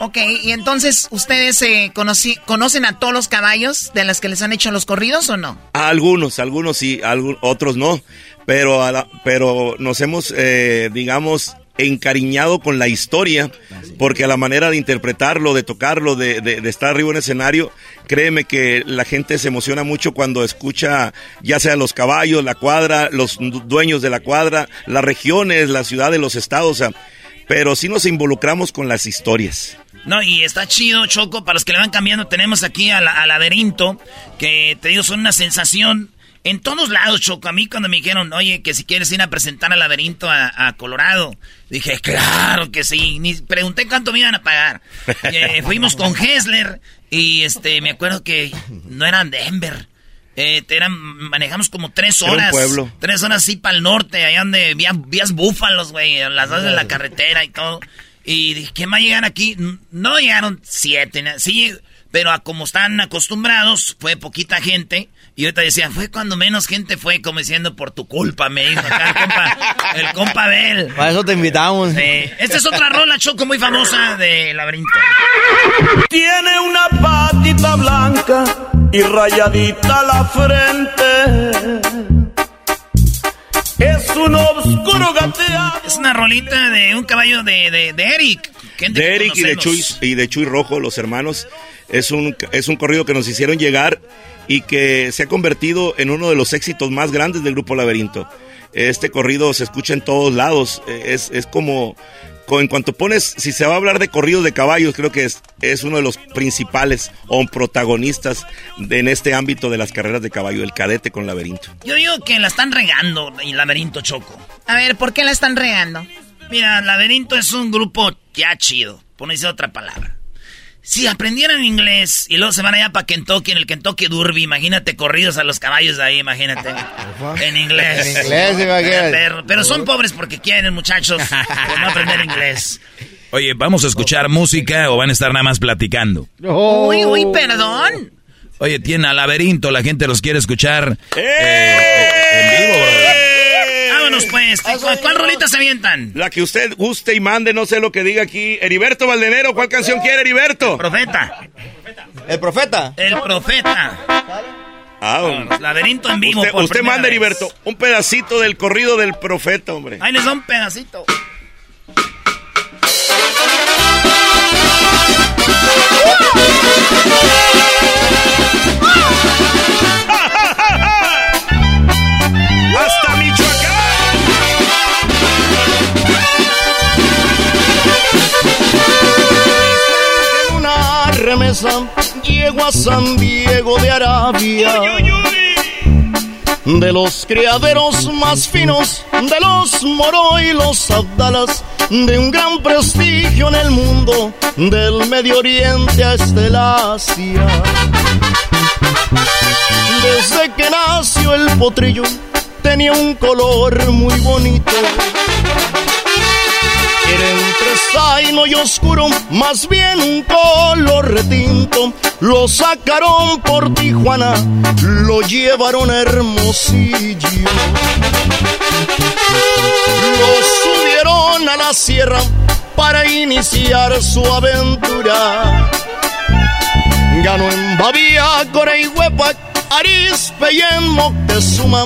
Ok, y entonces ustedes eh, conocen a todos los caballos de los que les han hecho los corridos o no? algunos, algunos sí, otros no. Pero, pero nos hemos, eh, digamos, encariñado con la historia, porque a la manera de interpretarlo, de tocarlo, de, estar arriba en el escenario, créeme que la gente se emociona mucho cuando escucha ya sea los caballos, la cuadra, los dueños de la cuadra, las regiones, las ciudades, los estados, pero sí nos involucramos con las historias. No, y está chido, Choco, para los que le van cambiando, tenemos aquí al laberinto, que te digo, son una sensación en todos lados, Choco. A mí cuando me dijeron, oye, que si quieres ir a presentar al laberinto a, Colorado, dije, claro que sí. Ni pregunté cuánto me iban a pagar. Eh, fuimos con Hessler y este, me acuerdo que no eran Denver. Eh, eran, manejamos como tres horas. pueblo. Tres horas así para el norte, allá donde vías, búfalos, güey, las dos de la carretera y todo. Y dije, ¿quién va a llegar aquí? No llegaron siete, sí, pero a como están acostumbrados, fue poquita gente. Y ahorita decía, fue cuando menos gente fue, como diciendo, por tu culpa, me dijo acá el compa, el compa Bel. Para eso te invitamos. Esta es otra rola, Choco, muy famosa de Laberinto. Tiene una patita blanca y rayadita la frente. Es un oscuro gateado. Es una rolita de un caballo de, de, de Eric. De Eric y de, Chuy, y de Chuy Rojo, los hermanos. Es un, es un corrido que nos hicieron llegar y que se ha convertido en uno de los éxitos más grandes del grupo Laberinto. Este corrido se escucha en todos lados, es, es como, en cuanto pones, si se va a hablar de corridos de caballos, creo que es, es uno de los principales o protagonistas en este ámbito de las carreras de caballo, el cadete con laberinto. Yo digo que la están regando el laberinto choco. A ver, ¿por qué la están regando? Mira, laberinto es un grupo ya chido, por no decir otra palabra. Si aprendieran inglés y luego se van allá para Kentucky, en el Kentucky Derby, imagínate corridos a los caballos ahí, imagínate. en inglés. En inglés, imagínate. Pero, pero, son pobres porque quieren, muchachos, no aprender inglés. Oye, ¿vamos a escuchar música o van a estar nada más platicando? Uy, uy, perdón. Oye, tiene a laberinto, la gente los quiere escuchar eh, en vivo, bro pues. ¿Cuál, rolita se avientan? La que usted guste y mande, no sé lo que diga aquí. Heriberto Valdenero, ¿cuál canción quiere, Heriberto? Profeta. ¿El profeta? El profeta. Ah, laberinto en vivo. Usted, usted manda, Heriberto, un pedacito del corrido del profeta, hombre. Ahí les da un pedacito. Llego a San Diego de Arabia. De los criaderos más finos, de los Moro y los Abdalas, de un gran prestigio en el mundo, del Medio Oriente hasta el Asia. Desde que nació el potrillo, tenía un color muy bonito entre zaino y oscuro, más bien un color retinto. Lo sacaron por Tijuana, lo llevaron a Hermosillo. Lo subieron a la sierra para iniciar su aventura. Ganó en Babia, Coreihuepa, Arispe y en Moctezuma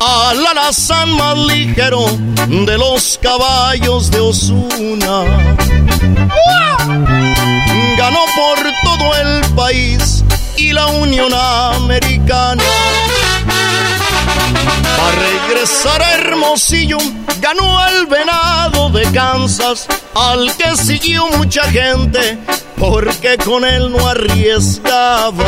al alazán más ligero de los caballos de Osuna. Ganó por todo el país y la Unión Americana. Para regresar a Hermosillo, ganó al venado de Kansas, al que siguió mucha gente, porque con él no arriesgaba.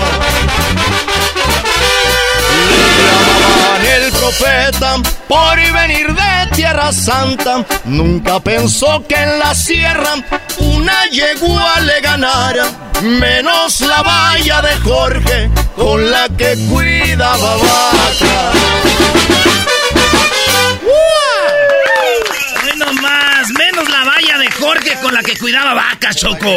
El profeta por venir de Tierra Santa. Nunca pensó que en la sierra una yegua le ganara. Menos la valla de Jorge con la que cuidaba vaca. Menos la valla de Jorge con la que cuidaba vacas, Choco.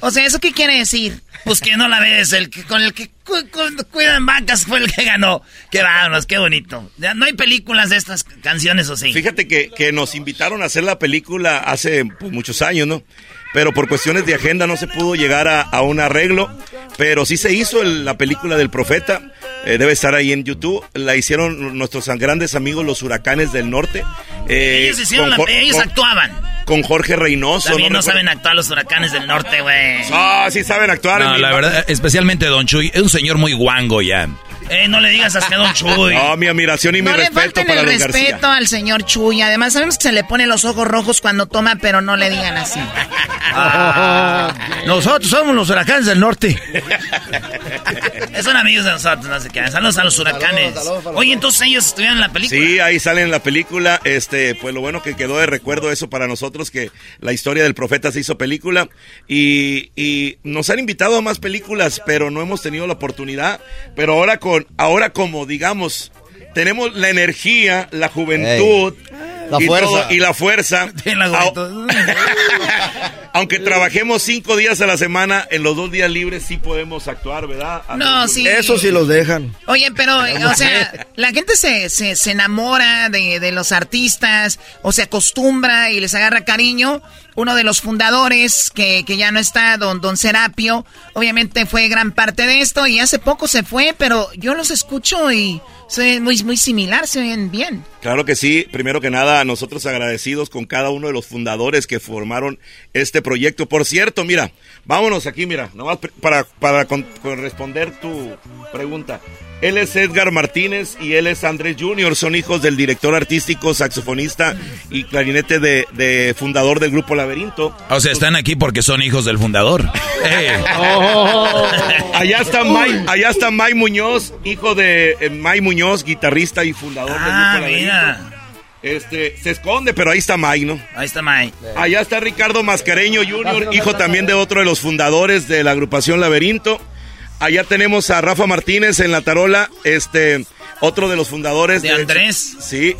O sea, ¿eso qué quiere decir? Pues que no la ves, el que con el que cu- cu- cuidan vacas fue el que ganó. Qué vámonos, qué bonito. Ya no hay películas de estas canciones, ¿o sí? Fíjate que, que nos invitaron a hacer la película hace pues, muchos años, ¿no? Pero por cuestiones de agenda no se pudo llegar a, a un arreglo. Pero sí se hizo el- la película del profeta. Eh, debe estar ahí en YouTube. La hicieron nuestros grandes amigos, los huracanes del norte. Eh, ellos hicieron la ellos con- actuaban. con Jorge Reynoso. También no, saben actuar los huracanes del norte, güey. Ah, sí saben actuar. No, la verdad, especialmente Don Chuy, es un señor muy guango ya. Eh, no le digas así a Don Chuy. No, mi admiración y mi No le respeto falten para el los respeto García. al señor Chuy. Además, sabemos que se le pone los ojos rojos cuando toma, pero no le digan así. Nosotros somos los huracanes del norte. Son amigos de nosotros, no sé qué. Saludos a los huracanes. Oye, entonces ellos estuvieron en la película. Sí, ahí sale en la película. Este, pues lo bueno que quedó de recuerdo eso para nosotros, que la historia del profeta se hizo película. Y, y nos han invitado a más películas, pero no hemos tenido la oportunidad. Pero ahora con, ahora como digamos, tenemos la energía, la juventud. La y fuerza. todo- y la fuerza. Aunque trabajemos cinco días a la semana, en los dos días libres sí podemos actuar, ¿verdad? No, sí. Eso sí los dejan. Oye, pero, o sea, la gente se, se, se enamora de, de los artistas o se acostumbra y les agarra cariño. Uno de los fundadores, que, que ya no está, don, don Serapio, obviamente fue gran parte de esto y hace poco se fue, pero yo los escucho y se ven muy, muy similar, se ven bien. Claro que sí. Primero que nada, nosotros agradecidos con cada uno de los fundadores que formaron este proyecto. Por cierto, mira, vámonos aquí, mira, nomás para, para con- con responder tu pregunta. Él es Edgar Martínez y él es Andrés Junior. Son hijos del director artístico, saxofonista y clarinete de, de fundador del grupo Laberinto. O sea, están aquí porque son hijos del fundador. Allá está May, allá está May Muñoz, hijo de eh, May Muñoz, guitarrista y fundador Ah, del grupo mira. Este, se esconde, pero ahí está May, ¿no? Ahí está May. Allá está Ricardo Mascareño Jr., hijo también de otro de los fundadores de la agrupación Laberinto. Allá tenemos a Rafa Martínez en la tarola, este, otro de los fundadores ¿De Andrés? Sí.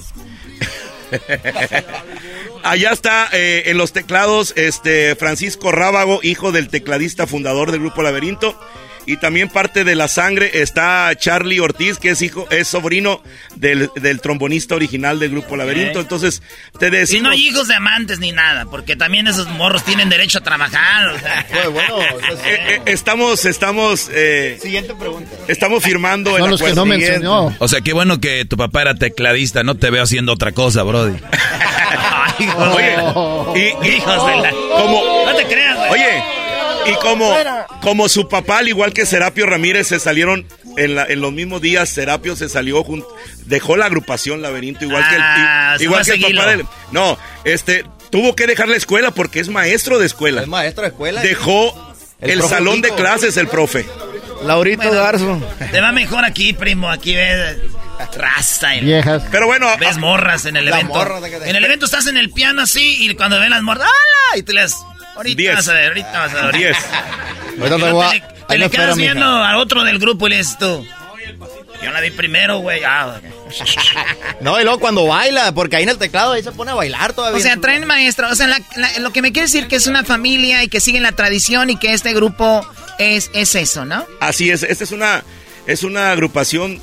Allá está eh, en los teclados este Francisco Rábago, hijo del tecladista fundador del grupo Laberinto. Y también parte de la sangre está Charlie Ortiz, que es hijo, es sobrino del, del trombonista original del grupo Laberinto. Entonces, te Y no decimos... hay hijos de amantes ni nada, porque también esos morros tienen derecho a trabajar. o sea. Eh, eh, estamos, estamos, eh, Siguiente pregunta. estamos firmando el acuerdo. O sea, qué bueno que tu papá era tecladista, no te veo haciendo otra cosa, Brody. Oye, y, y- Hijos de la- como, No te creas, güey. Oye, y como, como su papá, al igual que Serapio Ramírez, se salieron en, la- en los mismos días. Serapio se salió, jun- dejó la agrupación Laberinto, igual que el, Ah, igual que el papá del. No, este, tuvo que dejar la escuela porque es maestro de escuela. Es maestro de escuela. Dejó El el, salón de clases, el profe. Laurito Garzo. Te va mejor aquí, primo. Aquí ves raza. y- Viejas. Pero bueno, Ves morras en el evento. morra de que- En el evento estás en el piano así y cuando ven las morras, ¡hala! Y te las. Ahorita Diez. vas a ver, ahorita vas a ver. Diez. Ahorita te no voy a- te le, te quedas viendo a otro del grupo y le dices tú. Yo la vi primero, güey. Ah, No, y luego cuando baila, porque ahí en el teclado ahí se pone a bailar todavía. O sea, traen maestro. O sea, la- la- lo que me quiere decir que es una familia y que siguen la tradición y que este grupo es, es eso, ¿no? Así es, esta es una, es una agrupación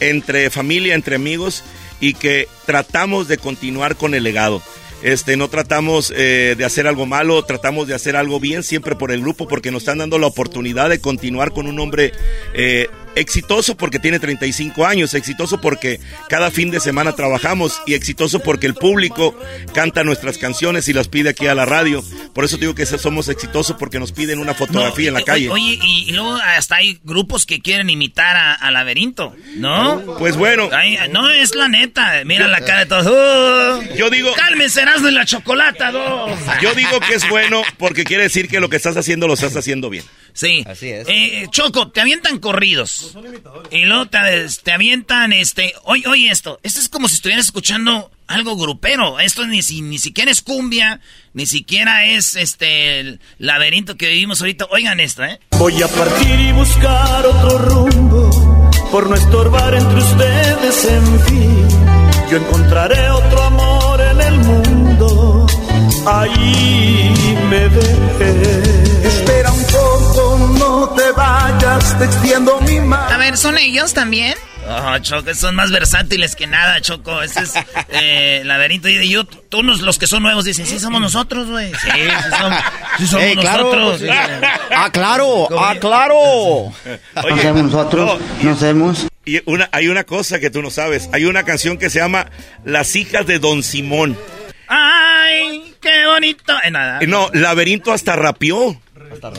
entre familia, entre amigos y que tratamos de continuar con el legado. Este, no tratamos eh, de hacer algo malo, tratamos de hacer algo bien siempre por el grupo porque nos están dando la oportunidad de continuar con un nombre eh, exitoso porque tiene 35 años, exitoso porque cada fin de semana trabajamos y exitoso porque el público canta nuestras canciones y las pide aquí a la radio. Por eso digo que somos exitosos porque nos piden una fotografía en la calle. Oye, y, y luego hasta hay grupos que quieren imitar a, a Laberinto, ¿no? Pues bueno. Ay, no, es la neta. Mira la cara de todos. ¡Oh! Yo digo. Cálmense, y la chocolata, dos. Yo digo que es bueno porque quiere decir que lo que estás haciendo lo estás haciendo bien. Sí. Así es. Eh, Choco, te avientan corridos. Y luego te, te avientan, este... Oye, oye esto. Esto es como si estuvieras escuchando algo grupero. Esto ni, si, ni siquiera es cumbia, ni siquiera es este el laberinto que vivimos ahorita. Oigan esto, ¿eh? Voy a partir y buscar otro rumbo por no estorbar entre ustedes en fin. Yo encontraré otro amor en el mundo. Ahí me ve. Vayas, te extiendo mi mano. A ver, ¿son ellos también? Oh, Choco, son más versátiles que nada, Choco. Ese es eh, laberinto. Y yo, tú, nos- los que son nuevos, dicen, sí, somos nosotros, güey. Sí, sí, somos, sí somos claro, nosotros. sí. Ah, claro, ah, claro. Oye, nosotros, no sabemos. Y una, hay una cosa que tú no sabes. Hay una canción que se llama Las hijas de Don Simón. Ay, qué bonito. Eh, nada. No, Laberinto hasta rapió.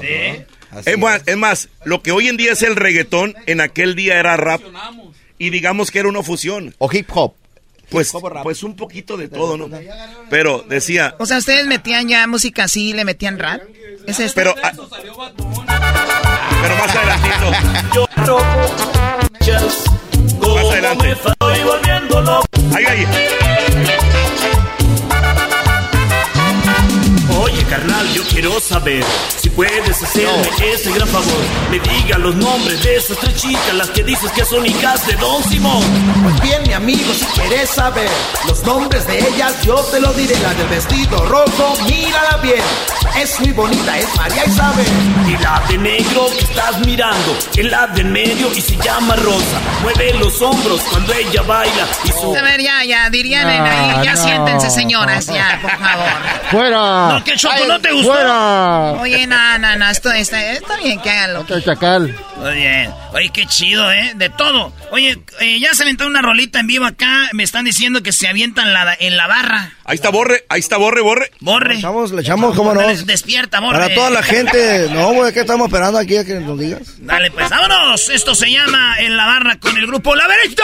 Sí. Es más, es más, lo que hoy en día es el reggaetón, en aquel día era rap. Y digamos que era una fusión. O hip hop. Pues, pues un poquito de todo, ¿no? Pero decía, O sea, ustedes metían ya música así, le metían rap. ¿Es esto? pero, ah, pero más adelantito. Más adelante. Ahí, ahí. Oye, carnal, yo quiero saber si puedes hacerme ese gran favor. Me diga los nombres de esas tres chicas, las que dices que son hijas de Don Simón. Pues bien, mi amigo, si quieres saber los nombres de ellas, yo te lo diré. La del vestido rojo, mírala bien. Es muy bonita, es María Isabel. Y la de negro que estás mirando, es la de en medio y se llama Rosa. Mueve los hombros cuando ella baila y su... A ver, ya, ya, dirían en No, ahí, ya no. siéntense, señoras, ya, por favor. ¡Fuera! No, que Choco, ¿no te gustó? ¡Fuera! Oye, no, no, no, esto está, está bien que hagan lo que... Chacal. Muy bien. Oye, qué chido, ¿eh? De todo. Oye, eh, ya se aventó una rolita en vivo acá. Me están diciendo que se avientan la, en la barra. Ahí está Borre, ahí está Borre, Borre. Borre. Le echamos, le echamos, cómo no. Despierta, Borre. Para toda la gente. No, güey, ¿qué estamos esperando aquí a que nos digas? Dale, pues, vámonos. Esto se llama En la barra con el grupo Laberinto.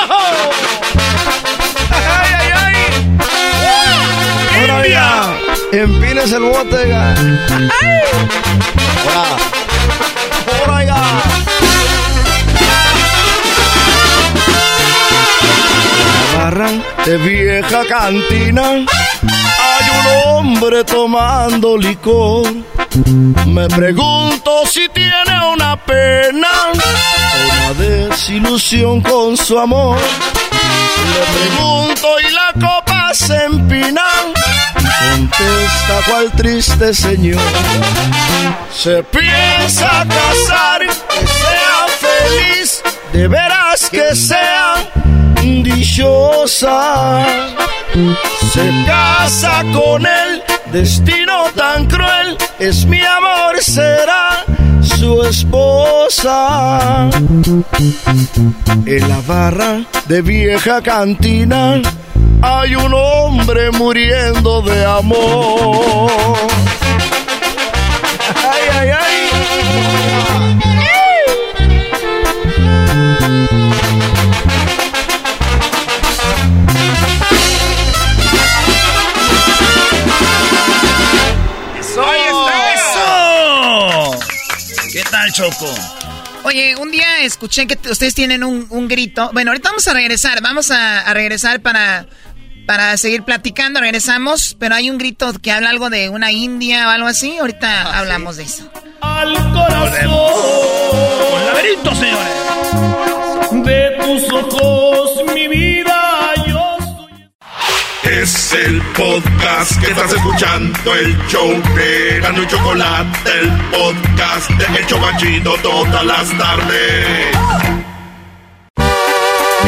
¡Ay, ay, ay! Ahora, oiga, empines el bote, oiga. Ahora, ahora, oiga. La barra de vieja cantina hay un hombre tomando licor. Me pregunto si tiene una pena una desilusión con su amor. Le pregunto y la copa se empina. Contesta cual triste señor. Se piensa casar, que sea feliz, de veras que sea dichosa. Se casa con él, destino tan cruel, es mi amor, será su esposa. En la barra de vieja cantina hay un hombre muriendo de amor. Ay, ay, ay. ¿Qué tal, Choco? Oye, un día escuché que ustedes tienen un, un grito. Bueno, ahorita vamos a regresar, vamos a, a regresar para, para seguir platicando. Regresamos, pero hay un grito que habla algo de una india o algo así. Ahorita hablamos de eso. Al corazón. Con laberinto, señores. De tus ojos, mi vida, Es el podcast que estás escuchando, el show de Gano y Chocolate, el podcast de El Chocachito todas las tardes.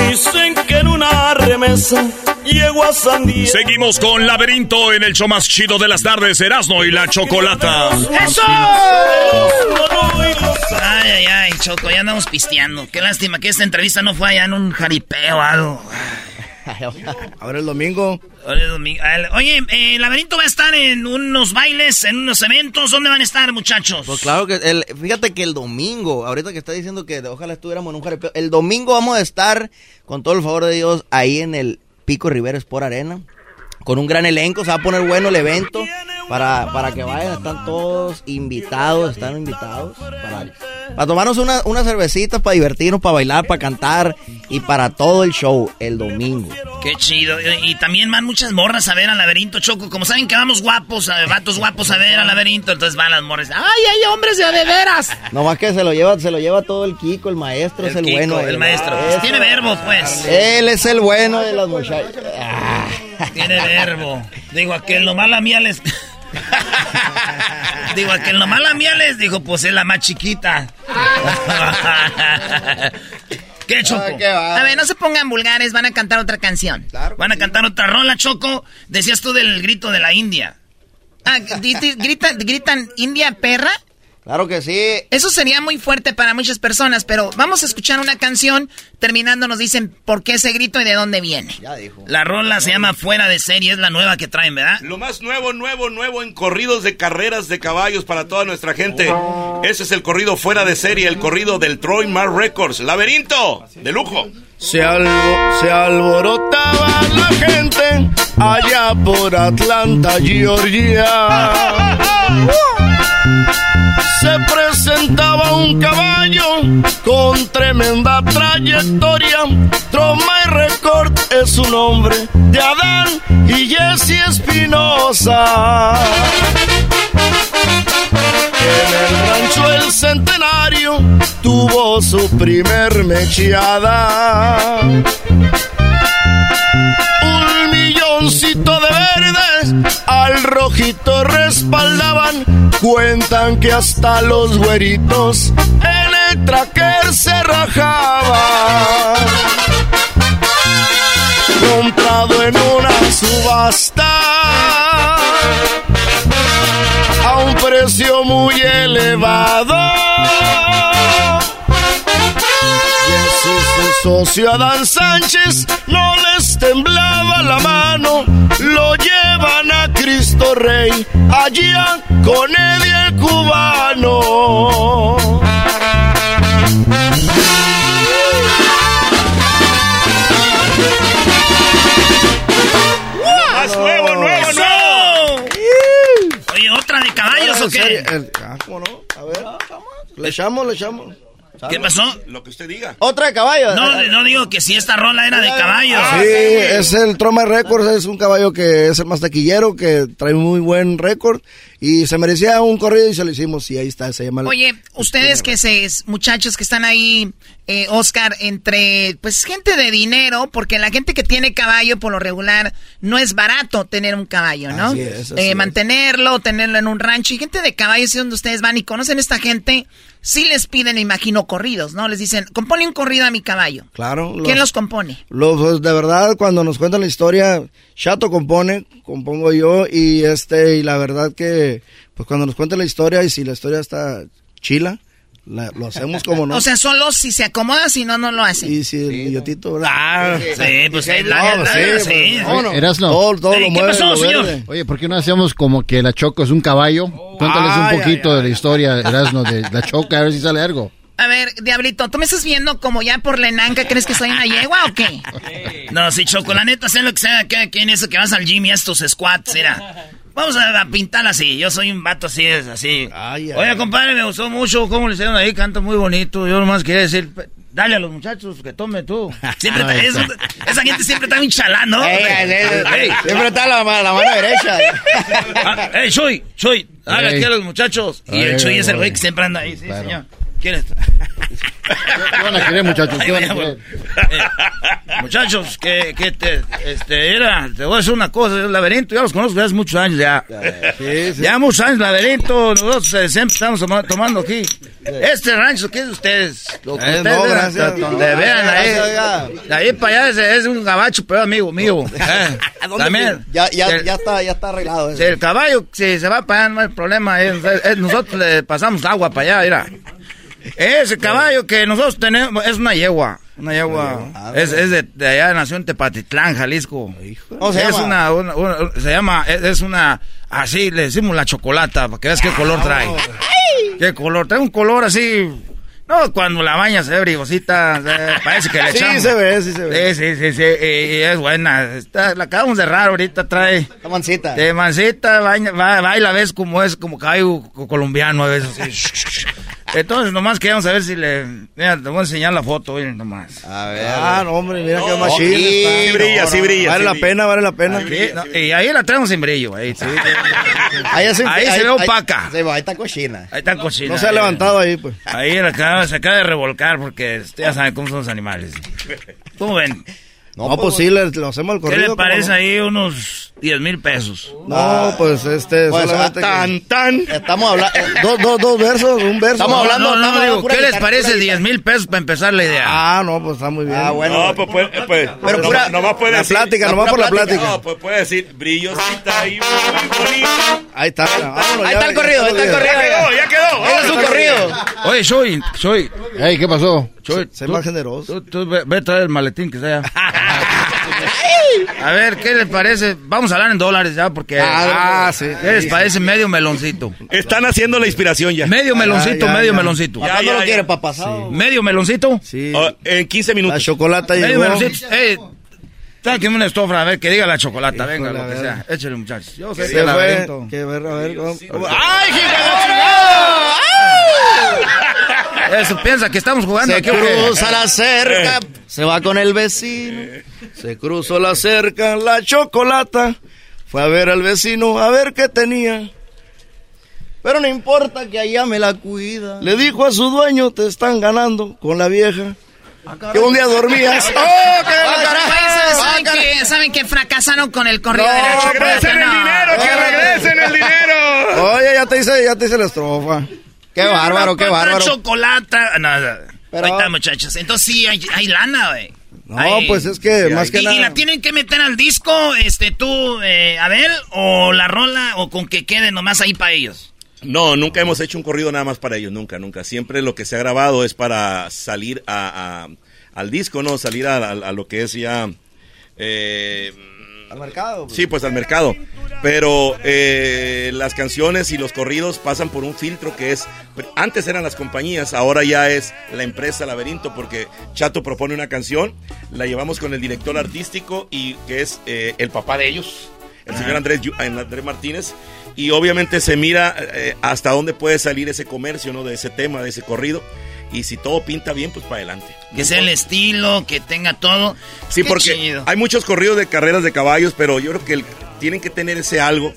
Dicen que en una remesa llego a San Diego. Seguimos con Laberinto en el show más chido de las tardes, Erasmo y la Chocolata. ¡Eso! Ay, ay, ay, Choco, ya andamos pisteando. Qué lástima que esta entrevista no fue allá en un jaripeo o algo. Ahora el domingo. Ahora el domingo. Oye, eh, el laberinto va a estar en unos bailes, en unos eventos. ¿Dónde van a estar, muchachos? Pues claro que, el, fíjate que el domingo, ahorita que está diciendo que ojalá estuviéramos en un jaripeo, el domingo vamos a estar, con todo el favor de Dios, ahí en el Pico Rivera Sport Arena, con un gran elenco, se va a poner bueno el evento, para, para que vayan, están todos invitados, están invitados, para, para tomarnos una, unas cervecitas, para divertirnos, para bailar, para cantar, y para todo el show, el domingo. Qué chido. Y, y también van muchas morras a ver al laberinto, Choco. Como saben que vamos guapos, a- vatos guapos a ver al laberinto, entonces van las morras. ¡Ay, hay hombres de veras! Nomás que se lo lleva, se lo lleva todo el Kiko, el maestro El es el Kiko, bueno. el él. maestro. Eso. Tiene verbo, pues. Él es el bueno de las muchachas. Tiene verbo. Digo, aquel nomás la mía les... Digo, aquel nomás la mía les dijo, pues es la más chiquita. ¿Qué, Choco? A ver, no se pongan vulgares, van a cantar otra canción. Van a cantar otra rola, Choco. Decías tú del grito de la India. Ah, grit- gritan, gritan India perra. Claro que sí. Eso sería muy fuerte para muchas personas, pero vamos a escuchar una canción. Terminando nos dicen por qué ese grito y de dónde viene. Ya dijo. La rola se llama Fuera de Serie, es la nueva que traen, ¿verdad? Lo más nuevo, nuevo, nuevo en corridos de carreras de caballos para toda nuestra gente. Ese es el corrido fuera de serie, el corrido del Troy Mar Records. Laberinto, de lujo. Se, albo- se alborotaba la gente allá por Atlanta, Georgia. Se presentaba un caballo con tremenda trayectoria. Troma y Record es su nombre de Adán y Jesse Espinosa. En el rancho El Centenario tuvo su primer mecheada. Al rojito respaldaban. Cuentan que hasta los güeritos en el tracker se rajaban. Comprado en una subasta a un precio muy elevado. Su socio Adán Sánchez, no les temblaba la mano. Lo llevan a Cristo Rey, allá con Eddie el cubano. Más nuevo, nuevo, nuevo. Oye, ¿otra de caballos o ¿En serio? qué? Ah, ¿cómo no? A ver, le echamos, le echamos. ¿Qué pasó? Lo que usted diga. Otra de caballo. No, no digo que si esta rola era de caballos. Sí, es el Troma Records, es un caballo que es el más taquillero, que trae muy buen récord y se merecía un corrido y se lo hicimos y ahí está, se llama... Oye, ustedes que se, muchachos que están ahí, eh, Oscar, entre, pues, gente de dinero, porque la gente que tiene caballo, por lo regular, no es barato tener un caballo, ¿no? Así es, así Eh, es. mantenerlo, tenerlo en un rancho. Y gente de caballo es donde ustedes van y conocen a esta gente, sí les piden, imagino, corridos, ¿no? Les dicen, compone un corrido a mi caballo. Claro. ¿Quién los compone? Los, pues, de verdad, cuando nos cuentan la historia, Chato compone, compongo yo, y este, y la verdad que, pues cuando nos cuentan la historia, y si la historia está chila, la- lo hacemos como no. O sea, solo si se acomoda, si no, no lo hacen. y si el billotito, ah, Sí, pues es la No, sí, sí. pues, no, no. Erasno. Todo, todo lo ¿qué mueve, pasó, lo señor? verde. Oye, ¿por qué no hacemos como que la Choco es un caballo? Cuéntales Ay, un poquito ay, de la historia, Erasno, de la Choca, a ver si sale algo. A ver, Diablito, ¿tú me estás viendo como ya por la enanca? ¿Crees que soy una yegua o qué? No, sí, Choco, la neta, sé lo que sea cada quien eso que vas al gym y estos squats, mira. Vamos a, a pintar así, yo soy un vato así, es así. Ay, ay, Oye, compadre, me gustó mucho cómo le hicieron ahí, canta muy bonito. Yo nomás quería decir, dale a los muchachos que tomen tú. Siempre eso- esa gente siempre está bien chalán, ¿no? Ey, ey, ey, Ey. Siempre está la, la mano derecha. Ah, ¡Ey, Chuy! ¡Chuy! Dale aquí a los muchachos. Y el Ay, Chuy es el güey que siempre anda ahí, sí, Claro. señor. ¿Quién es? ¿Qué van a querer, muchachos? ¿Qué van a querer? Eh, muchachos, que, que te, este, era, te voy a decir una cosa, el laberinto, ya los conozco desde hace muchos años ya. Ya muchos años, laberinto, nosotros eh, siempre estamos toma- tomando aquí. Este rancho, ¿qué es de ustedes? Lo que Eh, ustedes no, vean, ahí. De ahí para allá es, es un gabacho, pero amigo mío. Eh, También. Ya, ya, El- ya, está, ya está arreglado. si el caballo, si se va para allá, no hay problema. eh, eh, nosotros le pasamos agua para allá, mira. Ese caballo que nosotros tenemos es una yegua. Una yegua. Es, es de, de allá, nació en Tepatitlán, Jalisco. ¿Cómo se es llama? Una, una- una- se llama, es, es una, así le decimos la chocolata, para que veas qué color trae. ¿Qué color? Trae un color así. No, cuando la baña se ve brigosita, se- parece que le Sí, echamos. se ve, sí se ve. Sí, sí, sí, sí, y, y es buena. Está- la acabamos de raro ahorita, trae. Está mansita. De mancita, baña- va, baila, ves como es, como caballo co- colombiano a veces. Entonces, nomás queríamos saber si le... Mira, te voy a enseñar la foto, oye, nomás. A ver. Ah, no, hombre, mira qué No, machín. sí, está. sí brilla, sí brilla, Vale sí la brilla. pena, vale la pena. No, y ahí la traemos sin brillo, ahí. sí. Ahí, es- Ahí se ve opaca. ahí está cochina. Ahí está cochina. No se ha levantado ahí, pues. Ahí la acaba- se acaba de revolcar porque usted ya sabe cómo son los animales. ¿Cómo ven? No, pues sí, le- lo hacemos al ¿Qué corrido. le ¿cómo parece no? ahí unos 10 mil pesos? No, pues este, Pues, solamente. ah, que- tan. Estamos hablando. Dos, dos, dos versos, un verso. Estamos hablando- No, no, estamos digo, ¿qué les parece pura 10 mil pesos para empezar la idea? Ah, no, pues está muy bien. Ah, bueno. No, pues, pues, pues Pero pura- nomás, puede la decir, plática, no, nomás por la plática. No, pues puede decir brillosita y muy bonita. Ahí está. vámonos, Ahí ya- está el corrido, ahí está el corrido. Ya quedó, ya quedó. Ese es un corrido. Oye, soy, soy, Ey, ¿qué pasó? Soy. Sé tú- más generoso. Tú, tú ve, ve a traer el maletín que sea. A ver, ¿qué les parece? Vamos a hablar en dólares ya, porque. Ah, sí. ¿Qué les Sí, parece medio meloncito? Están haciendo la inspiración ya. Medio meloncito, ya, medio ya. meloncito. Ya, ¿Cuándo ya, lo quiere para pasado? Medio meloncito. Sí. Oh, en 15 La minutos. chocolata Medio llegó. meloncito. Eh, sáquenme una estofra, a ver, que diga la chocolata, Híjole, venga, lo que sea. Échale, muchachos. Yo sé que. Que ver, a ver. vamos. ¡Ay, Eso, piensa que estamos jugando Se cruza la cerca, se va con el vecino. Se cruzó la cerca, la chocolata. Fue a ver al vecino, a ver qué tenía. Pero no importa que allá me la cuida. Le dijo a su dueño, te están ganando con la vieja. Ah, Que un día dormías. ¡Oh, qué carajo! ¿saben, que, ¿Saben que fracasaron con el corrido No, de la que chocolate? ¡Regresen el No. dinero! ¡Que regresen el dinero! Oye, ya te hice, ya te hice la estrofa. Qué bárbaro, qué bárbaro. chocolata. No, no. Pero- Ahí está, muchachos. Entonces sí, hay, hay lana, güey. No, Ay. pues es que más que y, nada. y la tienen que meter al disco, este, tú, eh, Abel, o la rola, o con que quede nomás ahí para ellos. No, nunca hemos hecho un corrido nada más para ellos, nunca, nunca. Siempre lo que se ha grabado es para salir a, a- al disco, ¿no? Salir a, a- a lo que es ya... eh, Al mercado. pues. sí, pues al mercado. Pero eh, las canciones y los corridos pasan por un filtro que es... Antes eran las compañías, ahora ya es la empresa Laberinto, porque Chato propone una canción, la llevamos con el director artístico y que es eh, el papá de ellos, el señor Andrés, Yu- Andrés Martínez, y obviamente se mira eh, hasta dónde puede salir ese comercio, ¿no? De ese tema, de ese corrido. Y si todo pinta bien, pues para adelante. Que sea el estilo, que tenga todo. Sí, Qué porque chido. hay muchos corridos de carreras de caballos, pero yo creo que el- tienen que tener ese algo,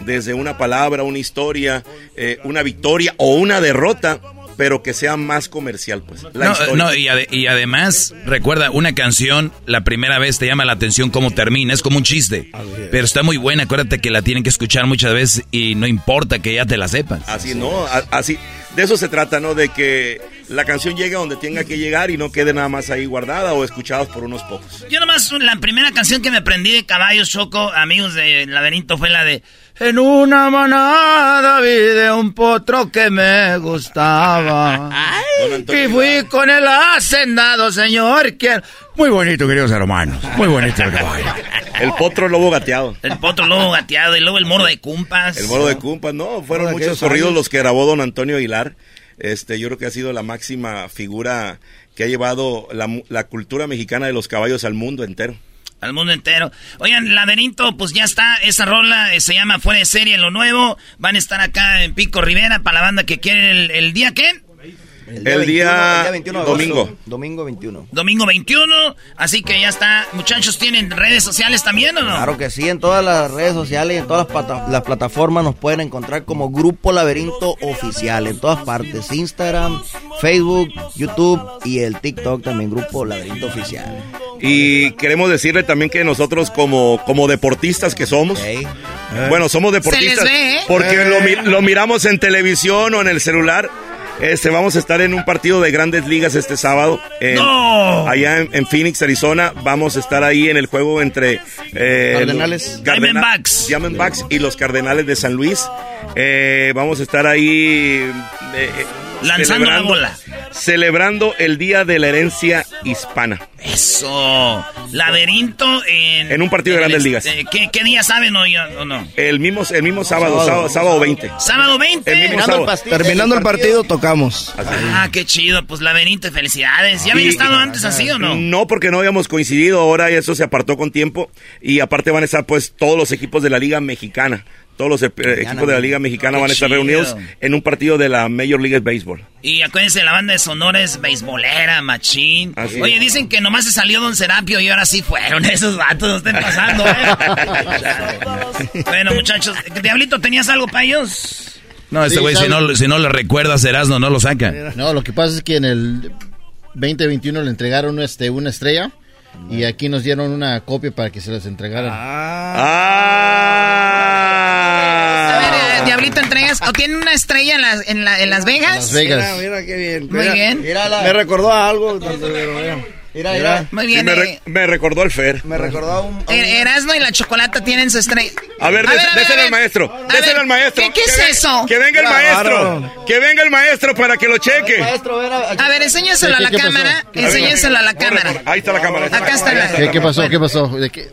desde una palabra, una historia, eh, una victoria o una derrota, pero que sea más comercial, pues. La No, no, y, ade- y además, recuerda, una canción, la primera vez te llama la atención cómo termina, es como un chiste. Pero está muy buena, acuérdate que la tienen que escuchar muchas veces y no importa que ya te la sepas. Así, ¿no? A- Así, de eso se trata, ¿no? De que la canción llegue a donde tenga que llegar y no quede nada más ahí guardada o escuchados por unos pocos. Yo nomás, la primera canción que me aprendí de Caballos Choco, amigos de Laberinto, fue la de... En una manada vi de un potro que me gustaba. Y fui con el hacendado, señor. Que... Muy bonito, queridos hermanos. Muy bonito el caballo. El potro lobo gateado. El potro lobo gateado y luego el moro de cumpas. El moro de Cumpas, no, fueron muchos corridos los que grabó don Antonio Aguilar. Este, yo creo que ha sido la máxima figura que ha llevado la, mu- la cultura mexicana de los caballos al mundo entero. Al mundo entero. Oigan, Laberinto, pues ya está. Esa rola eh, se llama Fuera de Serie, lo nuevo. Van a estar acá en Pico Rivera para la banda que quiere el, el día, ¿qué? El día, 21 de agosto. domingo. Domingo 21. Domingo 21, así que ya está. Muchachos, ¿tienen redes sociales también o no? Claro que sí, en todas las redes sociales y en todas las, plata- las plataformas nos pueden encontrar como Grupo Laberinto Oficial, en todas partes, Instagram, Facebook, YouTube y el TikTok también, Grupo Laberinto Oficial. Y queremos decirle también que nosotros como, como deportistas que somos, bueno, somos deportistas Se les ve, ¿eh? porque Eh. Lo miramos en televisión o en el celular. Este, vamos a estar en un partido de grandes ligas este sábado. en- ¡No! Allá en, en Phoenix, Arizona. Vamos a estar ahí en el juego entre eh, Cardenales. Cardena- Diamondbacks. Diamondbacks y los Cardenales de San Luis. Eh, vamos a estar ahí eh, eh, Lanzando la bola. Celebrando el Día de la Herencia Hispana. Eso. Laberinto en. En un partido de en el grandes ligas. este, ¿qué, qué día saben hoy o no? El mismo, el mismo sábado, sábado, sábado 20. Sábado 20. El mismo sábado. Terminando el partido, tocamos. Ah, qué chido. Pues Laberinto, felicidades. ¿Ya habían estado antes así o no? No, porque no habíamos coincidido. Ahora eso se apartó con tiempo. Y aparte van a estar pues todos los equipos de la Liga Mexicana. Todos los equipos de la Liga Mexicana van a estar chido. reunidos en un partido de la Major League Baseball. Y acuérdense, la banda de Sonora es beisbolera, machín. Así Oye, es. dicen que nomás se salió Don Serapio y ahora sí fueron esos vatos, no estén pasando, ¿eh? bueno, muchachos, Diablito, ¿tenías algo para ellos? No, este Sí, güey, si no, si no le recuerdas Erasmo, no lo saca. No, lo que pasa es que en el 2021 le entregaron este, una estrella y aquí nos dieron una copia para que se las entregaran. A ver, Diablito, entregas. ¿O tiene una estrella en, las en, la- en Las Vegas? Las Vegas. Mira, mira qué bien. Muy Mira, bien. Me recordó a algo. Mira, mira. Muy Sí, bien. me, eh, re- me recordó el Fer. Me recordó a un. Er- Erasmo y la chocolata tienen su estrella. A ver, A dés- ver, a ver, déselo a al ver. maestro. A Déselo ver, al maestro. ¿qué- qué es Que eso? Que venga el Claro. maestro. Que venga el maestro para que lo cheque. A ver, enséñaselo a la ¿Qué- qué pasó? cámara. Enséñaselo a la cámara. Ahí está la cámara. Acá la está la- ¿Qué, qué pasó? ¿Qué pasó? ¿De qué?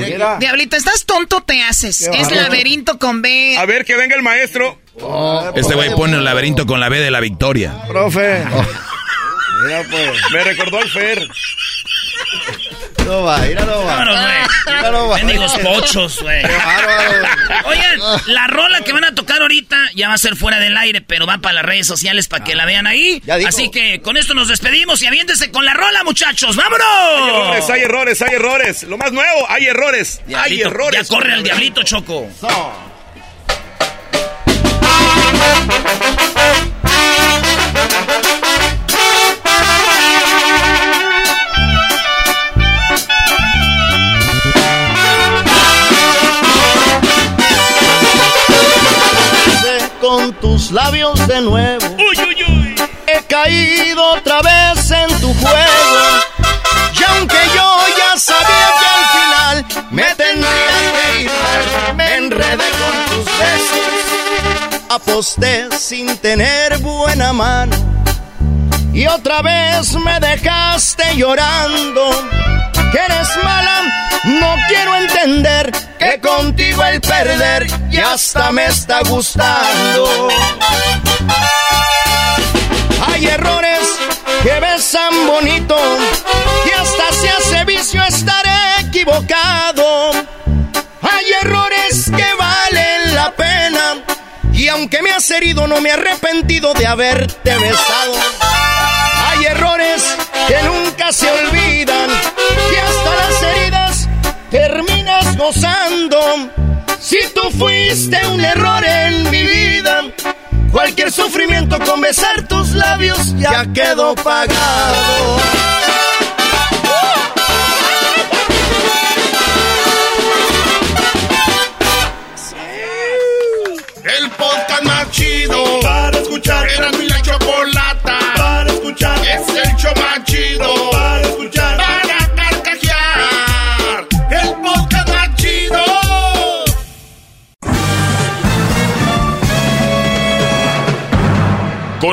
Mira. Diablito, ¿estás tonto te haces? Qué Es laberinto con B. A ver, que venga el maestro. Este güey pone el laberinto con la B de la victoria. Profe. Mira, pues. Me recordó al Fer. No va, mira, no va. Vámonos, Mira, no va. güey. Mendigos pochos, güey. Qué bárbaro. Oigan, la rola que van a tocar ahorita ya va a ser fuera del aire, pero va para las redes sociales para que la vean ahí. Ya dijo. Así que con esto nos despedimos y aviéntense con la rola, muchachos. Hay ¡Vámonos! errores, hay errores, hay errores. Lo más nuevo, hay errores. hay errores. Ya corre el diablito, Choco. Con tus labios de nuevo. Uy, uy, uy. He caído otra vez en tu juego. Y aunque yo ya sabía que al final me tendría que ir, me enredé con tus besos. Aposté sin tener buena mano. Y otra vez me dejaste llorando. Que eres mala, no quiero entender que contigo el perder y hasta me está gustando. Hay errores que besan bonito y hasta se hace vicio estar equivocado. Hay errores que valen la pena y aunque me has herido no me he arrepentido de haberte besado. Hay errores que nunca se olvidan y hasta las terminas gozando. Si tú fuiste un error en mi vida, cualquier sufrimiento con besar tus labios ya quedó pagado. El podcast más chido para escuchar. Era mi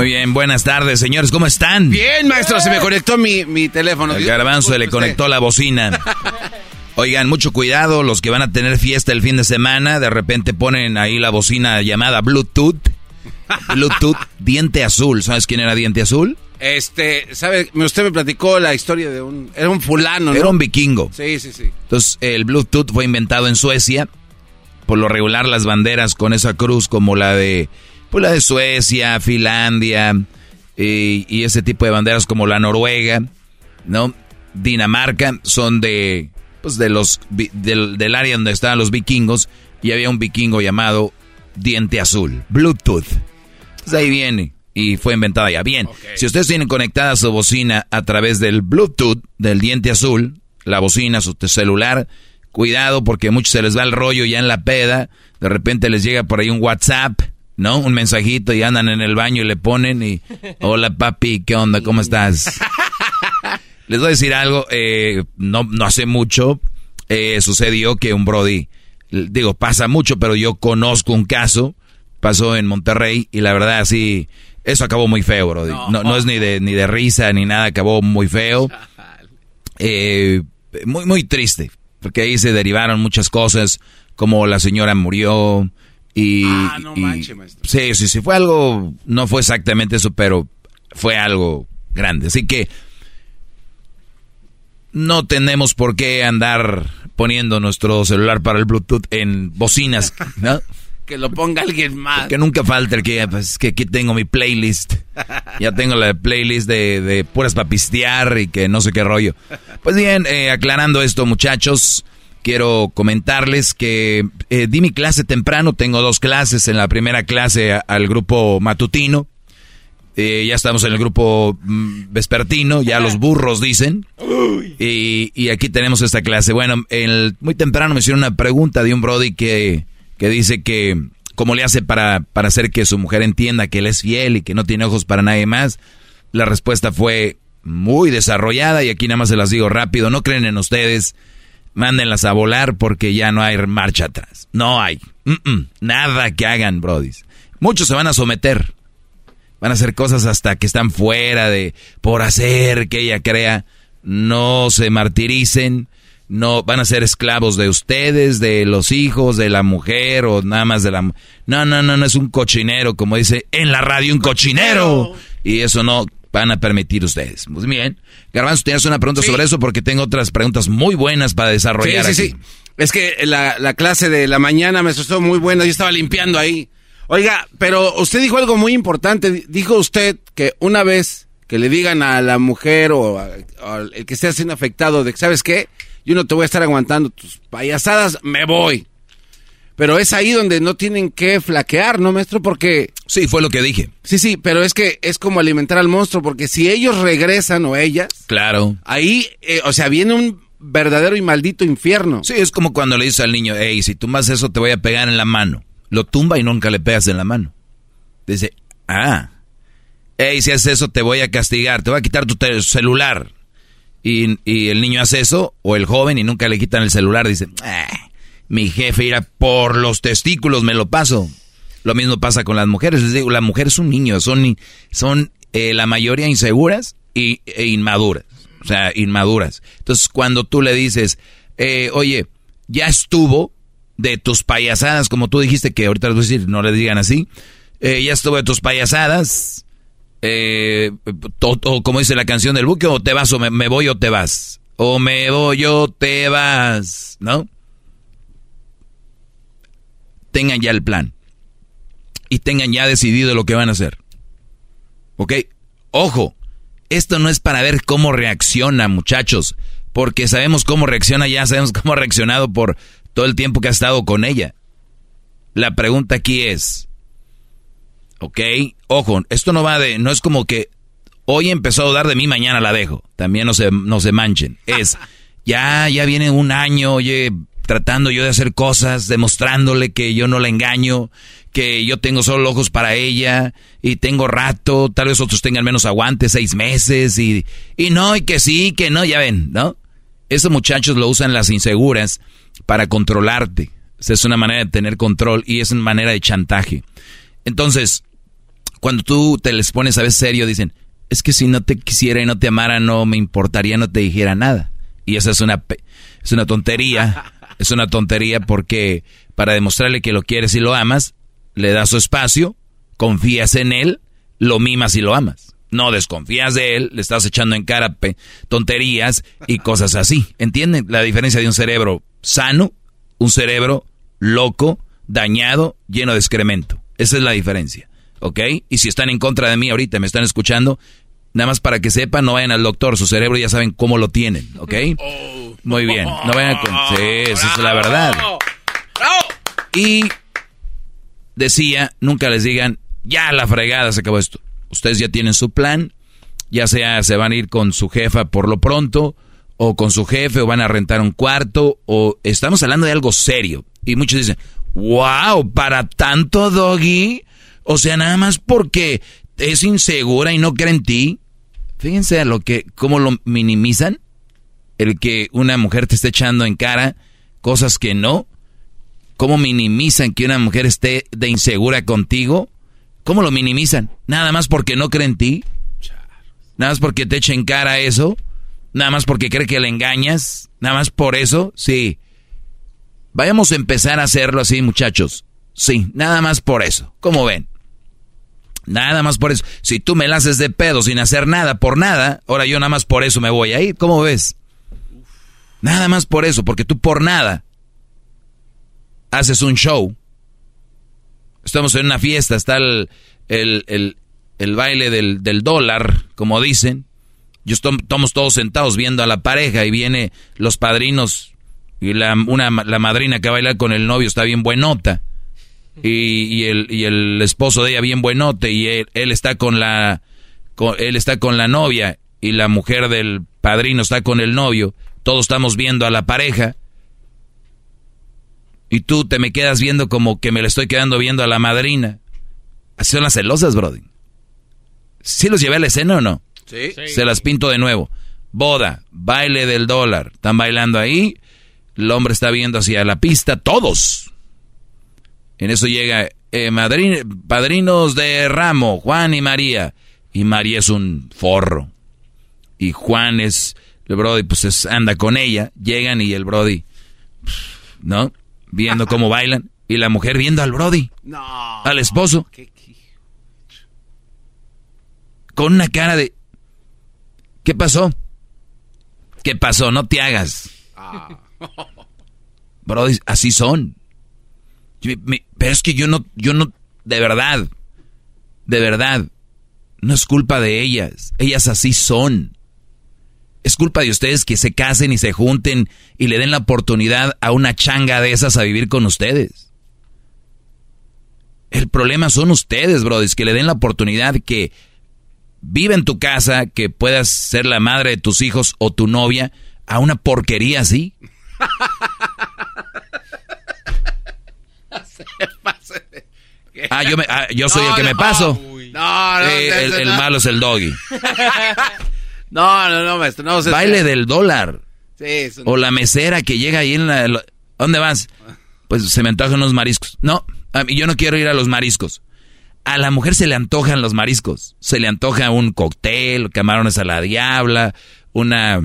Muy bien, buenas tardes, señores, ¿cómo están? Bien, maestro, se me conectó mi, mi teléfono. El garbanzo le conectó la bocina. Oigan, mucho cuidado, los que van a tener fiesta el fin de semana, de repente ponen ahí la bocina llamada Bluetooth. Bluetooth, diente azul. ¿Sabes quién era diente azul? Este, ¿sabe? Usted me platicó la historia de un... Era un fulano, ¿no? Era un vikingo. Sí, sí, sí. Entonces, el Bluetooth fue inventado en Suecia. Por lo regular, las banderas con esa cruz como la de... Pues la de Suecia, Finlandia y, y ese tipo de banderas como la Noruega, ¿no? Dinamarca son de... Pues de los... Del, del área donde estaban los vikingos. Y había un vikingo llamado Diente Azul. Bluetooth. Entonces ahí viene y fue inventada ya. Bien, si ustedes tienen conectada su bocina a través del Bluetooth del diente azul, la bocina, su celular, cuidado porque muchos se les va el rollo ya en la peda, de repente les llega por ahí un WhatsApp, ¿no? Un mensajito y andan en el baño y le ponen y, hola papi, ¿qué onda? ¿Cómo estás? Les voy a decir algo, eh, no, no hace mucho eh, sucedió que un Brody, digo, pasa mucho, pero yo conozco un caso, pasó en Monterrey y la verdad sí eso acabó muy feo, bro. No, no, es ni de, ni de risa ni nada, acabó muy feo. Eh, muy, muy triste, porque ahí se derivaron muchas cosas, como la señora murió y... Ah, no manches, Sí, sí, sí, fue algo, no fue exactamente eso, pero fue algo grande. Así que no tenemos por qué andar poniendo nuestro celular para el Bluetooth en bocinas, ¿no? que lo ponga alguien más. Que nunca falte el que, pues, que aquí tengo mi playlist. Ya tengo la playlist de, de puras papistear y que no sé qué rollo. Pues bien, eh, aclarando esto, muchachos, quiero comentarles que eh, di mi clase temprano. Tengo dos clases. En la primera clase al grupo matutino. Eh, ya estamos en el grupo mm, vespertino, ya los burros dicen. Y, y, aquí tenemos esta clase. Bueno, el, muy temprano me hicieron una pregunta de un Brody que que dice que cómo le hace para, para hacer que su mujer entienda que él es fiel y que no tiene ojos para nadie más. La respuesta fue muy desarrollada y aquí nada más se las digo rápido, no creen en ustedes, mándenlas a volar porque ya no hay marcha atrás. No hay. nada que hagan, brodis. Muchos se van a someter. Van a hacer cosas hasta que están fuera de por hacer que ella crea. No se martiricen no van a ser esclavos de ustedes, de los hijos, de la mujer o nada más de la... No, no, no, no es un cochinero, como dice en la radio, un cochinero. Y eso no van a permitir ustedes. Muy bien. Garbanzo, tienes una pregunta sobre eso porque tengo otras preguntas muy buenas para desarrollar. Sí, sí, sí. Es que la, la clase de la mañana me asustó muy buena, yo estaba limpiando ahí. Oiga, pero usted dijo algo muy importante. Dijo usted que una vez que le digan a la mujer o, el que esté siendo afectado de, ¿sabes qué? yo no te voy a estar aguantando tus payasadas, me voy. Pero es ahí donde no tienen que flaquear, ¿no, maestro? Porque... Sí, fue lo que dije. Sí, sí, pero es que es como alimentar al monstruo, porque si ellos regresan o ellas... Claro. Ahí, eh, o sea, viene un verdadero y maldito infierno. Sí, es como cuando le dices al niño, hey, si tumbas eso te voy a pegar en la mano. Lo tumba y nunca le pegas en la mano. Dice, ah, hey, si haces eso te voy a castigar, te voy a quitar tu celular y, el niño hace eso, o el joven y nunca le quitan el celular, dice, ah, mi jefe irá por los testículos, me lo paso. Lo mismo pasa con las mujeres, les digo, la mujer es un niño, son, son eh, la mayoría inseguras y, e inmaduras, o sea, inmaduras. Entonces, cuando tú le dices, eh, oye, ya estuvo de tus payasadas, como tú dijiste que ahorita no le digan así, eh, ya estuvo de tus payasadas, eh, o, como dice la canción del buque, o te vas o me, voy o te vas. O me voy o te vas, ¿no? Tengan ya el plan. Y tengan ya decidido lo que van a hacer. ¿Ok? Ojo, esto no es para ver cómo reacciona, muchachos. Porque sabemos cómo reacciona ya, sabemos cómo ha reaccionado por todo el tiempo que ha estado con ella. La pregunta aquí es, ¿ok? Ojo, esto no va de, no es como que hoy empezó a dudar de mí, mañana la dejo. También no se, no se manchen. Es, ya, ya viene un año, oye, tratando yo de hacer cosas, demostrándole que yo no la engaño, que yo tengo solo ojos para ella y tengo rato, tal vez otros tengan menos aguante, seis meses y, y no, y que sí, que no, ya ven, ¿no? Esos muchachos lo usan las inseguras para controlarte. es una manera de tener control y es una manera de chantaje. Entonces, Cuando tú te les pones a ver serio, dicen, es que si no te quisiera y no te amara, no me importaría, no te dijera nada. Y esa es una, es una tontería. Es una tontería porque para demostrarle que lo quieres y lo amas, le das su espacio, confías en él, lo mimas y lo amas. No desconfías de él, le estás echando en cara tonterías y cosas así. ¿Entienden la diferencia de un cerebro sano, un cerebro loco, dañado, lleno de excremento? Esa es la diferencia. ¿Ok? Y si están en contra de mí ahorita, me están escuchando, nada más para que sepan, no vayan al doctor, su cerebro ya saben cómo lo tienen. ¿Ok? Muy bien, no vayan con... Sí, esa es la verdad. Y decía, nunca les digan, ya la fregada se acabó esto. Ustedes ya tienen su plan, ya sea se van a ir con su jefa por lo pronto, o con su jefe, o van a rentar un cuarto, o estamos hablando de algo serio. Y muchos dicen, wow, para tanto doggy, o sea, nada más porque es insegura y no cree en ti. Fíjense a lo que, cómo lo minimizan, el que una mujer te esté echando en cara cosas que no. ¿Cómo minimizan que una mujer esté de insegura contigo? ¿Cómo lo minimizan? Nada más porque no cree en ti. Nada más porque te echa en cara eso. Nada más porque cree que le engañas. Nada más por eso. Sí. Vayamos a empezar a hacerlo así, muchachos. Sí, nada más por eso. ¿Cómo ven? Nada más por eso. Si tú me la haces de pedo sin hacer nada por nada, ahora yo nada más por eso me voy a ir. ¿Cómo ves? Nada más por eso, porque tú por nada haces un show. Estamos en una fiesta, está el, el, baile del, del, dólar, como dicen. Yo estamos todos sentados viendo a la pareja y viene los padrinos y la, una, la madrina que va a bailar con el novio está bien buenota. Y, y, el, y el esposo de ella bien buenote y él, él está con la él está con la novia y la mujer del padrino está con el novio. Todos estamos viendo a la pareja y tú te me quedas viendo como que me le estoy quedando viendo a la madrina. Así son las celosas, Brody. ¿Sí los llevé a la escena o no? Sí. Se las pinto de nuevo. Boda, baile del dólar. Están bailando ahí. El hombre está viendo hacia la pista. Todos. En eso llega eh, padrinos de ramo, Juan y María. Y María es un forro. Y Juan es, el Brody, pues anda con ella. Llegan y el Brody, ¿no? viendo cómo bailan y la mujer viendo al Brody, no, al esposo, con una cara de, ¿qué pasó? ¿Qué pasó? No te hagas. Ah. Brody, así son. Pero es que yo no, yo no, de verdad, de verdad, no es culpa de ellas. Ellas así son. Es culpa de ustedes que se casen y se junten y le den la oportunidad a una changa de esas a vivir con ustedes. El problema son ustedes, brothers, que le den la oportunidad que vive en tu casa, que puedas ser la madre de tus hijos o tu novia a una porquería así. ah, yo, ah, yo soy el que me paso. No, no, el, malo es el doggy. No, no, no, maestro. No, Baile del dólar. Sí, O la mesera que llega ahí en la... ¿Dónde vas? Pues se me antojan unos mariscos. No, a mí, yo no quiero ir a los mariscos. A la mujer se le antojan los mariscos. Se le antoja un cóctel, camarones a la diabla, una...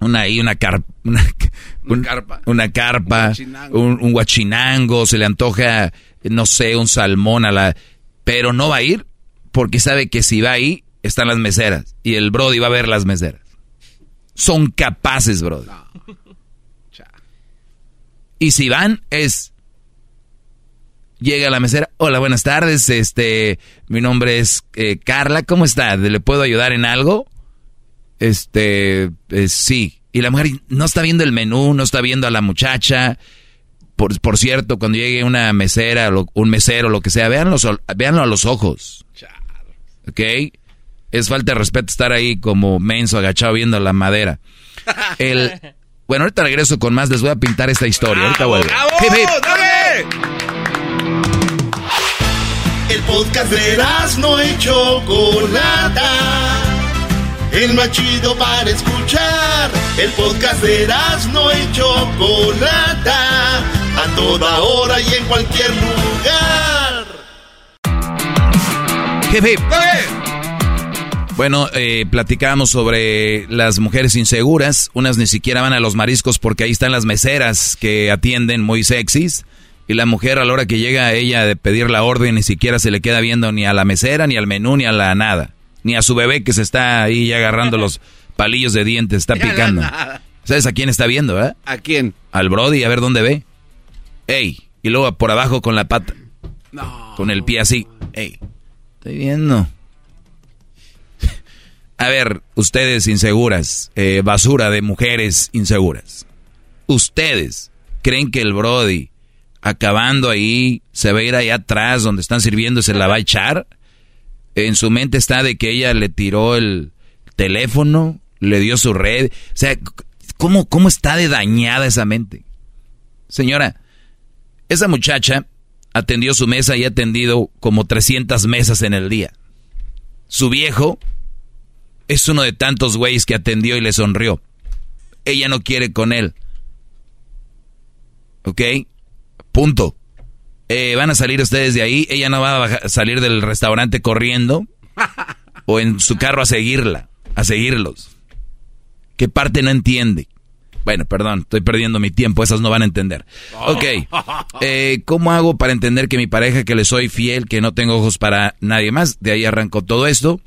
Una ahí, una, una, carpa. Una carpa, un, un guachinango, se le antoja, no sé, un salmón a la... Pero no va a ir porque sabe que si va ahí están las meseras y el Brody va a ver las meseras. Son capaces, Brody. Y si van, es. Llega la mesera. Hola, buenas tardes. Este, mi nombre es eh, Carla. ¿Cómo está? ¿Le puedo ayudar en algo? Este, eh, sí. Y la mujer no está viendo el menú, no está viendo a la muchacha. Por, por cierto, cuando llegue una mesera, un mesero, lo que sea, véanlo, véanlo a los ojos. ¿Ok? es falta de respeto estar ahí como menso agachado viendo la madera. El, bueno, ahorita regreso con más, les voy a pintar esta historia. ahorita vuelvo. El podcast de no hecho Chocolata. El más chido para escuchar. El podcast de no hecho Chocolata. A toda hora y en cualquier lugar. Bueno, eh, platicábamos sobre las mujeres inseguras. Unas ni siquiera van a los mariscos porque ahí están las meseras que atienden muy sexys. Y la mujer a la hora que llega a ella de pedir la orden ni siquiera se le queda viendo ni a la mesera, ni al menú, ni a la nada. Ni a su bebé que se está ahí agarrando los palillos de dientes, está picando. ¿Sabes a quién está viendo, eh? ¿A quién? Al Brody, a ver dónde ve. Ey, y luego por abajo con la pata. No. Con el pie así. Ey, estoy viendo. A ver, ustedes inseguras, eh, basura de mujeres inseguras. ¿Ustedes creen que el Brody, acabando ahí, se va a ir allá atrás donde están sirviendo y se la va a echar? En su mente está de que ella le tiró el teléfono, le dio su red. O sea, ¿cómo, cómo está de dañada esa mente? Señora, esa muchacha atendió su mesa y ha atendido como 300 mesas en el día. Su viejo es uno de tantos güeyes que atendió y le sonrió. Ella no quiere con él. ¿Ok? Punto. Eh, van a salir ustedes de ahí. Ella no va a salir del restaurante corriendo o en su carro a seguirla, a seguirlos. ¿Qué parte no entiende? Bueno, perdón, estoy perdiendo mi tiempo, esas no van a entender. Ok, eh, ¿cómo hago para entender que mi pareja, que le soy fiel, que no tengo ojos para nadie más? De ahí arrancó todo esto.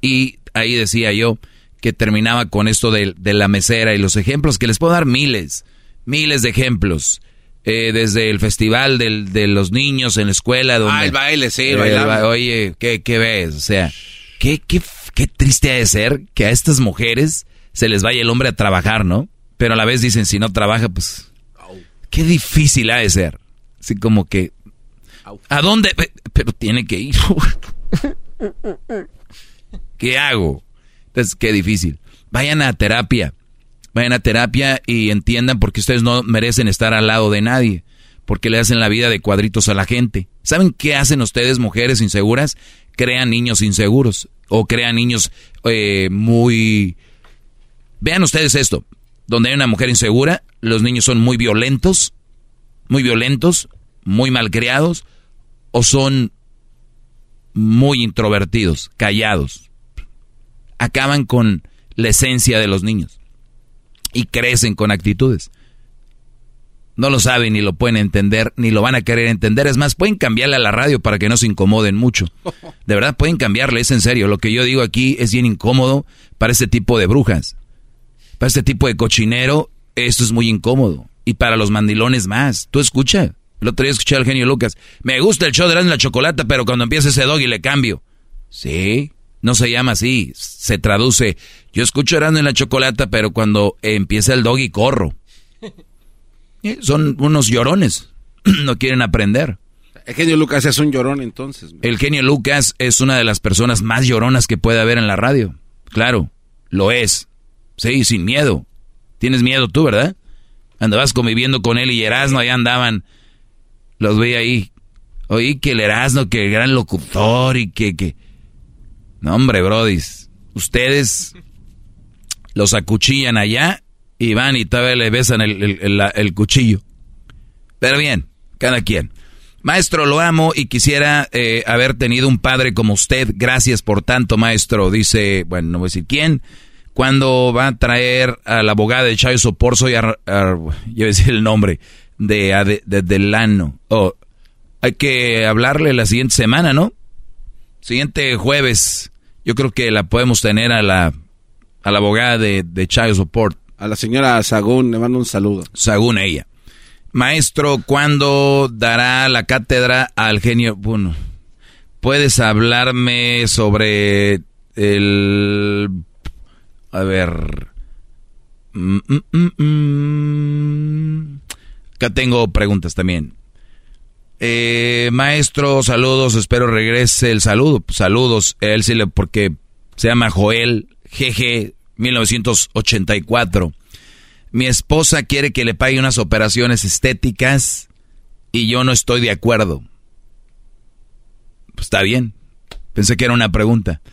Y ahí decía yo que terminaba con esto de, la mesera y los ejemplos, que les puedo dar miles, miles de ejemplos. Eh, desde el festival de los niños en la escuela. Donde, ah, el baile, sí, eh, Oye, ¿qué, ¿qué, ves? O sea, ¿qué, qué, qué triste ha de ser que a estas mujeres se les vaya el hombre a trabajar, ¿no? Pero a la vez dicen, si no trabaja, pues... Qué difícil ha de ser. Así como que... ¿A dónde? Pero tiene que ir. ¿Qué hago? Entonces, qué difícil. Vayan a terapia. Vayan a terapia y entiendan por qué ustedes no merecen estar al lado de nadie. Porque le hacen la vida de cuadritos a la gente. ¿Saben qué hacen ustedes, mujeres inseguras? Crean niños inseguros. O crean niños eh, muy... Vean ustedes esto. Donde hay una mujer insegura, los niños son muy violentos, muy violentos, muy malcriados, o son muy introvertidos, callados acaban con la esencia de los niños y crecen con actitudes. No lo saben ni lo pueden entender, ni lo van a querer entender. Es más, pueden cambiarle a la radio para que no se incomoden mucho. De verdad, pueden cambiarle, es en serio. Lo que yo digo aquí es bien incómodo para este tipo de brujas. Para este tipo de cochinero, esto es muy incómodo. Y para los mandilones más. Tú escucha. El otro día escuché al genio Lucas. Me gusta el show de la chocolata, pero cuando empieza ese dog y le cambio. Sí, no se llama así, se traduce. Yo escucho Erasmo en la chocolata, pero cuando empieza el doggy corro. Eh, son unos llorones, no quieren aprender. El genio Lucas es un llorón entonces. El genio Lucas es una de las personas más lloronas que puede haber en la radio. Claro, lo es. Sí, sin miedo. Tienes miedo tú, ¿verdad? Andabas conviviendo con él y Erasmo, ahí andaban. Los veía ahí. Oí que el Erasmo, que gran locutor y que, que no, hombre, brodis. Ustedes los acuchillan allá y van y todavía le besan el, cuchillo. Pero bien, cada quien. Maestro, lo amo y quisiera eh, haber tenido un padre como usted. Gracias por tanto, maestro. Dice, bueno, no voy a decir quién. Cuando va a traer a la abogada de Chayo Soporzo y a, yo voy a decir el nombre, de, de, Delano. Oh, hay que hablarle la siguiente semana, ¿no? Siguiente jueves. Yo creo que la podemos tener a la, a la abogada de, de Child Support. A la señora Sagún, le mando un saludo. Sagún, ella. Maestro, ¿cuándo dará la cátedra al genio? Bueno, ¿puedes hablarme sobre el... A ver... Mm, mm, mm, Acá tengo preguntas también. Eh, maestro, saludos, espero regrese el saludo. Saludos, él sí le, porque se llama Joel GG 1984. Mi esposa quiere que le pague unas operaciones estéticas y yo no estoy de acuerdo. Pues está bien. Pensé que era una pregunta.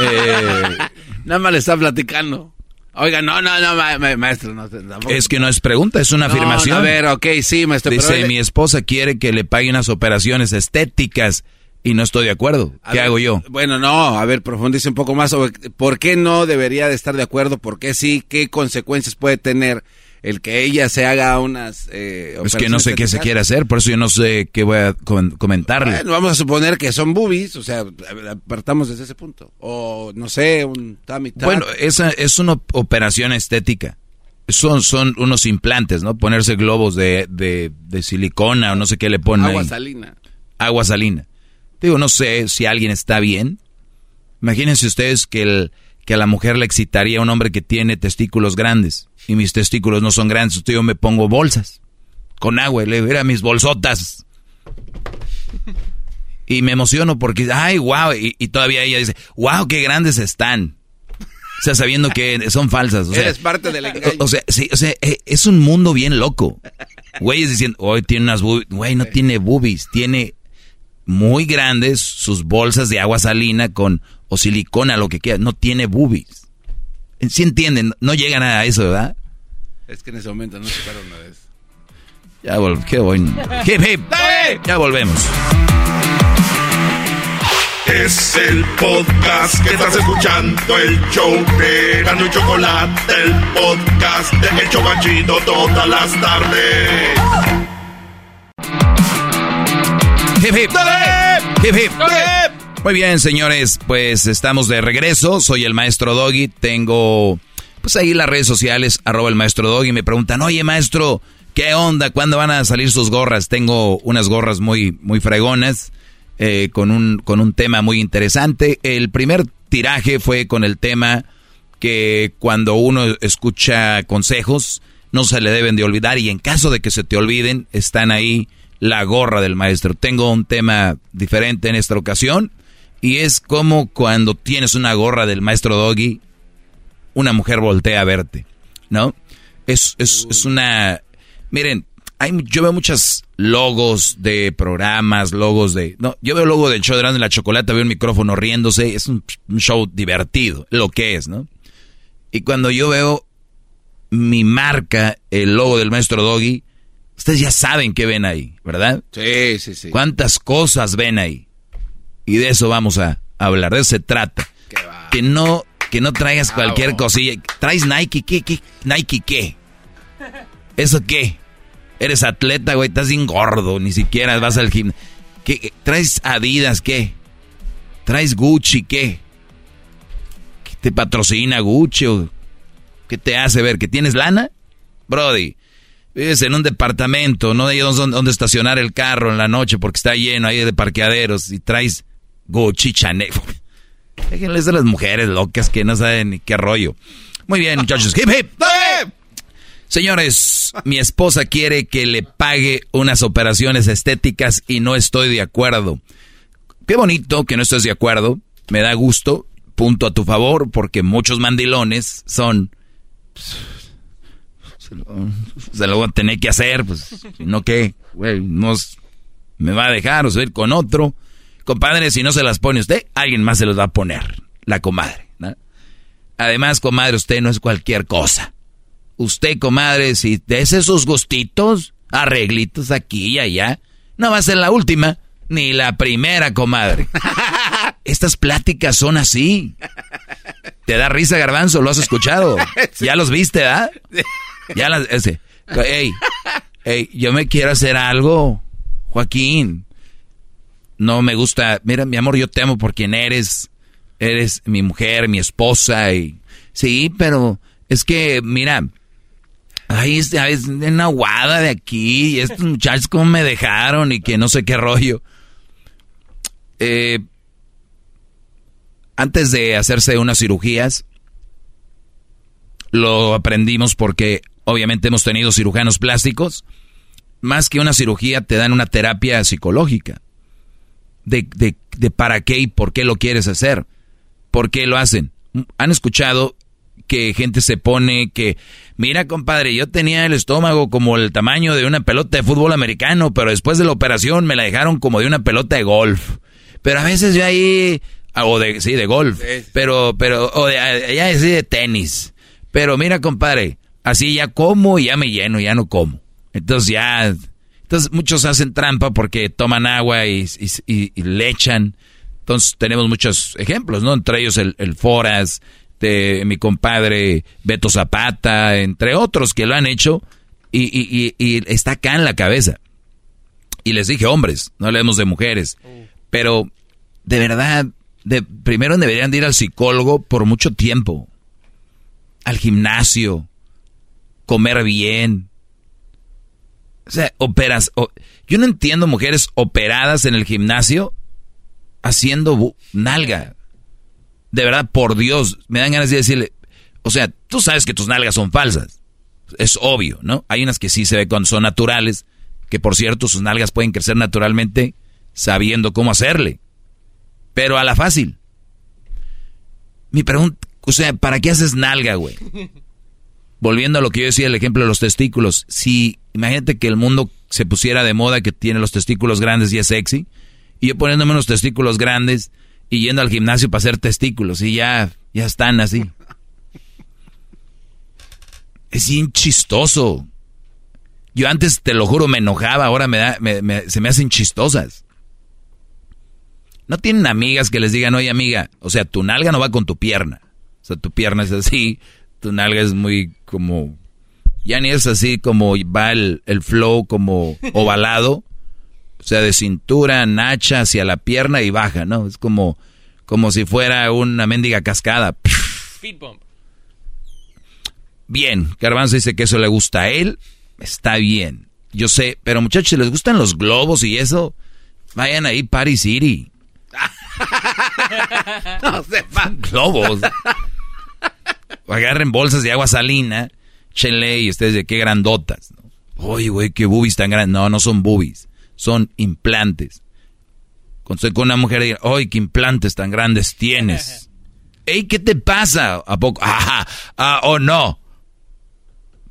Eh, Nada más le está platicando. Oiga, no, no, no, maestro. No, es que no es pregunta, es una afirmación. a ver, ok, sí, maestro. Dice, mi esposa quiere que le pague unas operaciones estéticas y no estoy de acuerdo. ¿Qué hago yo? Bueno, no, a ver, profundice un poco más sobre por qué no debería de estar de acuerdo, por qué sí, qué consecuencias puede tener el que ella se haga unas... Eh, es que no sé qué se quiere hacer, por eso yo no sé qué voy a comentarle. Bueno, vamos a suponer que son boobies, o sea, apartamos desde ese punto. O, no sé, un tummy Bueno, esa es una operación estética. Son, son unos implantes, ¿no? Ponerse globos de, de, de silicona o no sé qué le ponen Agua salina. Agua salina. Digo, no sé si alguien está bien. Imagínense ustedes que, el, que a la mujer le excitaría un hombre que tiene testículos grandes y mis testículos no son grandes. Usted yo me pongo bolsas con agua y le digo, mis bolsotas. Y me emociono porque, ay, wow, y, todavía ella dice, wow, qué grandes están. O sea, sabiendo que son falsas. O sea, Eres parte del engaño. O, sea, sí, o sea, e, es un mundo bien loco. Güeyes diciendo, hoy tiene unas boobies. Güey, no tiene boobies, tiene muy grandes sus bolsas de agua salina con o silicona, lo que quiera. No tiene boobies. ¿Sí entienden? No llegan a eso, ¿verdad? Es que en ese momento no se para una vez. Ya volvemos. Qué bueno. Hip, hip. Ya volvemos. Es el podcast que estás escuchando, el show de Gano y Chocolate, el podcast de El Chocachito todas las tardes. Hip, hip. Hip, hip. Muy bien, señores, pues estamos de regreso. Soy el maestro Doggy. Tengo, pues ahí las redes sociales, arroba el maestro Doggy. Me preguntan, oye, maestro, ¿qué onda? ¿Cuándo van a salir sus gorras? Tengo unas gorras muy, muy fregonas, eh, con, un, con un tema muy interesante. El primer tiraje fue con el tema que cuando uno escucha consejos, no se le deben de olvidar y en caso de que se te olviden, están ahí la gorra del maestro. Tengo un tema diferente en esta ocasión y es como cuando tienes una gorra del maestro Doggy, una mujer voltea a verte, ¿no? Es, es, es una... Miren, hay, yo veo muchos logos de programas, logos de... No, yo veo el logo del show de la Chocolata, veo un micrófono riéndose, es un, show divertido, lo que es, ¿no? Y cuando yo veo mi marca, el logo del maestro Doggy, ustedes ya saben qué ven ahí, ¿verdad? Sí, sí, sí. ¿Cuántas cosas ven ahí? Y de eso vamos a hablar, de eso se trata. Que no, que no traigas cualquier cosilla. ¿Traes Nike? ¿Qué, qué? ¿Nike qué? ¿Eso qué? Eres atleta, güey, estás bien gordo, ni siquiera vas al gimnasio. ¿Qué? ¿Traes Adidas qué? ¿Traes Gucci qué? ¿Qué te patrocina Gucci o qué te hace ver que tienes lana? Brody, vives en un departamento, no hay dónde estacionar el carro en la noche porque está lleno ahí de parqueaderos y traes Gucci, Chanel. Déjenles a las mujeres locas que no saben ni qué rollo. Muy bien, muchachos. Hip, hip. Señores, mi esposa quiere que le pague unas operaciones estéticas y no estoy de acuerdo. Qué bonito que no estés de acuerdo. Me da gusto. Punto a tu favor porque muchos mandilones son... Se lo, voy a tener que hacer, pues, no que, güey, no me va a dejar o se va a ir con otro. Compadre, si no se las pone usted, alguien más se los va a poner. La comadre. Además, comadre, usted no es cualquier cosa. Usted, comadre, si te hace esos gustitos, arreglitos aquí y allá, no va a ser la última, ni la primera, comadre. Estas pláticas son así. ¿Te da risa, garbanzo? ¿Lo has escuchado? ¿Ya los viste, ¿verdad? Ya las... Ese. Ey, ey, yo me quiero hacer algo, Joaquín no me gusta, mira, mi amor, yo te amo por quien eres, eres mi mujer, mi esposa, y sí, pero es que, mira, ay, es, es una guada de aquí, y estos muchachos como me dejaron y que no sé qué rollo. Eh, antes de hacerse unas cirugías, lo aprendimos porque obviamente hemos tenido cirujanos plásticos. Más que una cirugía, te dan una terapia psicológica de, de, de para qué y por qué lo quieres hacer. ¿Por qué lo hacen? ¿Han escuchado que gente se pone que, mira compadre, yo tenía el estómago como el tamaño de una pelota de fútbol americano, pero después de la operación me la dejaron como de una pelota de golf. Pero a veces yo ahí, ah, o de, sí, de golf, pero, pero, o de, ya sí de tenis. Pero mira compadre, así ya como y ya me lleno, ya no como. Entonces ya, Entonces muchos hacen trampa porque toman agua y, le echan. Entonces tenemos muchos ejemplos, ¿no? Entre ellos el, Foras, de mi compadre Beto Zapata, entre otros que lo han hecho y, está acá en la cabeza. Y les dije hombres, no hablemos de mujeres. Pero de verdad, primero deberían de ir al psicólogo por mucho tiempo. Al gimnasio, comer bien. O sea, operas. yo no entiendo mujeres operadas en el gimnasio haciendo nalga. De verdad, por Dios, me dan ganas de decirle, o sea, tú sabes que tus nalgas son falsas. Es obvio, ¿no? Hay unas que sí se ve cuando son naturales, que por cierto sus nalgas pueden crecer naturalmente sabiendo cómo hacerle. Pero a la fácil. Mi pregunta, o sea, ¿para qué haces nalga, güey? Volviendo a lo que yo decía, el ejemplo de los testículos. Si, imagínate que el mundo se pusiera de moda que tiene los testículos grandes y es sexy, y yo poniéndome unos testículos grandes y yendo al gimnasio para hacer testículos, y ya, ya están así. Es bien chistoso. Yo antes, te lo juro, me enojaba, ahora me da, se me hacen chistosas. No tienen amigas que les digan, oye amiga, o sea, tu nalga no va con tu pierna. O sea, tu pierna es así, tu nalga es muy como... Ya ni es así como va el, el flow como ovalado. O sea, de cintura, nacha hacia la pierna y baja, ¿no? Es como, como si fuera una mendiga cascada. Feed bump. Bien, Garbanzo dice que eso le gusta a él. Está bien. Yo sé, pero muchachos, si les gustan los globos y eso, vayan ahí Paris City. no sepan. Globos. Agarren bolsas de agua salina, chenle y ustedes de qué grandotas. Oye, güey, qué boobies tan grandes. No, no son boobies, son implantes. Cuando estoy con una mujer y oye, qué implantes tan grandes tienes. Ey, ¿qué te pasa? ¿A poco? Ajá, ah, o oh, no.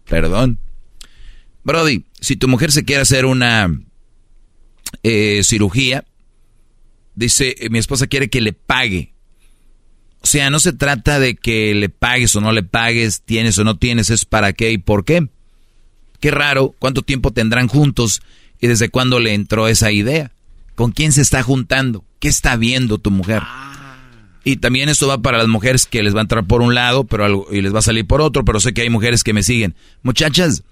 Perdón. Brody, si tu mujer se quiere hacer una eh, cirugía, dice, mi esposa quiere que le pague. O sea, no se trata de que le pagues o no le pagues, tienes o no tienes, es para qué y por qué. Qué raro, cuánto tiempo tendrán juntos y desde cuándo le entró esa idea. ¿Con quién se está juntando? ¿Qué está viendo tu mujer? Y también esto va para las mujeres que les va a entrar por un lado pero y les va a salir por otro, pero sé que hay mujeres que me siguen. Muchachas,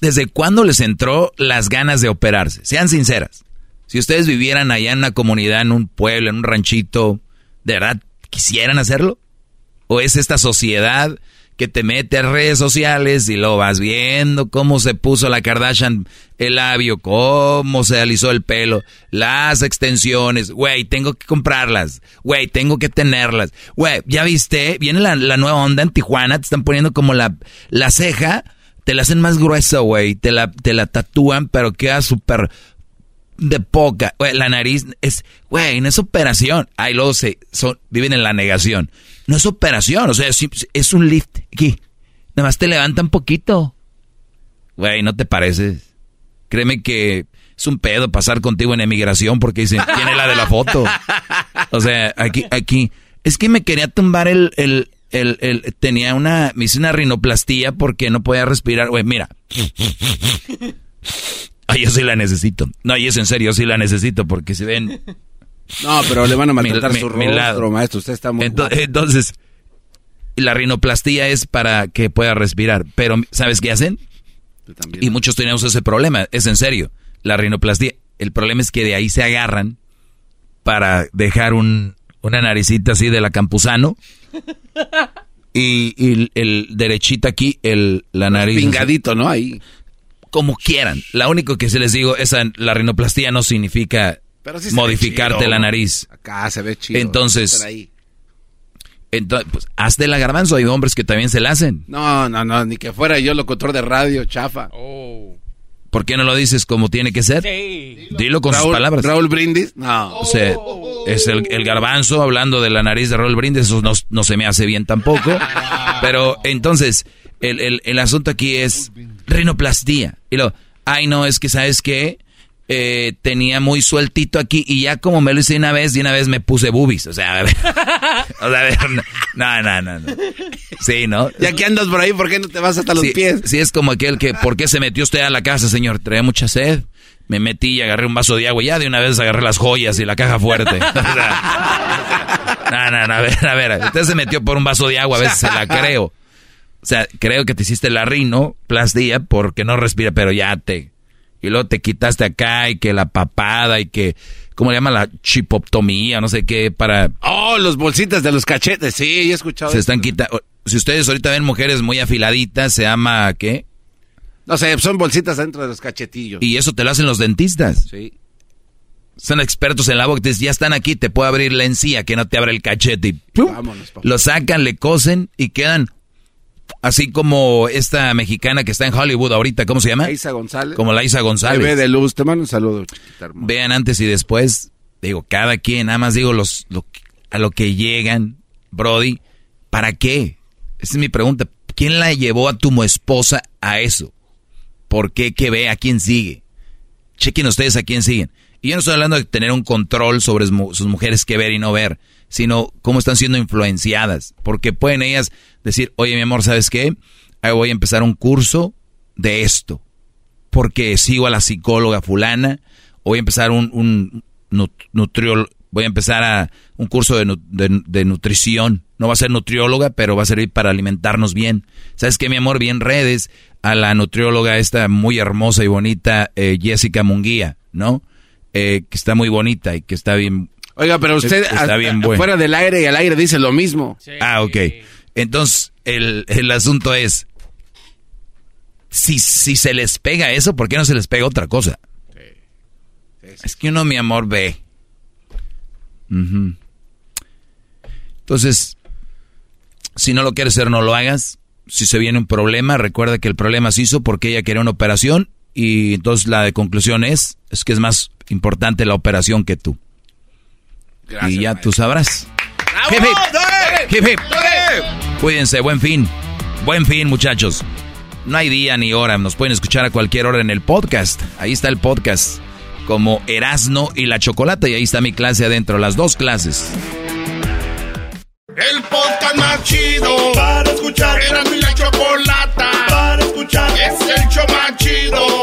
¿desde cuándo les entró las ganas de operarse? Sean sinceras. Si ustedes vivieran allá en una comunidad, en un pueblo, en un ranchito, ¿de verdad quisieran hacerlo? ¿O es esta sociedad que te mete a redes sociales y lo vas viendo cómo se puso la Kardashian el labio, cómo se alisó el pelo, las extensiones, güey, tengo que comprarlas, güey, tengo que tenerlas, güey, ya viste, viene la, nueva onda en Tijuana, te están poniendo como la, la ceja, te la hacen más gruesa, güey, te la, te la tatúan, pero queda súper de poca, güey, la nariz es, güey, no es operación, ahí luego se, son, viven en la negación. No es operación, o sea, es, un lift aquí. Nada más te levanta un poquito. Güey, ¿no te pareces? Créeme que es un pedo pasar contigo en emigración porque dicen, tiene la de la foto. O sea, aquí, aquí. Es que me quería tumbar el, el, el, el tenía una, me hice una rinoplastía porque no podía respirar. Güey, mira. Ay, yo sí la necesito. No, y es en serio, yo sí la necesito porque se ven no, pero le van a maltratar su rostro, maestro. Usted está muy entonces, entonces, la rinoplastía es para que pueda respirar. Pero, ¿sabes qué hacen? Y muchos tenemos ese problema. Es en serio. La rinoplastía. El problema es que de ahí se agarran para dejar un, una naricita así de la campusano. Y, el derechito aquí, el, la nariz. Pingadito, ¿no? Ahí. Como quieran. La único que se les digo, esa, la rinoplastía no significa modificarte la nariz. Acá se ve chido. Entonces, entonces pues, hazte la garbanzo. Hay hombres que también se la hacen. No, no, no, ni que fuera yo locutor de radio, chafa. Oh. ¿Por qué no lo dices como tiene que ser? Sí. Dilo con sus palabras. ¿Raúl Brindis? No. O sea, es el, garbanzo hablando de la nariz de Raúl Brindis. Eso no, se me hace bien tampoco. Pero entonces, el, el asunto aquí es rinoplastía. Y lo, ay no, es que sabes qué, eh, tenía muy sueltito aquí y ya como me lo hice una vez y una vez me puse boobies. O sea, a ver. o sea, a ver, no, no, no, no. Sí, ¿no? Ya que andas por ahí, ¿por qué no te vas hasta los pies? Sí, es como aquel que, ¿por qué se metió usted a la casa, señor? Traía mucha sed. Me metí y agarré un vaso de agua y ya de una vez agarré las joyas y la caja fuerte. no, no, no, a ver, a ver. Usted se metió por un vaso de agua, a veces se la creo. O sea, creo que te hiciste la rino, plastía, porque no respira, pero ya te... Y luego te quitaste acá y que la papada y que... ¿Cómo le llama la chipoptomía? No sé qué, para... Oh, los bolsitas de los cachetes, sí, he escuchado. Se están quitando... Si ustedes ahorita ven mujeres muy afiladitas, se llama, ¿qué? No sé, son bolsitas dentro de los cachetillos. Y eso te lo hacen los dentistas. Sí. Son expertos en la boca. Ya están aquí, te puede abrir la encía que no te abre el cachete. Y Vámonos, papá. Lo sacan, le cosen y quedan así como esta mexicana que está en Hollywood ahorita. ¿Cómo se llama? Isa González. Como la Isa González. Bebé de luz, te mando un saludo, chiquita. Vean antes y después. Digo, cada quien, nada más digo los, lo- a lo que llegan, Brody. ¿Para qué? Esa es mi pregunta. ¿Quién la llevó a tu esposa a eso? ¿Por qué? ¿Qué ve? ¿A quién sigue? Chequen ustedes a quién siguen. Y yo no estoy hablando de tener un control sobre sus mujeres que ver y no ver, sino cómo están siendo influenciadas. Porque pueden ellas decir, oye mi amor, ¿sabes qué? Ahí voy a empezar un curso de esto. Porque sigo a la psicóloga fulana. Voy a empezar un, un nut- voy a empezar a un curso de- de nutrición. No va a ser nutrióloga, pero va a servir para alimentarnos bien. ¿Sabes qué, mi amor? Bien redes a la nutrióloga esta muy hermosa y bonita eh, Jessica Munguía, ¿no? Eh, que está muy bonita y que está bien. Oiga, pero usted está a- bien a- bueno. fuera del aire y al aire dice lo mismo. Ah, ok. Entonces, el, el asunto es, si, si se les pega eso, ¿por qué no se les pega otra cosa? Es que uno, mi amor, ve. Entonces, si no lo quieres hacer, no lo hagas. Si se viene un problema, recuerda que el problema se hizo porque ella quería una operación y entonces la de conclusión es, es que es más importante la operación que tú. Y ya tú sabrás. Hip, hip. Hip, hip. Cuídense, buen fin. Buen fin, muchachos. No hay día ni hora, nos pueden escuchar a cualquier hora en el podcast. Ahí está el podcast, como Erasno y la Chocolata, y ahí está mi clase adentro, las dos clases. El podcast más chido para escuchar. Era mi la chocolata para escuchar. Es el show más chido